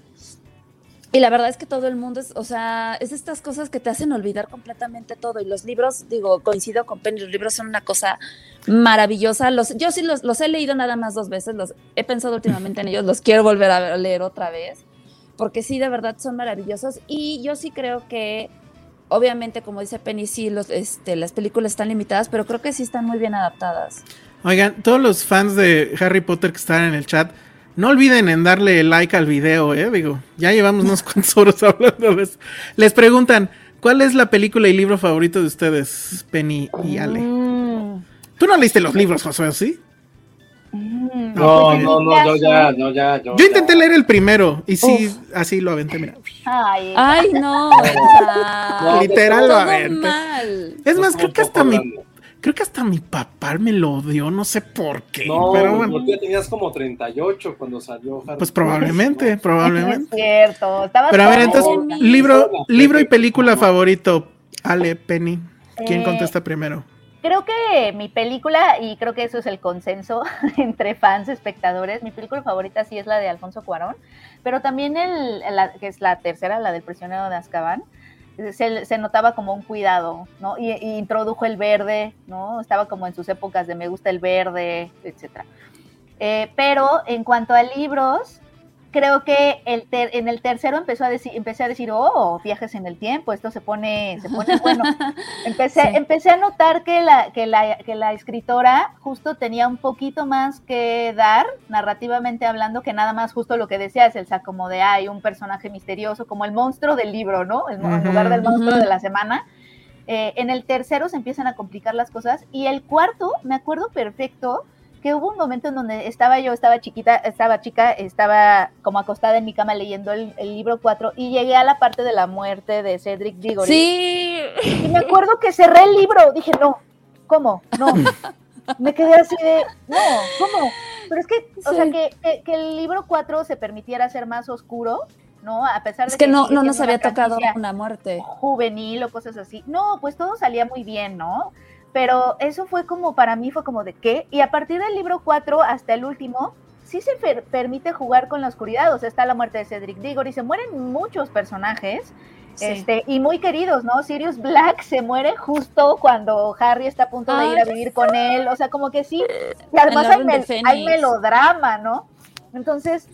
y la verdad es que todo el mundo es, o sea, es estas cosas que te hacen olvidar completamente todo. Y los libros, digo, coincido con Penny, los libros son una cosa maravillosa. Los, yo sí los, los he leído nada más dos veces, los he pensado últimamente en ellos, los quiero volver a leer otra vez, porque sí, de verdad son maravillosos. Y yo sí creo que, obviamente, como dice Penny, sí, los, este, las películas están limitadas, pero creo que sí están muy bien adaptadas. Oigan, todos los fans de Harry Potter que están en el chat, no olviden en darle like al video, eh. Digo, ya llevamos unos cuantos horas hablando de eso. Les preguntan, ¿cuál es la película y libro favorito de ustedes, Penny y Ale? Mm, ¿Tú no leíste los libros, Josué, sí? mm, No, no, no, yo ya, no, ya. Yo, Yo intenté ya. leer el primero y sí, así lo aventé, mira. Ay, Ay, no, No, Literal mal. Es más, creo que hasta mi, creo que hasta mi papá me lo dio, no sé por qué, No, pero bueno, porque ya tenías como 38 cuando salió Harry pues probablemente, ¿no? no es probablemente. cierto. Estabas Pero a ver, entonces, libro, libro y película favorito, Ale, Penny. ¿Quién Eh, contesta primero? Creo que mi película, y creo que eso es el consenso entre fans, espectadores, mi película favorita sí es la de Alfonso Cuarón, pero también el, que es la tercera, la del prisionero de Azkaban, se, se notaba como un cuidado, ¿no? Y, y introdujo el verde, ¿no? Estaba como en sus épocas de me gusta el verde, etcétera. Eh, pero en cuanto a libros, creo que el ter- en el tercero empezó a decir, empecé a decir, oh, viajes en el tiempo, esto se pone, se pone bueno. Empecé, Sí. empecé a notar que la, que, la, que la escritora justo tenía un poquito más que dar, narrativamente hablando, que nada más justo lo que decías, Elsa, como de, hay un personaje misterioso, como el monstruo del libro, ¿no? En, en lugar del monstruo de la semana. Eh, en el tercero se empiezan a complicar las cosas y el cuarto, me acuerdo perfecto, que hubo un momento en donde estaba yo, estaba chiquita, estaba chica, estaba como acostada en mi cama leyendo el, el libro 4 y llegué a la parte de la muerte de Cedric Diggory. Sí, Y me acuerdo que cerré el libro, dije, no, ¿cómo? No. Me quedé así de, no, ¿cómo? Pero es que, o Sí. sea, que, que- que el libro 4 se permitiera ser más oscuro, ¿no? A pesar de es que no, sigue no nos había tocado una muerte. juvenil o cosas así. No, pues todo salía muy bien, ¿no? Pero eso fue como, para mí fue como de qué. Y a partir del libro 4 hasta el último, sí se per- permite jugar con la oscuridad. O sea, está la muerte de Cedric Diggory, se mueren muchos personajes. Sí. Este, y muy queridos, ¿no? Sirius Black se muere justo cuando Harry está a punto de ir a vivir con él. O sea, como que sí. Y además mel- hay melodrama, ¿no? Entonces,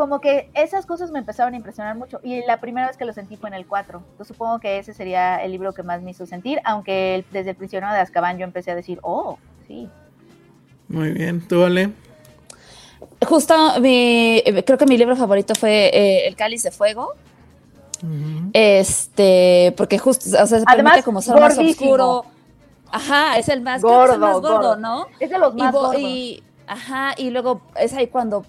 como que esas cosas me empezaron a impresionar mucho. Y la primera vez que lo sentí fue en el 4. Yo supongo que ese sería el libro que más me hizo sentir, aunque el- desde el prisionero de Azkaban yo empecé a decir, oh, sí. Muy bien, tú, Ale. Justo mi, creo que mi libro favorito fue eh, El Cáliz de Fuego. Este, porque justo, o sea, se Además, permite como ser más gordísimo. oscuro. Ajá, es el más que es el Gordo, más gordo, gordo. ¿no? Es de los Y, más vo- gordos. y- ajá, y luego es ahí cuando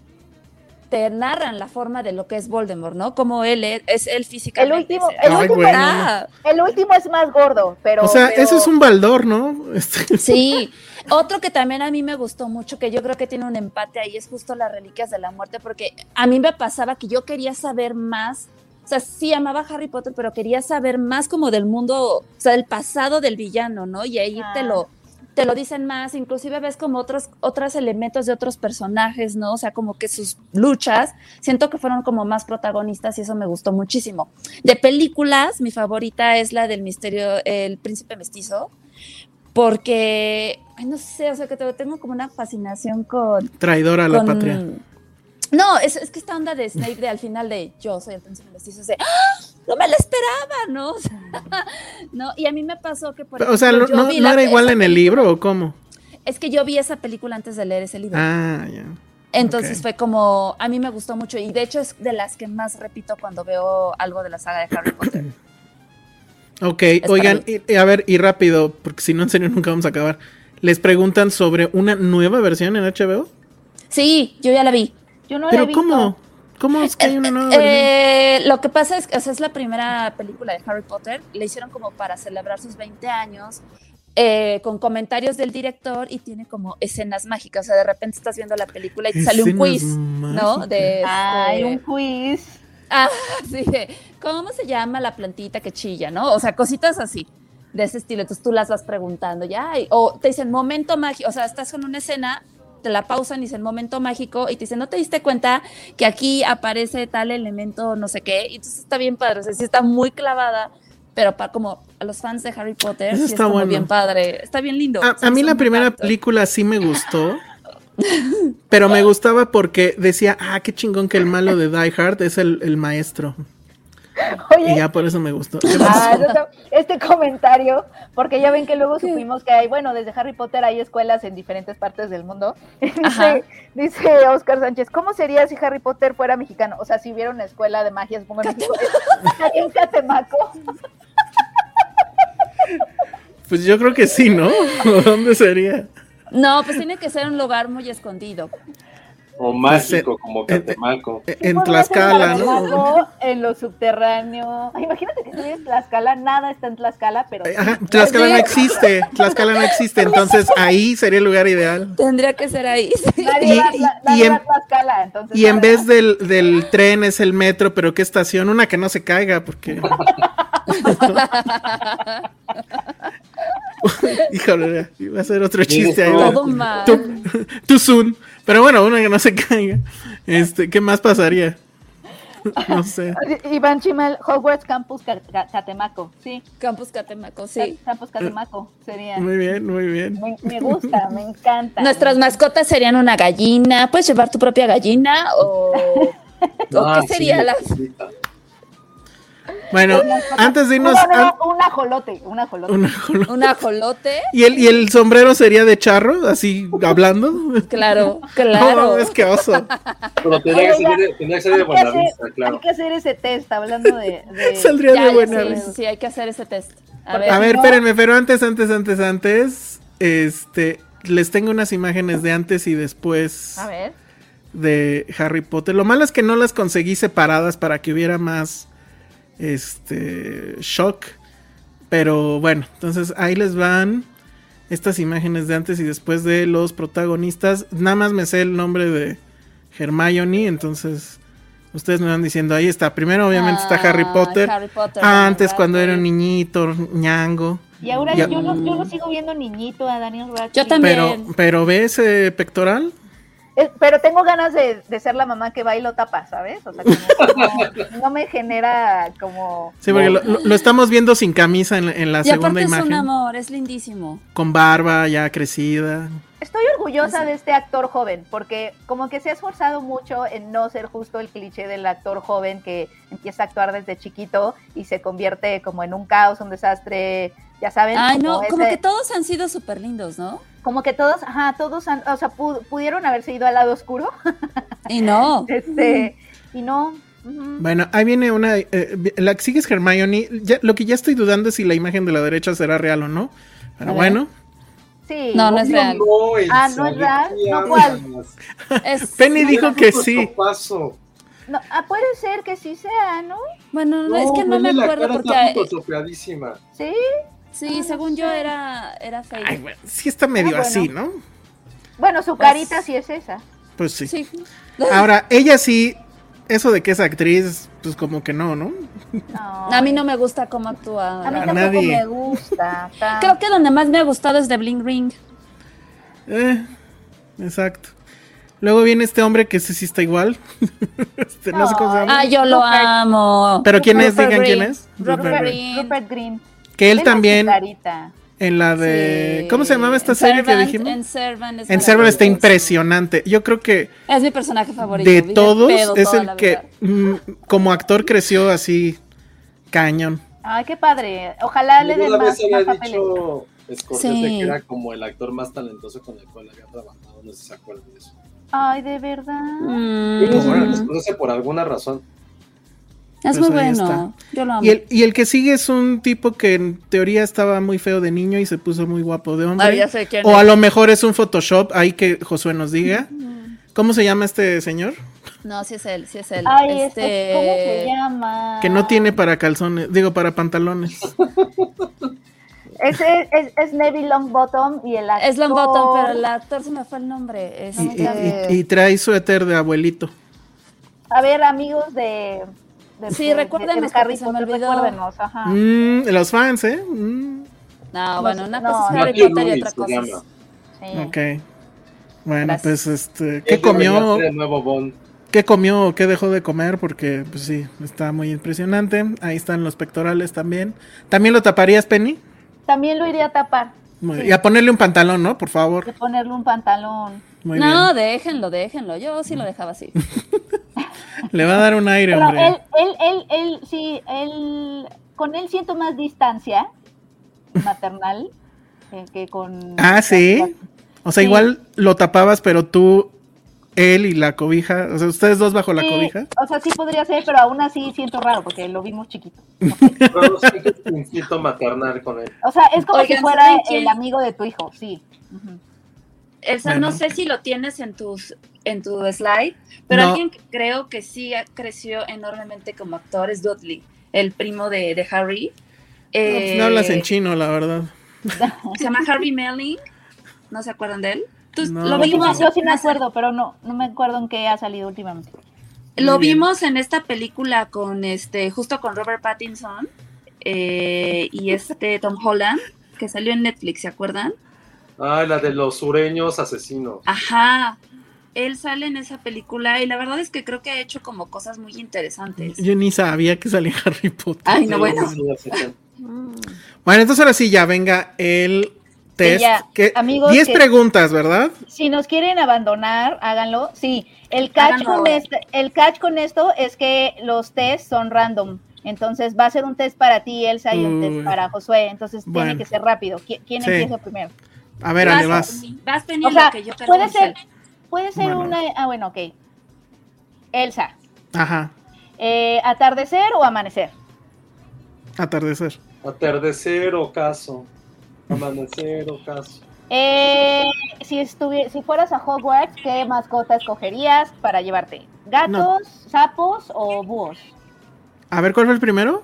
te narran la forma de lo que es Voldemort, ¿no? Como él es, es él físicamente. El último- el Ay, último-. Ah, El último es más gordo, pero. O sea, pero- eso es un baldor, ¿no? Sí, otro que también a mí me gustó mucho, que yo creo que tiene un empate ahí, es justo las reliquias de la muerte, porque a mí me pasaba que yo quería saber más, o sea, sí amaba a Harry Potter, pero quería saber más como del mundo, o sea, del pasado del villano, ¿no? Y ahí te Ah. lo te lo dicen más, inclusive ves como otros otros elementos de otros personajes, ¿no? O sea, como que sus luchas, siento que fueron como más protagonistas y eso me gustó muchísimo. De películas, mi favorita es la del misterio, el príncipe mestizo, porque, ay, no sé, o sea, que te- tengo como una fascinación con... traidor a la con- patria. No, es, es que esta onda de Snape de al final de yo soy el príncipe mestizo, es de, ¡Ah! No me lo esperaba, ¿no? O sea, no, y a mí me pasó que, por o sea, ejemplo, ¿no, vi la- era igual en el libro o cómo? Es que yo vi esa película antes de leer ese libro. Ah, ya. Entonces fue como, a mí me gustó mucho y de hecho es de las que más repito cuando veo algo de la saga de Harry Potter. Ok, oigan, y- a ver, y rápido, porque si no, en serio nunca vamos a acabar. Les preguntan sobre una nueva versión en HBO. Sí, yo ya la vi. Yo no la he Pero. ¿cómo? ¿Cómo es que hay una nueva versión? Eh, lo que pasa es que o sea, es la primera película de Harry Potter. Le hicieron como para celebrar sus 20 años. eh, con comentarios del director y tiene como escenas mágicas. O sea, de repente estás viendo la película y te sale un quiz, ¿no? De, Ay, este, un quiz. Ah, sí, ¿cómo se llama la plantita que chilla, no? O sea, cositas así, de ese estilo. Entonces tú las vas preguntando ya. y- o te dicen momento mágico, o sea, estás con una escena, te la pausan y dicen momento mágico y te dicen, ¿no te diste cuenta que aquí aparece tal elemento, no sé qué? Y entonces está bien padre, o sea, sí está muy clavada. Pero para como a los fans de Harry Potter, sí es está bueno. bien padre, está bien lindo. A, mí la muy primera película sí me gustó. pero me gustaba porque decía, ah, qué chingón que el malo de Die Hard es el, el maestro. Y ya por eso me gustó. ¿Qué ah, pasó? no, no, este comentario, porque ya ven que luego supimos que hay, bueno, desde Harry Potter hay escuelas en diferentes partes del mundo. Dice, dice Oscar Sánchez, ¿cómo sería si Harry Potter fuera mexicano? O sea, si hubiera una escuela de magia, supongo en Catemaco. Pues yo creo que sí, ¿no? ¿O ¿Dónde sería? No, pues tiene que ser un lugar muy escondido. O mágico, como Catemaco. En Tlaxcala, ¿no? En lo subterráneo. Ay, imagínate que estuviera en Tlaxcala, nada está en Tlaxcala, pero... Eh, Ajá, Tlaxcala no existe. Tlaxcala no existe. Entonces ahí sería el lugar ideal. Tendría que ser ahí. sí. Nadie Y- va, y- nadie y en- va a Tlaxcala, entonces... Y en nada. vez del, del tren es el metro, pero ¿qué estación? Una que no se caiga, porque. Híjole, iba a ser otro chiste ahí. Todo mal. Too, too soon. Pero bueno, una que no se caiga. Este, ¿qué más pasaría? No sé. Iván Chimal, Hogwarts Campus Ca- Ca- Catemaco, sí. Campus Catemaco, sí. Campus Catemaco sería. Muy bien, muy bien. Me, me gusta, me encanta. Nuestras mascotas serían una gallina. Puedes llevar tu propia gallina o, o Ah, qué sería sí, la. Bueno, antes de irnos. No, no, un ajolote, un ajolote. un ajolote. ¿Y el, ¿Y el sombrero sería de charro, así hablando? Claro, No, claro. es que oso. Pero tenía que ser de, que Buenavista, claro. hay que hacer ese test hablando de. de- Saldría Ya, de buena sí, risa. sí, hay que hacer ese test. A ver, A ver, no- espérenme, pero antes, antes, antes, antes, este, les tengo unas imágenes de antes y después A ver. de Harry Potter. Lo malo es que no las conseguí separadas para que hubiera más, este, shock. Pero bueno, entonces ahí les van estas imágenes de antes y después de los protagonistas. Nada más me sé el nombre de Hermione, entonces ustedes me van diciendo, ahí está. Primero obviamente está Harry Ah, Potter. Harry Potter, Antes cuando era un niñito, ñango. Y ahora Ya- yo, lo, yo lo sigo viendo niñito a Daniel Radcliffe. Yo también. Pero, pero ve ese pectoral. Pero tengo ganas de, de ser la mamá que va y lo tapa, ¿sabes? O sea, como, como- no me genera como... Sí, porque lo, lo- estamos viendo sin camisa en, en la Y segunda aparte es un imagen. amor, es lindísimo. Con barba ya crecida. Estoy orgullosa de este actor joven, porque como que se ha esforzado mucho en no ser justo el cliché del actor joven que empieza a actuar desde chiquito y se convierte como en un caos, un desastre, ya saben. Ay, no, como que todos han sido súper lindos, ¿no? como que todos, ajá, todos han, o sea, pu- pudieron haberse ido al lado oscuro, Y no. este, y no, Bueno, ahí viene una. eh, la que sigue es Hermione. Ya- lo que ya estoy dudando es si la imagen de la derecha será real o no. Pero bueno. Sí. No, no es real. no, Ah, ¿no es ¿de real? No, ¿cuál? Es- Penny dijo que sí. paso. No, ah, puede ser que sí sea, ¿no? Bueno, no, es que no me vele la acuerdo porque. Está photoshopeadísima. Sí. Sí, según yo era, era fake. Ay, bueno, sí está medio Ah, bueno. así, ¿no? Bueno, su Pues- carita sí es esa. Pues sí. Sí. Ahora, ella sí. Eso de que es actriz, pues como que no, ¿no? No. A mí no me gusta cómo actúa. A mí tampoco nadie. me gusta. tan- Creo que donde más me ha gustado es de Bling Ring. Eh, exacto. Luego viene este hombre que ese sí está igual. Este, no sé cómo se llama. Ah, yo lo Rupert. amo. Pero ¿quién es? Digan quién es. Rupert Rupert Green. Rupert Green. Que él también en la de... Sí. ¿Cómo se llamaba esta En serie que Servant, dijimos? En Servant. es En Server está impresionante. Yo creo que Es mi personaje favorito. de todos pedo es el que mm, como actor creció así cañón. Ay, qué padre. Ojalá le den más, más papeles. dicho Sí. que era como el actor más talentoso con el cual había trabajado. No sé si se acuerdan de eso. Ay, de verdad. Mm, Yo no sé Órale. si los conoce por alguna razón. Es Pues muy bueno. Yo lo amo. Y el, y el que sigue es un tipo que en teoría estaba muy feo de niño y se puso muy guapo de hombre. Ay, ya sé quién o a es. lo mejor es un Photoshop, ahí que Josué nos diga. ¿Cómo se llama este señor? No, sí es él, sí es él. Ay, este... este, ¿cómo se llama? Que no tiene para calzones, digo, para pantalones. Ese es, es Neville Longbottom y el actor... Es Longbottom, pero el actor se me fue el nombre. Y, y- Este... y- y trae suéter de abuelito. A ver, amigos de... de Sí, de- recuérdenos, porque se me olvidó. recuérdenos, ajá. Mm, los fans, ¿eh? Mm, No, bueno, una no, cosa es no. Harry Potter y otra cosa es... Sí. ok. Bueno, Gracias. pues, este, ¿qué comió? ¿Qué comió o qué dejó de comer? Porque, pues sí, está muy impresionante. Ahí están los pectorales también. ¿También lo taparías, Penny? También lo iría a tapar. Muy- Sí. Y a ponerle un pantalón, ¿no? Por De favor. ponerle un pantalón. Muy No, déjenlo, déjenlo. Yo sí lo dejaba así. Le va a dar un aire, Pero hombre. él, él, él, él, sí, él, con él siento más distancia maternal eh, que con... Ah, sí. O sea, Sí. igual lo tapabas, pero tú, él y la cobija. O sea, ustedes dos bajo la cobija. O sea, sí podría ser, pero aún así siento raro porque lo vimos chiquito. Pero sí que es un instinto maternal con él. O sea, es como Oigan, si fuera el amigo de tu hijo, sí. Elsa, Bueno. no sé si lo tienes en tus en tu slide, pero No. alguien que creo que sí creció enormemente como actor es Dudley, el primo de, de Harry. No, pues Eh, no hablas en chino, la verdad. Se llama Harvey Melling. ¿No se acuerdan de él? Tú- No. Lo vimos, Yo sí me acuerdo, pero no, no me acuerdo en qué ha salido últimamente. lo bien. vimos en esta película con este, justo con Robert Pattinson eh, y este Tom Holland, que salió en Netflix, ¿se acuerdan? Ah, la de los sureños asesinos. Ajá. Él sale en esa película y la verdad es que creo que ha hecho como cosas muy interesantes. Yo ni sabía que salía Harry Potter. Ay, no, bueno. Quién. Bueno, entonces ahora sí, ya venga el test. ya, que, amigos, 10 que- preguntas, ¿verdad? Si nos quieren abandonar, háganlo. Sí, el catch, Háganlo con este, el catch con esto es que los tests son random. Entonces va a ser un test para ti, Elsa, y un Uy. test para Josué. Entonces Bueno. tiene que ser rápido. ¿Qui- ¿Quién Sí. empieza primero? A ver, Ale, vas. Vas O teniendo sea, que yo puede ser. Puede ser Bueno. una. Ah, bueno, ok. Elsa, Ajá, eh, ¿atardecer o amanecer? atardecer. Atardecer ocaso. Amanecer ocaso. Eh, si, estuvi- si fueras a Hogwarts, ¿qué mascota escogerías para llevarte? ¿Gatos, No. sapos o búhos? A ver, ¿cuál fue el primero?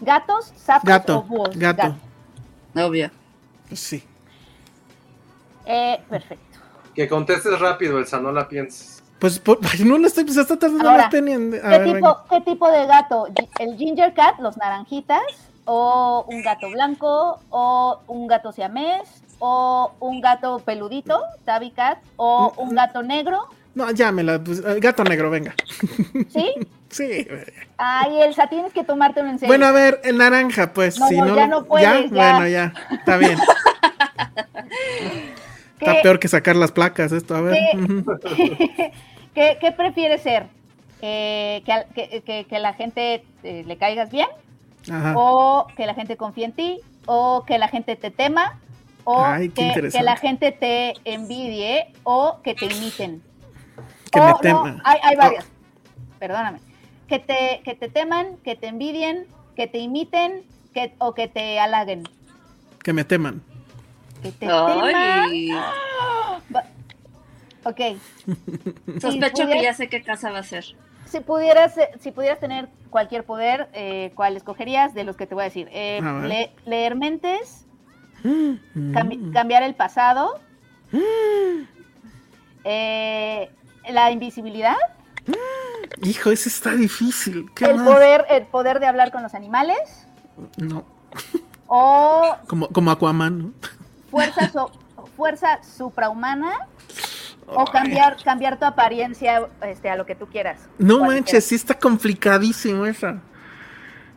¿Gatos, sapos Gato, o búhos? gato. Obvio. Sí. Eh, perfecto. Que contestes rápido, Elsa, no la pienses. Pues por- no lo estoy, pues está tardando Ahora, más Penny en- a ¿Qué, ver, tipo, venga. ¿Qué tipo de gato? ¿El ginger cat, los naranjitas? ¿O un gato blanco? ¿O un gato siamés? ¿O un gato peludito, tabby cat? ¿O un gato negro? No, llámela, pues, eh, gato negro, venga. ¿Sí? Sí. Ay, Elsa, tienes que tomártelo en serio. Bueno, a ver, el naranja, pues. No, si no, no, ya no puedes, ya. Bueno, ya, está bien. ¿Qué, Está peor que sacar las placas esto, a ver. ¿Qué? ¿qué, qué prefieres ser? Eh, que, la gente eh, le caigas bien? Ajá. o que la gente confíe en ti, o que la gente te tema, o Ay, que, la gente te envidie, o que te imiten. Que O, me no, tema. hay, hay Oh. varias. Perdóname. que te, que te teman, que te envidien, que te imiten, que, o que te halaguen. Que me teman. Que te teman. Ay, Va- Ok. sospecho Si que ya sé qué casa va a ser. Si pudieras, eh, si pudieras tener cualquier poder, eh, ¿cuál escogerías de los que te voy a decir? Eh, A ver. le- leer mentes, Mm. cambi- cambiar el pasado, eh, la invisibilidad, Hijo, ese está difícil. ¿Qué el más? poder, el poder de hablar con los animales No, o como, como Aquaman, ¿no? Fuerza, so- fuerza suprahumana o cambiar, cambiar tu apariencia este, a lo que tú quieras. No manches, sí está complicadísimo esa.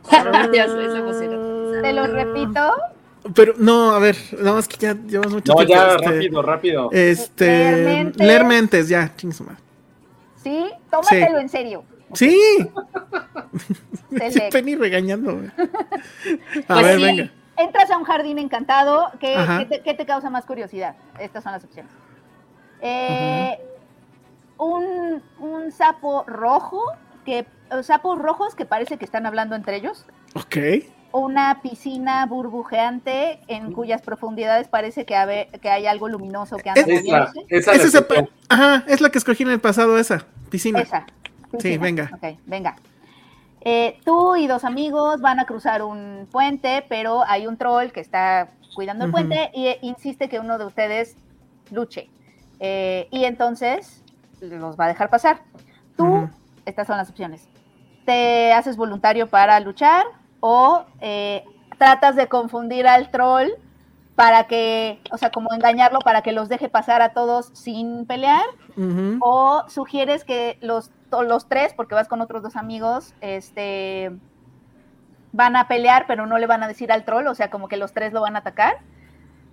ya sé, se pusieron. Te lo repito. Pero no, a ver, no, es que ya llevas mucho No, tiempo. ya, este, rápido, rápido. Este, Leer mentes. leer mentes, ya. Sí, tómatelo Sí. en serio. Sí, le- Penny regañando. güey. A Pues ver, sí. venga. Entras a un jardín encantado. ¿Qué, te, qué te causa más curiosidad? Estas son las opciones. Eh, un, un sapo rojo, que, sapos rojos que parece que están hablando entre ellos. Ok. Una piscina burbujeante en cuyas profundidades parece que, hay algo luminoso que anda Es- Esa, moviéndose. esa Es la esa pa- Ajá, es la que escogí en el pasado, esa. Piscina. Esa. Sí, venga. Ok, venga. Eh, tú y dos amigos van a cruzar un puente, pero hay un troll que está cuidando el puente y eh, insiste que uno de ustedes luche. Eh, y entonces los va a dejar pasar. Tú, estas son las opciones. Te haces voluntario para luchar o eh, tratas de confundir al troll para que, o sea, como engañarlo para que los deje pasar a todos sin pelear o sugieres que los, los tres, porque vas con otros dos amigos, este van a pelear, pero no le van a decir al troll, o sea, como que los tres lo van a atacar.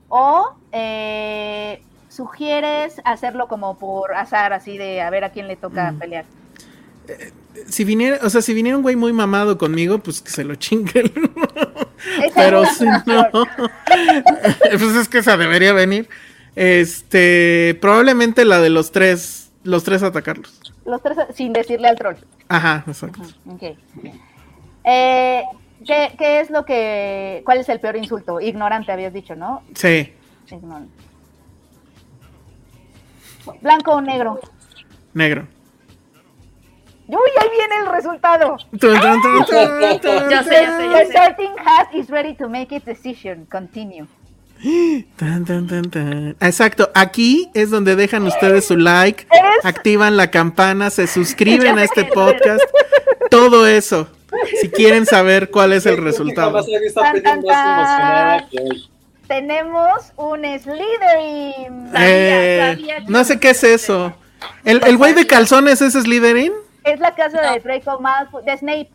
O eh, sugieres hacerlo como por azar, así de a ver a quién le toca Mm. pelear. Si viniera, o sea, si viniera un güey muy mamado conmigo, pues que se lo chingue. Pero si no, opción. pues es que esa debería venir. Este, probablemente la de los tres, los tres atacarlos. Los tres sin decirle al troll. Ajá, exacto. Ok. Eh, ¿qué, qué es lo que, cuál es el peor insulto? Ignorante, habías dicho, ¿no? Sí, Ignorante. Blanco o negro. negro. Uy, ahí viene el resultado. Tun, Ya sé, ya sé, The ya sé. starting hat is ready to make its decision. Continue. Tan, tan, tan, tan. Exacto, aquí es donde dejan ustedes su like, activan la campana, se suscriben a este podcast, todo eso. Si quieren saber cuál es el resultado. Tenemos un Slytherin. Eh, no sé qué es eso. ¿El, el güey de calzones es Slytherin? Es la casa de Draco Malfoy, de Snape,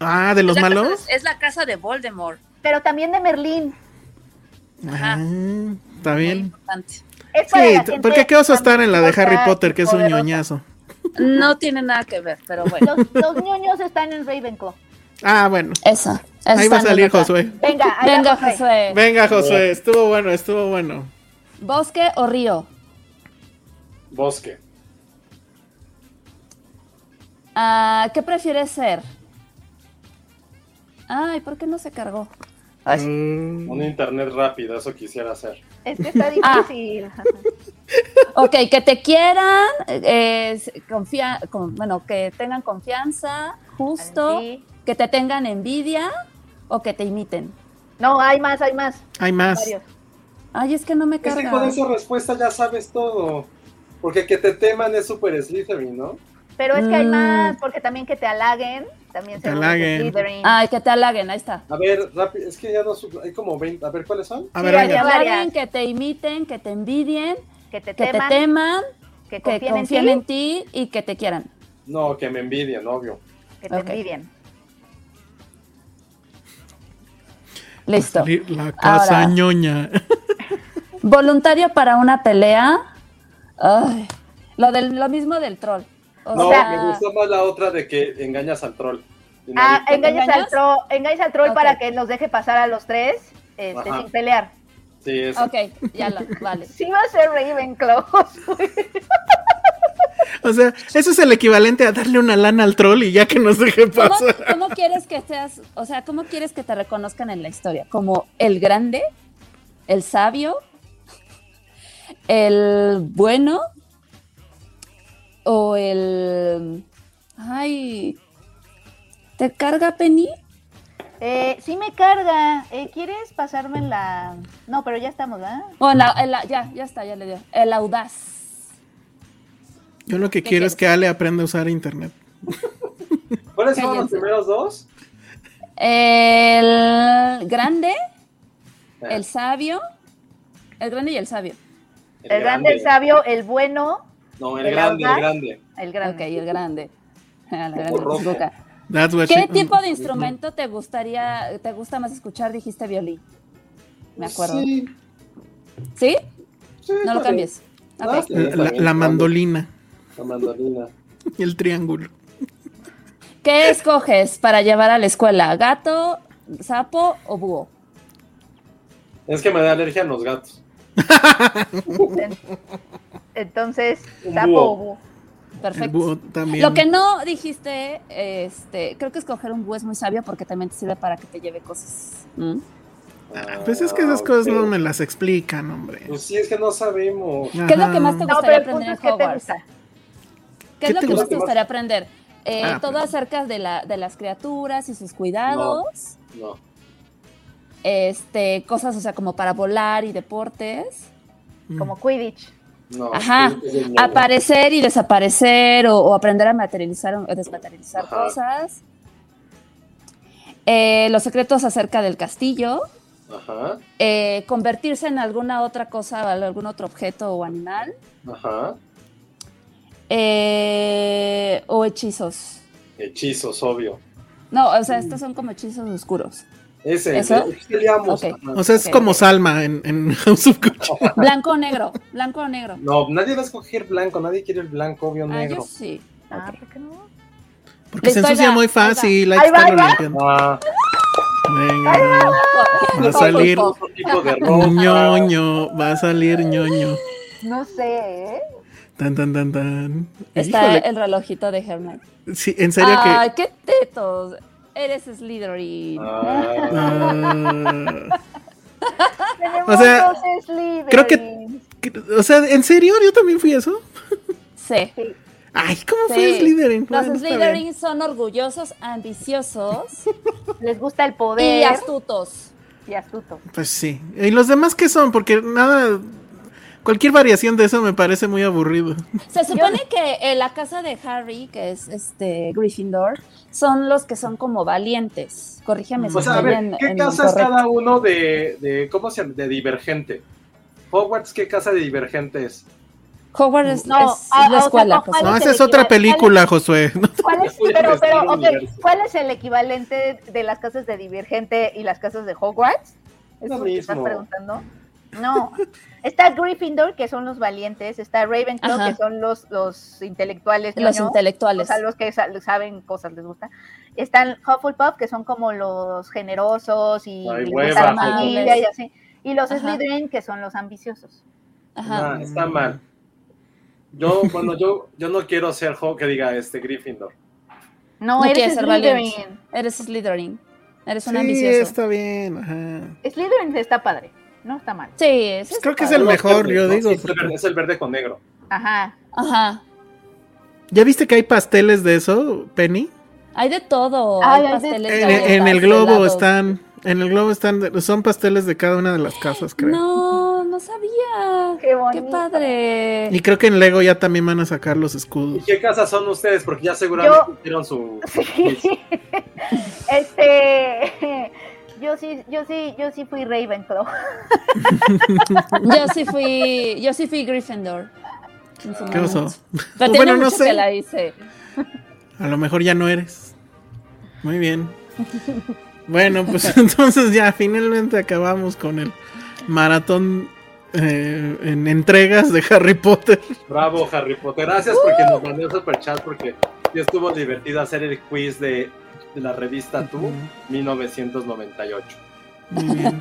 Ah, ¿de los Es malos? casa- es la casa de Voldemort. pero también de Merlín. Ah, está Muy bien. importante. Es para Sí, porque qué oso estar en la de Harry Potter, que es un ñoñazo. No tiene nada que ver, pero bueno. Los, los ñoños están en Ravenclaw. Ah, bueno. Esa. Ahí va a salir Josué. Venga, Venga. Josué. Venga, Josué, estuvo bueno, estuvo bueno. ¿Bosque o río? Bosque. Ah, ¿Qué prefieres ser? Ay, ¿por qué no se cargó? Mm, Un internet rápido, eso quisiera hacer. Es que está Ah. difícil. Ok, que te quieran, eh, es- confía, con- bueno, que tengan confianza, justo, Sí. que te tengan envidia o que te imiten. No, hay más, hay más. Hay más. Varios. Ay, es que no me Es que carga. con esa respuesta ya sabes todo. Porque que te teman es súper Slytherin, ¿no? Pero es que hay Mm. más, porque también que te halaguen, también se halaguen. Ay, que te halaguen, ahí está. A ver, rápido, es que ya no hay como 20. A ver, ¿cuáles son? A Sí, ver, hay Que te halaguen, que te imiten, que te envidien, que te que te teman, teman, que que confíen, en ti, en ti y que te quieran. No, que me envidian, obvio. que te Ok. envidien. Listo. La casa Ahora. ñoña. Voluntario para una pelea. Ay, lo, del, lo mismo del troll. O No, sea, me gustó más la otra de que engañas al troll. Ah, engañas al, troll, engañas al troll para que nos deje pasar a los tres este, sin pelear. Sí, eso. Ok, ya lo, vale. Sí va a ser Ravenclaw. O sea, eso es el equivalente a darle una lana al troll y ya que nos deje ¿Cómo, pasar. cómo quieres que seas, o sea, cómo quieres que te reconozcan en la historia? ¿Como el grande? ¿El sabio? ¿El bueno? ¿O el... Ay... ¿Te carga Penny? Eh, sí me carga. Eh, ¿Quieres pasarme la...? No, pero ya estamos, ¿verdad? O la- ya, ya está, ya le dio. El audaz. Yo lo que ¿Qué quiero es que Ale aprenda a usar internet. ¿Cuáles fueron los primeros dos? El grande, Ah, el sabio. El grande y el sabio. El, grande, el sabio, el bueno, No, el, el grande, el grande. el Ok, grande. el grande. La ¿Qué she- tipo de instrumento te gustaría, te gusta más escuchar? Dijiste violín. Me acuerdo. ¿Sí? Sí, sí, No lo cambies. Ah, La, la está mandolina. La mandolina. y el triángulo. ¿Qué escoges para llevar a la escuela? ¿Gato, sapo o búho? Es que me da alergia a los gatos. Entonces, Un sapo búho. o búho. El Perfecto. búho también. Lo que no dijiste, este, creo que escoger un búho es muy sabio porque también te sirve para que te lleve cosas. ¿Mm? Ah, Pues es que esas cosas ok. no me las explican, hombre. Pues sí, es que no sabemos. ¿Qué es lo que más te gustaría aprender en Hogwarts? ¿Qué, ¿Qué es lo que más te gustaría aprender? Eh, Ah, todo pero- acerca de, la, de las criaturas y sus cuidados. No. Este, cosas, o sea, como para volar y deportes. Como Quidditch. No. Ajá. Aparecer y desaparecer o, o aprender a materializar o desmaterializar Ajá. cosas. Eh, los secretos acerca del castillo. Ajá. Eh, convertirse en alguna otra cosa, algún otro objeto o animal. Ajá. Eh, o hechizos. Hechizos, obvio. No, o sea, estos son como hechizos oscuros. ¿Eso? ¿de qué liamos? Ok. Ajá. O sea, es como. Salma en, en House of Gucci. Blanco o negro. Blanco o negro. No, nadie va a escoger blanco, nadie quiere el blanco, obvio Ah, yo negro. sí. Ah. ¿por qué no? Porque se Listo, ensucia va, muy fácil. Ahí Ahí va, ahí va. limpiando. Ah, Venga. Va a salir ñoño. Va a salir ñoño. No sé, ¿eh? Tan, tan, tan, tan. Está Híjole. el relojito de Hermione. Sí, en serio Ay, que. qué tetos. Eres Slytherin. Ah, Tenemos O sea, dos Slytherins. creo que- que- o sea, ¿en serio? ¿Yo también fui eso? Sí. Ay, ¿cómo Sí. fue Slytherin? Los Bueno, Slytherin son orgullosos, ambiciosos Les gusta el poder y astutos. y astutos. Pues sí. ¿Y los demás qué son? Porque nada. Cualquier variación de eso me parece muy aburrido. Se supone que en la casa de Harry, que es este Gryffindor, son los que son como valientes. Corrígeme si O sea, a ver, en, ¿qué en casa es cada uno de, de ¿cómo se llama? De divergente. Hogwarts, ¿qué casa de divergente es? Hogwarts es, No, es ah, la o sea, escuela. no. ¿cuál No, es esa es otra película, Josué. ¿Cuál es, a pero, pero, el ok, universo. ¿cuál es el equivalente de las casas de Divergente y las casas de Hogwarts? ¿Es Lo lo que estás preguntando? No. Está Gryffindor, que son los valientes. Está Ravenclaw, Ajá. que son los, los intelectuales. Los ñoño, intelectuales. O sea, los que sa- saben cosas, les gusta. Están Hufflepuff, que son como los generosos y Ay, hueva. familia y así. Y los Ajá. Slytherin, que son los ambiciosos. Ajá. Ah, está mal. Yo, bueno, yo, yo no quiero ser Hog que diga este Gryffindor. No, No eres ser Slytherin. valiente. Eres Slytherin. Eres un Sí, ambicioso. está bien. Ajá. Slytherin está padre. No está mal. Sí, ese Pues es creo que es el mejor, yo digo. Sí, es, el verde, es el verde con negro. Ajá. Ajá. ¿Ya viste que hay pasteles de eso, Penny? Hay de todo. Ay, hay hay de- pasteles. En, galletas, en el globo helados. están. En el globo están. Son pasteles de cada una de las casas, creo. No, no sabía. Qué bonito. padre. Y creo que en Lego ya también van a sacar los ¿Y escudos. qué casa son ustedes? Porque ya seguramente Yo- hicieron su... Sí. este yo sí, yo sí, yo sí fui Ravenclaw. Yo sí fui, yo sí fui Gryffindor. ¿Qué oso? Pero Bueno, no sé. que la hice. A lo mejor ya no eres. Muy bien. Bueno, pues entonces ya finalmente acabamos con el maratón eh, en entregas de Harry Potter. Bravo, Harry Potter. Gracias porque nos mandó el super chat porque ya estuvo divertido hacer el quiz de, de la revista Tú 1998. Muy bien.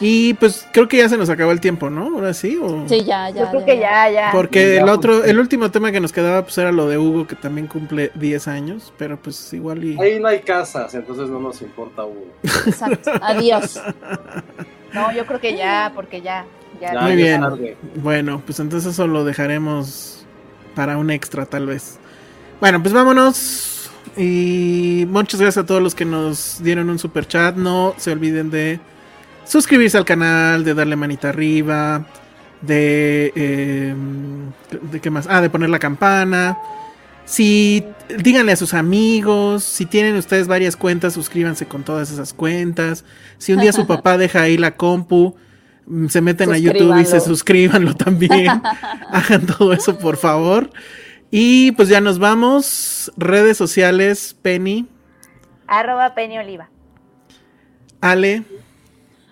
Y pues creo que ya se nos acabó el tiempo, ¿no? Ahora sí. ¿o? Sí, ya, ya. Yo creo que ya, ya. Porque Ya, el pues, otro, sí. el último tema que nos quedaba pues era lo de Hugo, que también cumple 10 años, pero pues igual y... Ahí no hay casas, entonces no nos importa Hugo. Exacto. Adiós. No, yo creo que ya, porque ya. ya Ya, Muy bien. tarde. Bueno, pues entonces eso lo dejaremos para un extra tal vez. Bueno, pues vámonos. Y muchas gracias a todos los que nos dieron un super chat. No se olviden de suscribirse al canal, de darle manita arriba, de... eh, ¿De qué más? Ah, de poner la campana. Si díganle a sus amigos, si tienen ustedes varias cuentas, suscríbanse con todas esas cuentas. Si un día su papá deja ahí la compu, se meten a YouTube y se suscríbanlo también. Hagan todo eso, por favor. Y pues ya nos vamos. Redes sociales, Penny, Arroba Penny Oliva. Ale,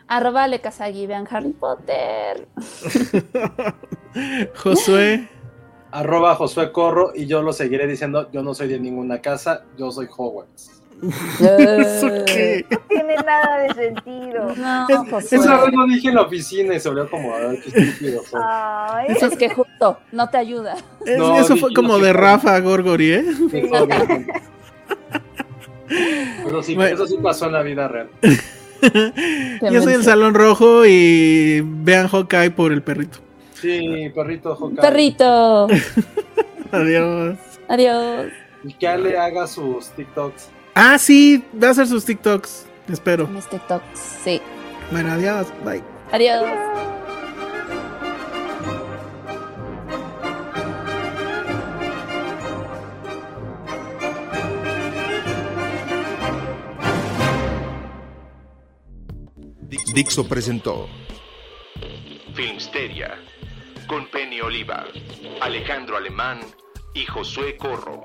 Arroba Le Casagui, vean Harry Potter. Josué. Arroba Josué Corro y yo lo seguiré diciendo, yo no soy de ninguna casa, yo soy Hogwarts. ¿Eso qué? No tiene nada de sentido. No, Es- Josué. Esa vez lo dije en la oficina y se volvió como, a ver, qué estúpido. Ay, Eso es que justo no te ayuda. Es- No, eso fue como de. Rafa Gorgori, ¿eh? Sí. Eso sí, Bueno. eso sí pasó en la vida real. Yo soy el. Salón Rojo y vean Hawkeye por el perrito. Sí, perrito Hokage. Perrito. Adiós. Adiós. Y que Ale haga sus TikToks. Ah, sí, va a hacer sus TikToks. Espero. Mis TikToks. Sí. Bueno, adiós. Bye. Adiós. Dixo presentó Filmsteria con Penny Oliva, Alejandro Alemán y Josué Corro.